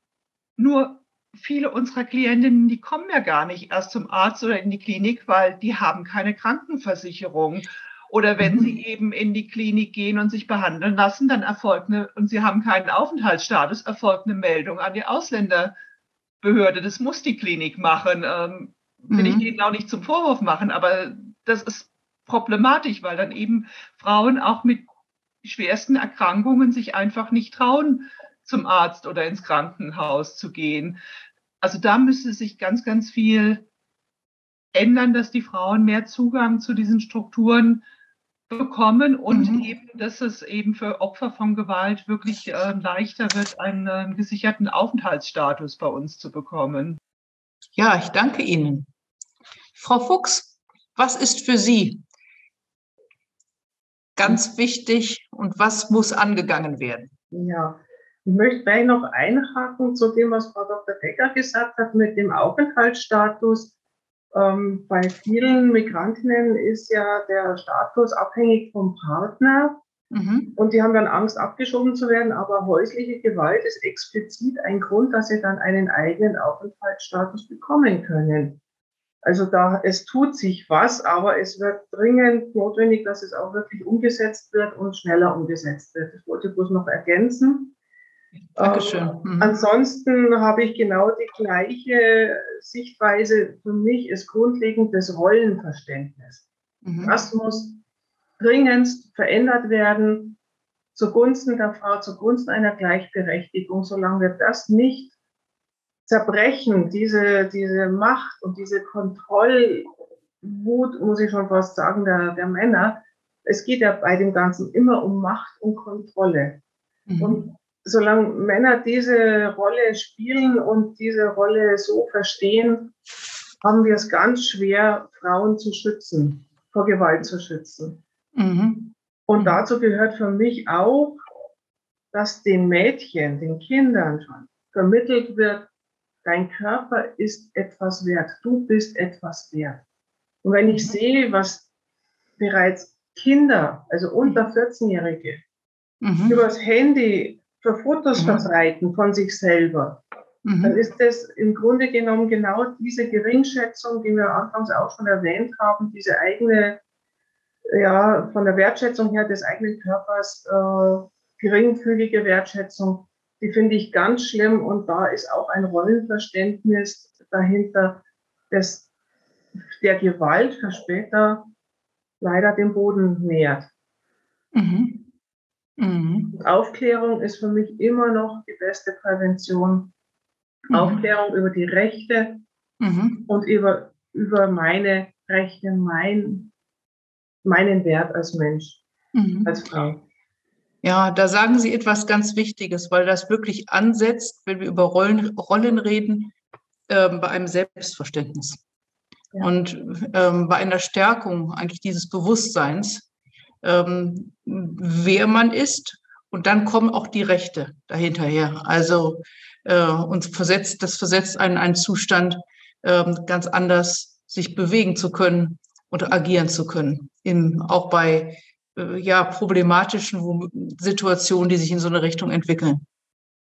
Nur viele unserer Klientinnen, die kommen ja gar nicht erst zum Arzt oder in die Klinik, weil die haben keine Krankenversicherung. Oder wenn mhm. sie eben in die Klinik gehen und sich behandeln lassen, dann erfolgt eine, und sie haben keinen Aufenthaltsstatus, erfolgt eine Meldung an die Ausländerbehörde. Das muss die Klinik machen. Ähm, will ich mhm. denen auch nicht zum Vorwurf machen, aber das ist problematisch, weil dann eben Frauen auch mit schwersten Erkrankungen sich einfach nicht trauen, zum Arzt oder ins Krankenhaus zu gehen. Also da müsste sich ganz, ganz viel ändern, dass die Frauen mehr Zugang zu diesen Strukturen bekommen und mhm. eben, dass es eben für Opfer von Gewalt wirklich äh, leichter wird, einen äh, gesicherten Aufenthaltsstatus bei uns zu bekommen. Ja, ich danke Ihnen. Frau Fuchs, was ist für Sie ganz wichtig und was muss angegangen werden? Ja, ich möchte gleich noch einhaken zu dem, was Frau Dr. Decker gesagt hat mit dem Aufenthaltsstatus. Ähm, bei vielen Migrantinnen ist ja der Status abhängig vom Partner. Mhm. Und die haben dann Angst, abgeschoben zu werden. Aber häusliche Gewalt ist explizit ein Grund, dass sie dann einen eigenen Aufenthaltsstatus bekommen können. Also da, es tut sich was, aber es wird dringend notwendig, dass es auch wirklich umgesetzt wird und schneller umgesetzt wird. Das wollte ich bloß noch ergänzen. Dankeschön. Ähm, mhm. Ansonsten habe ich genau die gleiche Sichtweise. Für mich ist grundlegend das Rollenverständnis. Mhm. Das muss dringendst verändert werden zugunsten der Frau, zugunsten einer Gleichberechtigung. Solange wir das nicht zerbrechen, diese, diese Macht und diese Kontrollwut, muss ich schon fast sagen, der, der Männer, es geht ja bei dem Ganzen immer um Macht und Kontrolle. Mhm. Und solange Männer diese Rolle spielen und diese Rolle so verstehen, haben wir es ganz schwer, Frauen zu schützen, vor Gewalt zu schützen. Mhm. Und dazu gehört für mich auch, dass den Mädchen, den Kindern schon vermittelt wird, dein Körper ist etwas wert, du bist etwas wert. Und wenn ich mhm. sehe, was bereits Kinder, also unter 14-Jährige, mhm. übers Handy für Fotos mhm. verbreiten von sich selber, mhm. dann ist das im Grunde genommen genau diese Geringschätzung, die wir anfangs auch schon erwähnt haben, diese eigene, ja, von der Wertschätzung her des eigenen Körpers, äh, geringfügige Wertschätzung, die finde ich ganz schlimm und da ist auch ein Rollenverständnis dahinter, das der Gewalt für später leider den Boden nährt. Mhm. Mhm. Aufklärung ist für mich immer noch die beste Prävention. Mhm. Aufklärung über die Rechte mhm. und über, über meine Rechte, mein, meinen Wert als Mensch, mhm. als Frau. Ja, da sagen Sie etwas ganz Wichtiges, weil das wirklich ansetzt, wenn wir über Rollen, Rollen reden, äh, bei einem Selbstverständnis. Ja. Und ähm, bei einer Stärkung eigentlich dieses Bewusstseins, ähm, wer man ist. Und dann kommen auch die Rechte dahinterher. Also äh, uns versetzt, das versetzt einen einen Zustand, äh, ganz anders sich bewegen zu können und agieren zu können. In, auch bei äh, ja, problematischen Situationen, die sich in so eine Richtung entwickeln.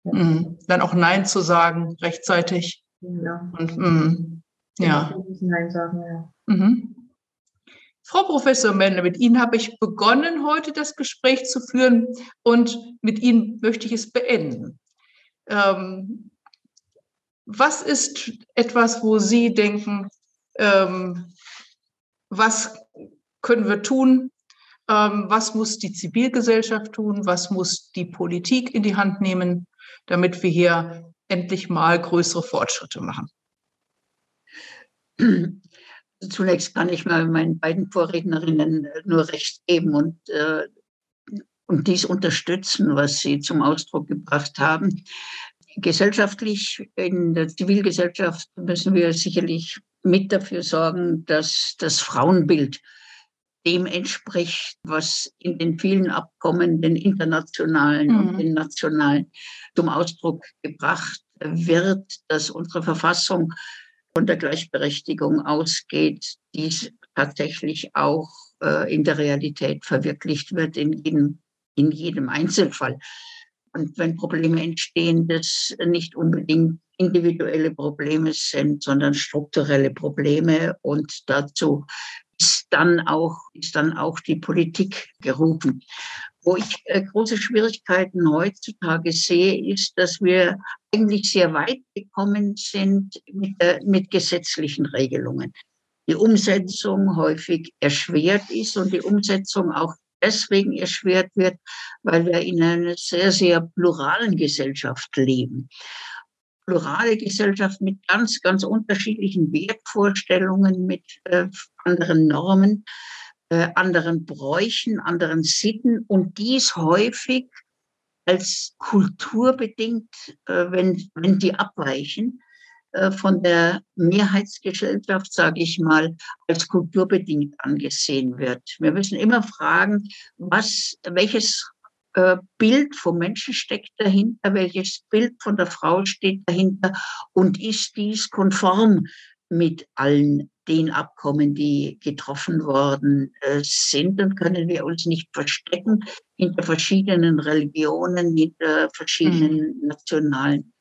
Ja. Mhm. Dann auch Nein zu sagen rechtzeitig. Ja. Und, mm, ja. Nein sagen, ja. Mhm. Frau Professor Mendel, mit Ihnen habe ich begonnen, heute das Gespräch zu führen und mit Ihnen möchte ich es beenden. Ähm, was ist etwas, wo Sie denken, ähm, was können wir tun? Ähm, was muss die Zivilgesellschaft tun? Was muss die Politik in die Hand nehmen, damit wir hier endlich mal größere Fortschritte machen? Zunächst kann ich mal meinen beiden Vorrednerinnen nur recht geben und, äh, und dies unterstützen, was sie zum Ausdruck gebracht haben. Gesellschaftlich, in der Zivilgesellschaft müssen wir sicherlich mit dafür sorgen, dass das Frauenbild dem entspricht, was in den vielen Abkommen, den internationalen mhm. und den nationalen, zum Ausdruck gebracht wird, dass unsere Verfassung von der Gleichberechtigung ausgeht, dies tatsächlich auch äh, in der Realität verwirklicht wird, in jedem, in jedem Einzelfall. Und wenn Probleme entstehen, das nicht unbedingt individuelle Probleme sind, sondern strukturelle Probleme. Und dazu ist dann auch, ist dann auch die Politik gerufen. Wo ich äh, große Schwierigkeiten heutzutage sehe, ist, dass wir eigentlich sehr weit gekommen sind mit, mit gesetzlichen Regelungen. Die Umsetzung häufig erschwert ist und die Umsetzung auch deswegen erschwert wird, weil wir in einer sehr, sehr pluralen Gesellschaft leben. Plurale Gesellschaft mit ganz, ganz unterschiedlichen Wertvorstellungen, mit äh, anderen Normen, äh, anderen Bräuchen, anderen Sitten und dies häufig als kulturbedingt, äh, wenn, wenn die abweichen, äh, von der Mehrheitsgesellschaft, sage ich mal, als kulturbedingt angesehen wird. Wir müssen immer fragen, was, welches äh, Bild vom Menschen steckt dahinter, welches Bild von der Frau steht dahinter und ist dies konform mit allen den Abkommen, die getroffen worden äh, sind, dann können wir uns nicht verstecken hinter verschiedenen Religionen, hinter verschiedenen mhm. nationalen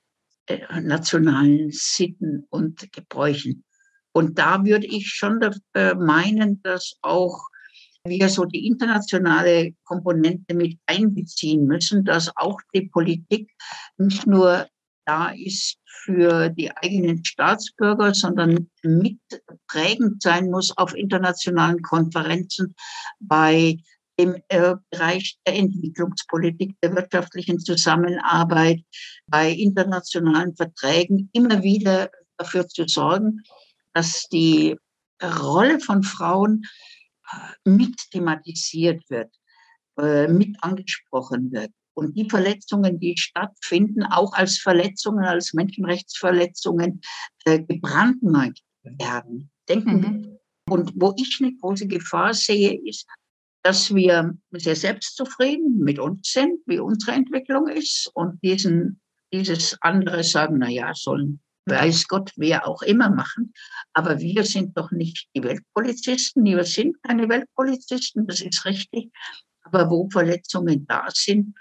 äh, nationalen Sitten und Gebräuchen. Und da würde ich schon äh, meinen, dass auch wir so die internationale Komponente mit einbeziehen müssen, dass auch die Politik nicht nur da ist für die eigenen Staatsbürger, sondern mitprägend sein muss auf internationalen Konferenzen bei im äh, Bereich der Entwicklungspolitik, der wirtschaftlichen Zusammenarbeit, bei internationalen Verträgen immer wieder dafür zu sorgen, dass die Rolle von Frauen mit thematisiert wird, äh, mit angesprochen wird. Und die Verletzungen, die stattfinden, auch als Verletzungen, als Menschenrechtsverletzungen gebrandmarkt werden. Denken mhm. Und wo ich eine große Gefahr sehe, ist, dass wir sehr selbstzufrieden mit uns sind, wie unsere Entwicklung ist und diesen, dieses andere sagen, na ja, sollen weiß Gott, wer auch immer machen. Aber wir sind doch nicht die Weltpolizisten. Wir sind keine Weltpolizisten, das ist richtig. Aber wo Verletzungen da sind,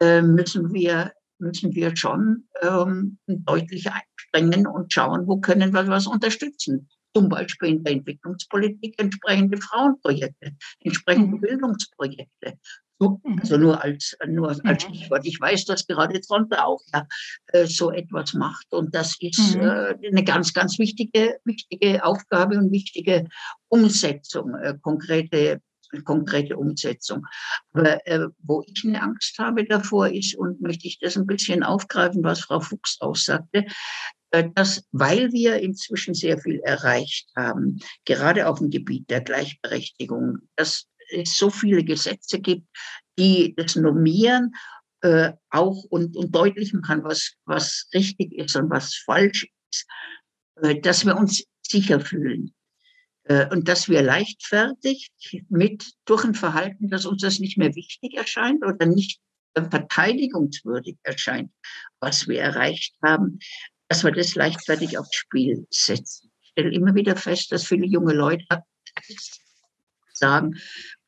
äh, müssen wir, müssen wir schon ähm, deutlich einspringen und schauen, wo können wir was unterstützen zum Beispiel in der Entwicklungspolitik entsprechende Frauenprojekte, entsprechende mhm. Bildungsprojekte. So, also nur als, nur als. Stichwort. Ich weiß, dass gerade Tronte auch ja, äh, so etwas macht. Und das ist mhm. äh, eine ganz, ganz wichtige, wichtige Aufgabe und wichtige Umsetzung, äh, konkrete, konkrete Umsetzung. Aber äh, wo ich eine Angst habe davor ist, und möchte ich das ein bisschen aufgreifen, was Frau Fuchs auch sagte, äh, dass, weil wir inzwischen sehr viel erreicht haben, gerade auf dem Gebiet der Gleichberechtigung, dass es so viele Gesetze gibt, die das normieren äh, auch und, und deutlich machen, was, was richtig ist und was falsch ist, äh, dass wir uns sicher fühlen. Äh, und dass wir leichtfertig mit durch ein Verhalten, dass uns das nicht mehr wichtig erscheint oder nicht verteidigungswürdig erscheint, was wir erreicht haben, dass wir das leichtfertig aufs Spiel setzen. Ich stelle immer wieder fest, dass viele junge Leute sagen,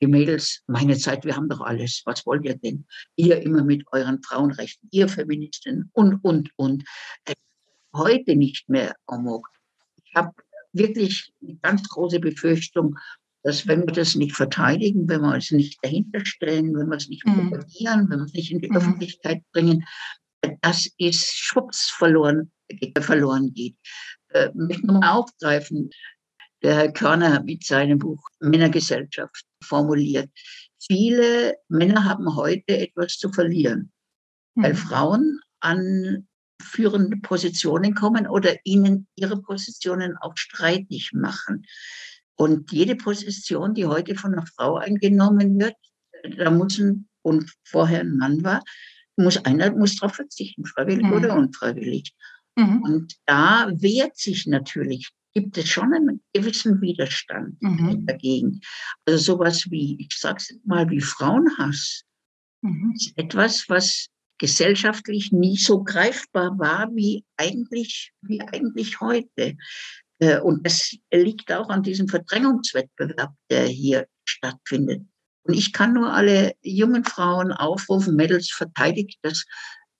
die Mädels, meine Zeit, wir haben doch alles. Was wollt ihr denn? Ihr immer mit euren Frauenrechten, ihr Feministinnen und, und, und. Heute nicht mehr Amok. Ich habe wirklich eine ganz große Befürchtung, dass wenn wir das nicht verteidigen, wenn wir uns nicht dahinterstellen, wenn wir es nicht mhm. propagieren, wenn wir es nicht in die mhm. Öffentlichkeit bringen, das ist Schutz verloren verloren geht. Äh, möchte nochmal aufgreifen, der Herr Körner mit seinem Buch Männergesellschaft formuliert. Viele Männer haben heute etwas zu verlieren, weil mhm. Frauen an führende Positionen kommen oder ihnen ihre Positionen auch streitig machen. Und jede Position, die heute von einer Frau eingenommen wird, da muss ein, und vorher ein Mann war, muss einer muss darauf verzichten, freiwillig mhm. oder unfreiwillig. Mhm. Und da wehrt sich natürlich gibt es schon einen gewissen Widerstand mhm. dagegen. Also sowas wie, ich sag's mal, wie Frauenhass, mhm. ist etwas, was gesellschaftlich nie so greifbar war wie eigentlich, wie eigentlich heute. Äh, und das liegt auch an diesem Verdrängungswettbewerb, der hier stattfindet. Und ich kann nur alle jungen Frauen aufrufen, Mädels, verteidigt das,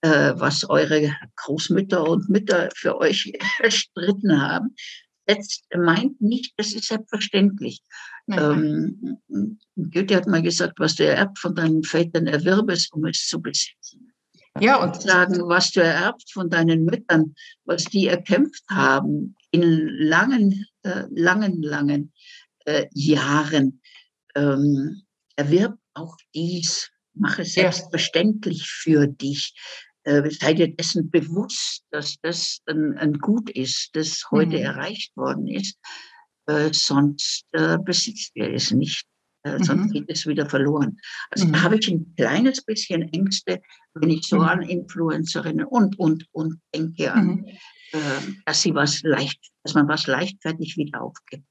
äh, was eure Großmütter und Mütter für euch erstritten haben. Jetzt meint nicht, das ist selbstverständlich. Ähm, Goethe hat mal gesagt, was du ererbt von deinen Vätern erwirbest, um es zu besitzen. Ja, und sagen, was du ererbt von deinen Müttern, was die erkämpft haben in langen, äh, langen, langen äh, Jahren. Ähm, erwirb auch dies, mache es selbstverständlich ja. für dich. Äh, sei dir dessen bewusst, dass das ein, ein Gut ist, das heute mhm. erreicht worden ist. Äh, sonst äh, besitzt ihr es nicht. Äh, sonst mhm. geht es wieder verloren. Also mhm. da habe ich ein kleines bisschen Ängste, wenn ich so mhm. an Influencerinnen und, und, und denke an, mhm. äh, dass sie was leicht, dass man was leichtfertig wieder aufgibt.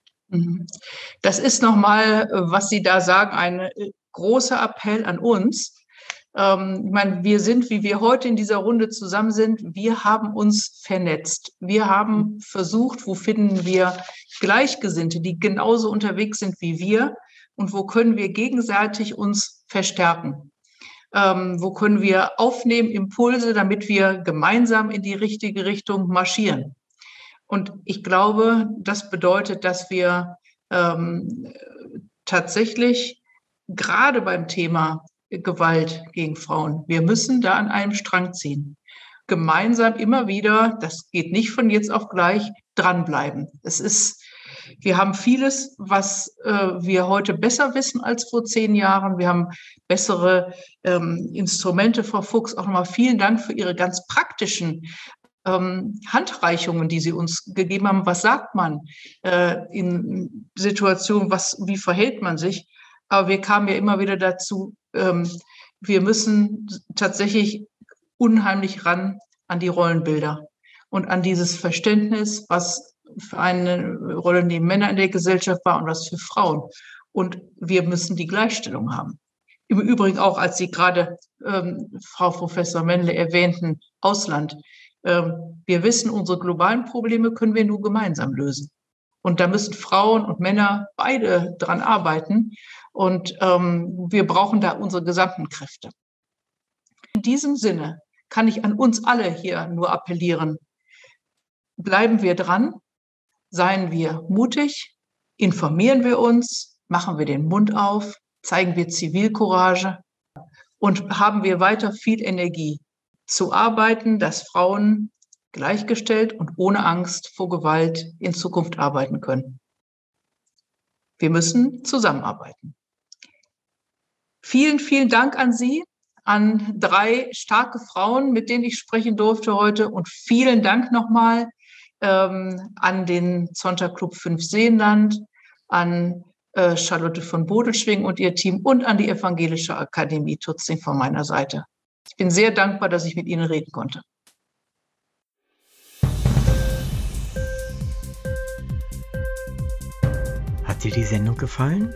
Das ist nochmal, was Sie da sagen, ein äh, großer Appell an uns. Ähm, ich meine, wir sind, wie wir heute in dieser Runde zusammen sind, wir haben uns vernetzt. Wir haben versucht, wo finden wir Gleichgesinnte, die genauso unterwegs sind wie wir und wo können wir gegenseitig uns verstärken. Ähm, wo können wir aufnehmen Impulse, damit wir gemeinsam in die richtige Richtung marschieren. Und ich glaube, das bedeutet, dass wir ähm, tatsächlich gerade beim Thema Gewalt gegen Frauen, wir müssen da an einem Strang ziehen. Gemeinsam immer wieder, das geht nicht von jetzt auf gleich, dranbleiben. Es ist, wir haben vieles, was äh, wir heute besser wissen als vor zehn Jahren. Wir haben bessere ähm, Instrumente, Frau Fuchs. Auch nochmal vielen Dank für Ihre ganz praktischen ähm, Handreichungen, die Sie uns gegeben haben. Was sagt man äh, in Situationen? Was, wie verhält man sich? Aber wir kamen ja immer wieder dazu, ähm, wir müssen tatsächlich unheimlich ran an die Rollenbilder und an dieses Verständnis, was für eine Rolle neben Männer in der Gesellschaft war und was für Frauen. Und wir müssen die Gleichstellung haben. Im Übrigen auch, als Sie gerade ähm, Frau Professor Mendle erwähnten, Ausland. Ähm, wir wissen, unsere globalen Probleme können wir nur gemeinsam lösen. Und da müssen Frauen und Männer beide dran arbeiten. Und ähm, wir brauchen da unsere gesamten Kräfte. In diesem Sinne kann ich an uns alle hier nur appellieren. Bleiben wir dran, seien wir mutig, informieren wir uns, machen wir den Mund auf, zeigen wir Zivilcourage und haben wir weiter viel Energie zu arbeiten, dass Frauen gleichgestellt und ohne Angst vor Gewalt in Zukunft arbeiten können. Wir müssen zusammenarbeiten. Vielen, vielen Dank an Sie, an drei starke Frauen, mit denen ich sprechen durfte heute. Und vielen Dank nochmal ähm, an den Sonntagclub 5 Seenland, an äh, Charlotte von Bodelschwing und ihr Team und an die Evangelische Akademie Tutzing von meiner Seite. Ich bin sehr dankbar, dass ich mit Ihnen reden konnte. Hat dir die Sendung gefallen?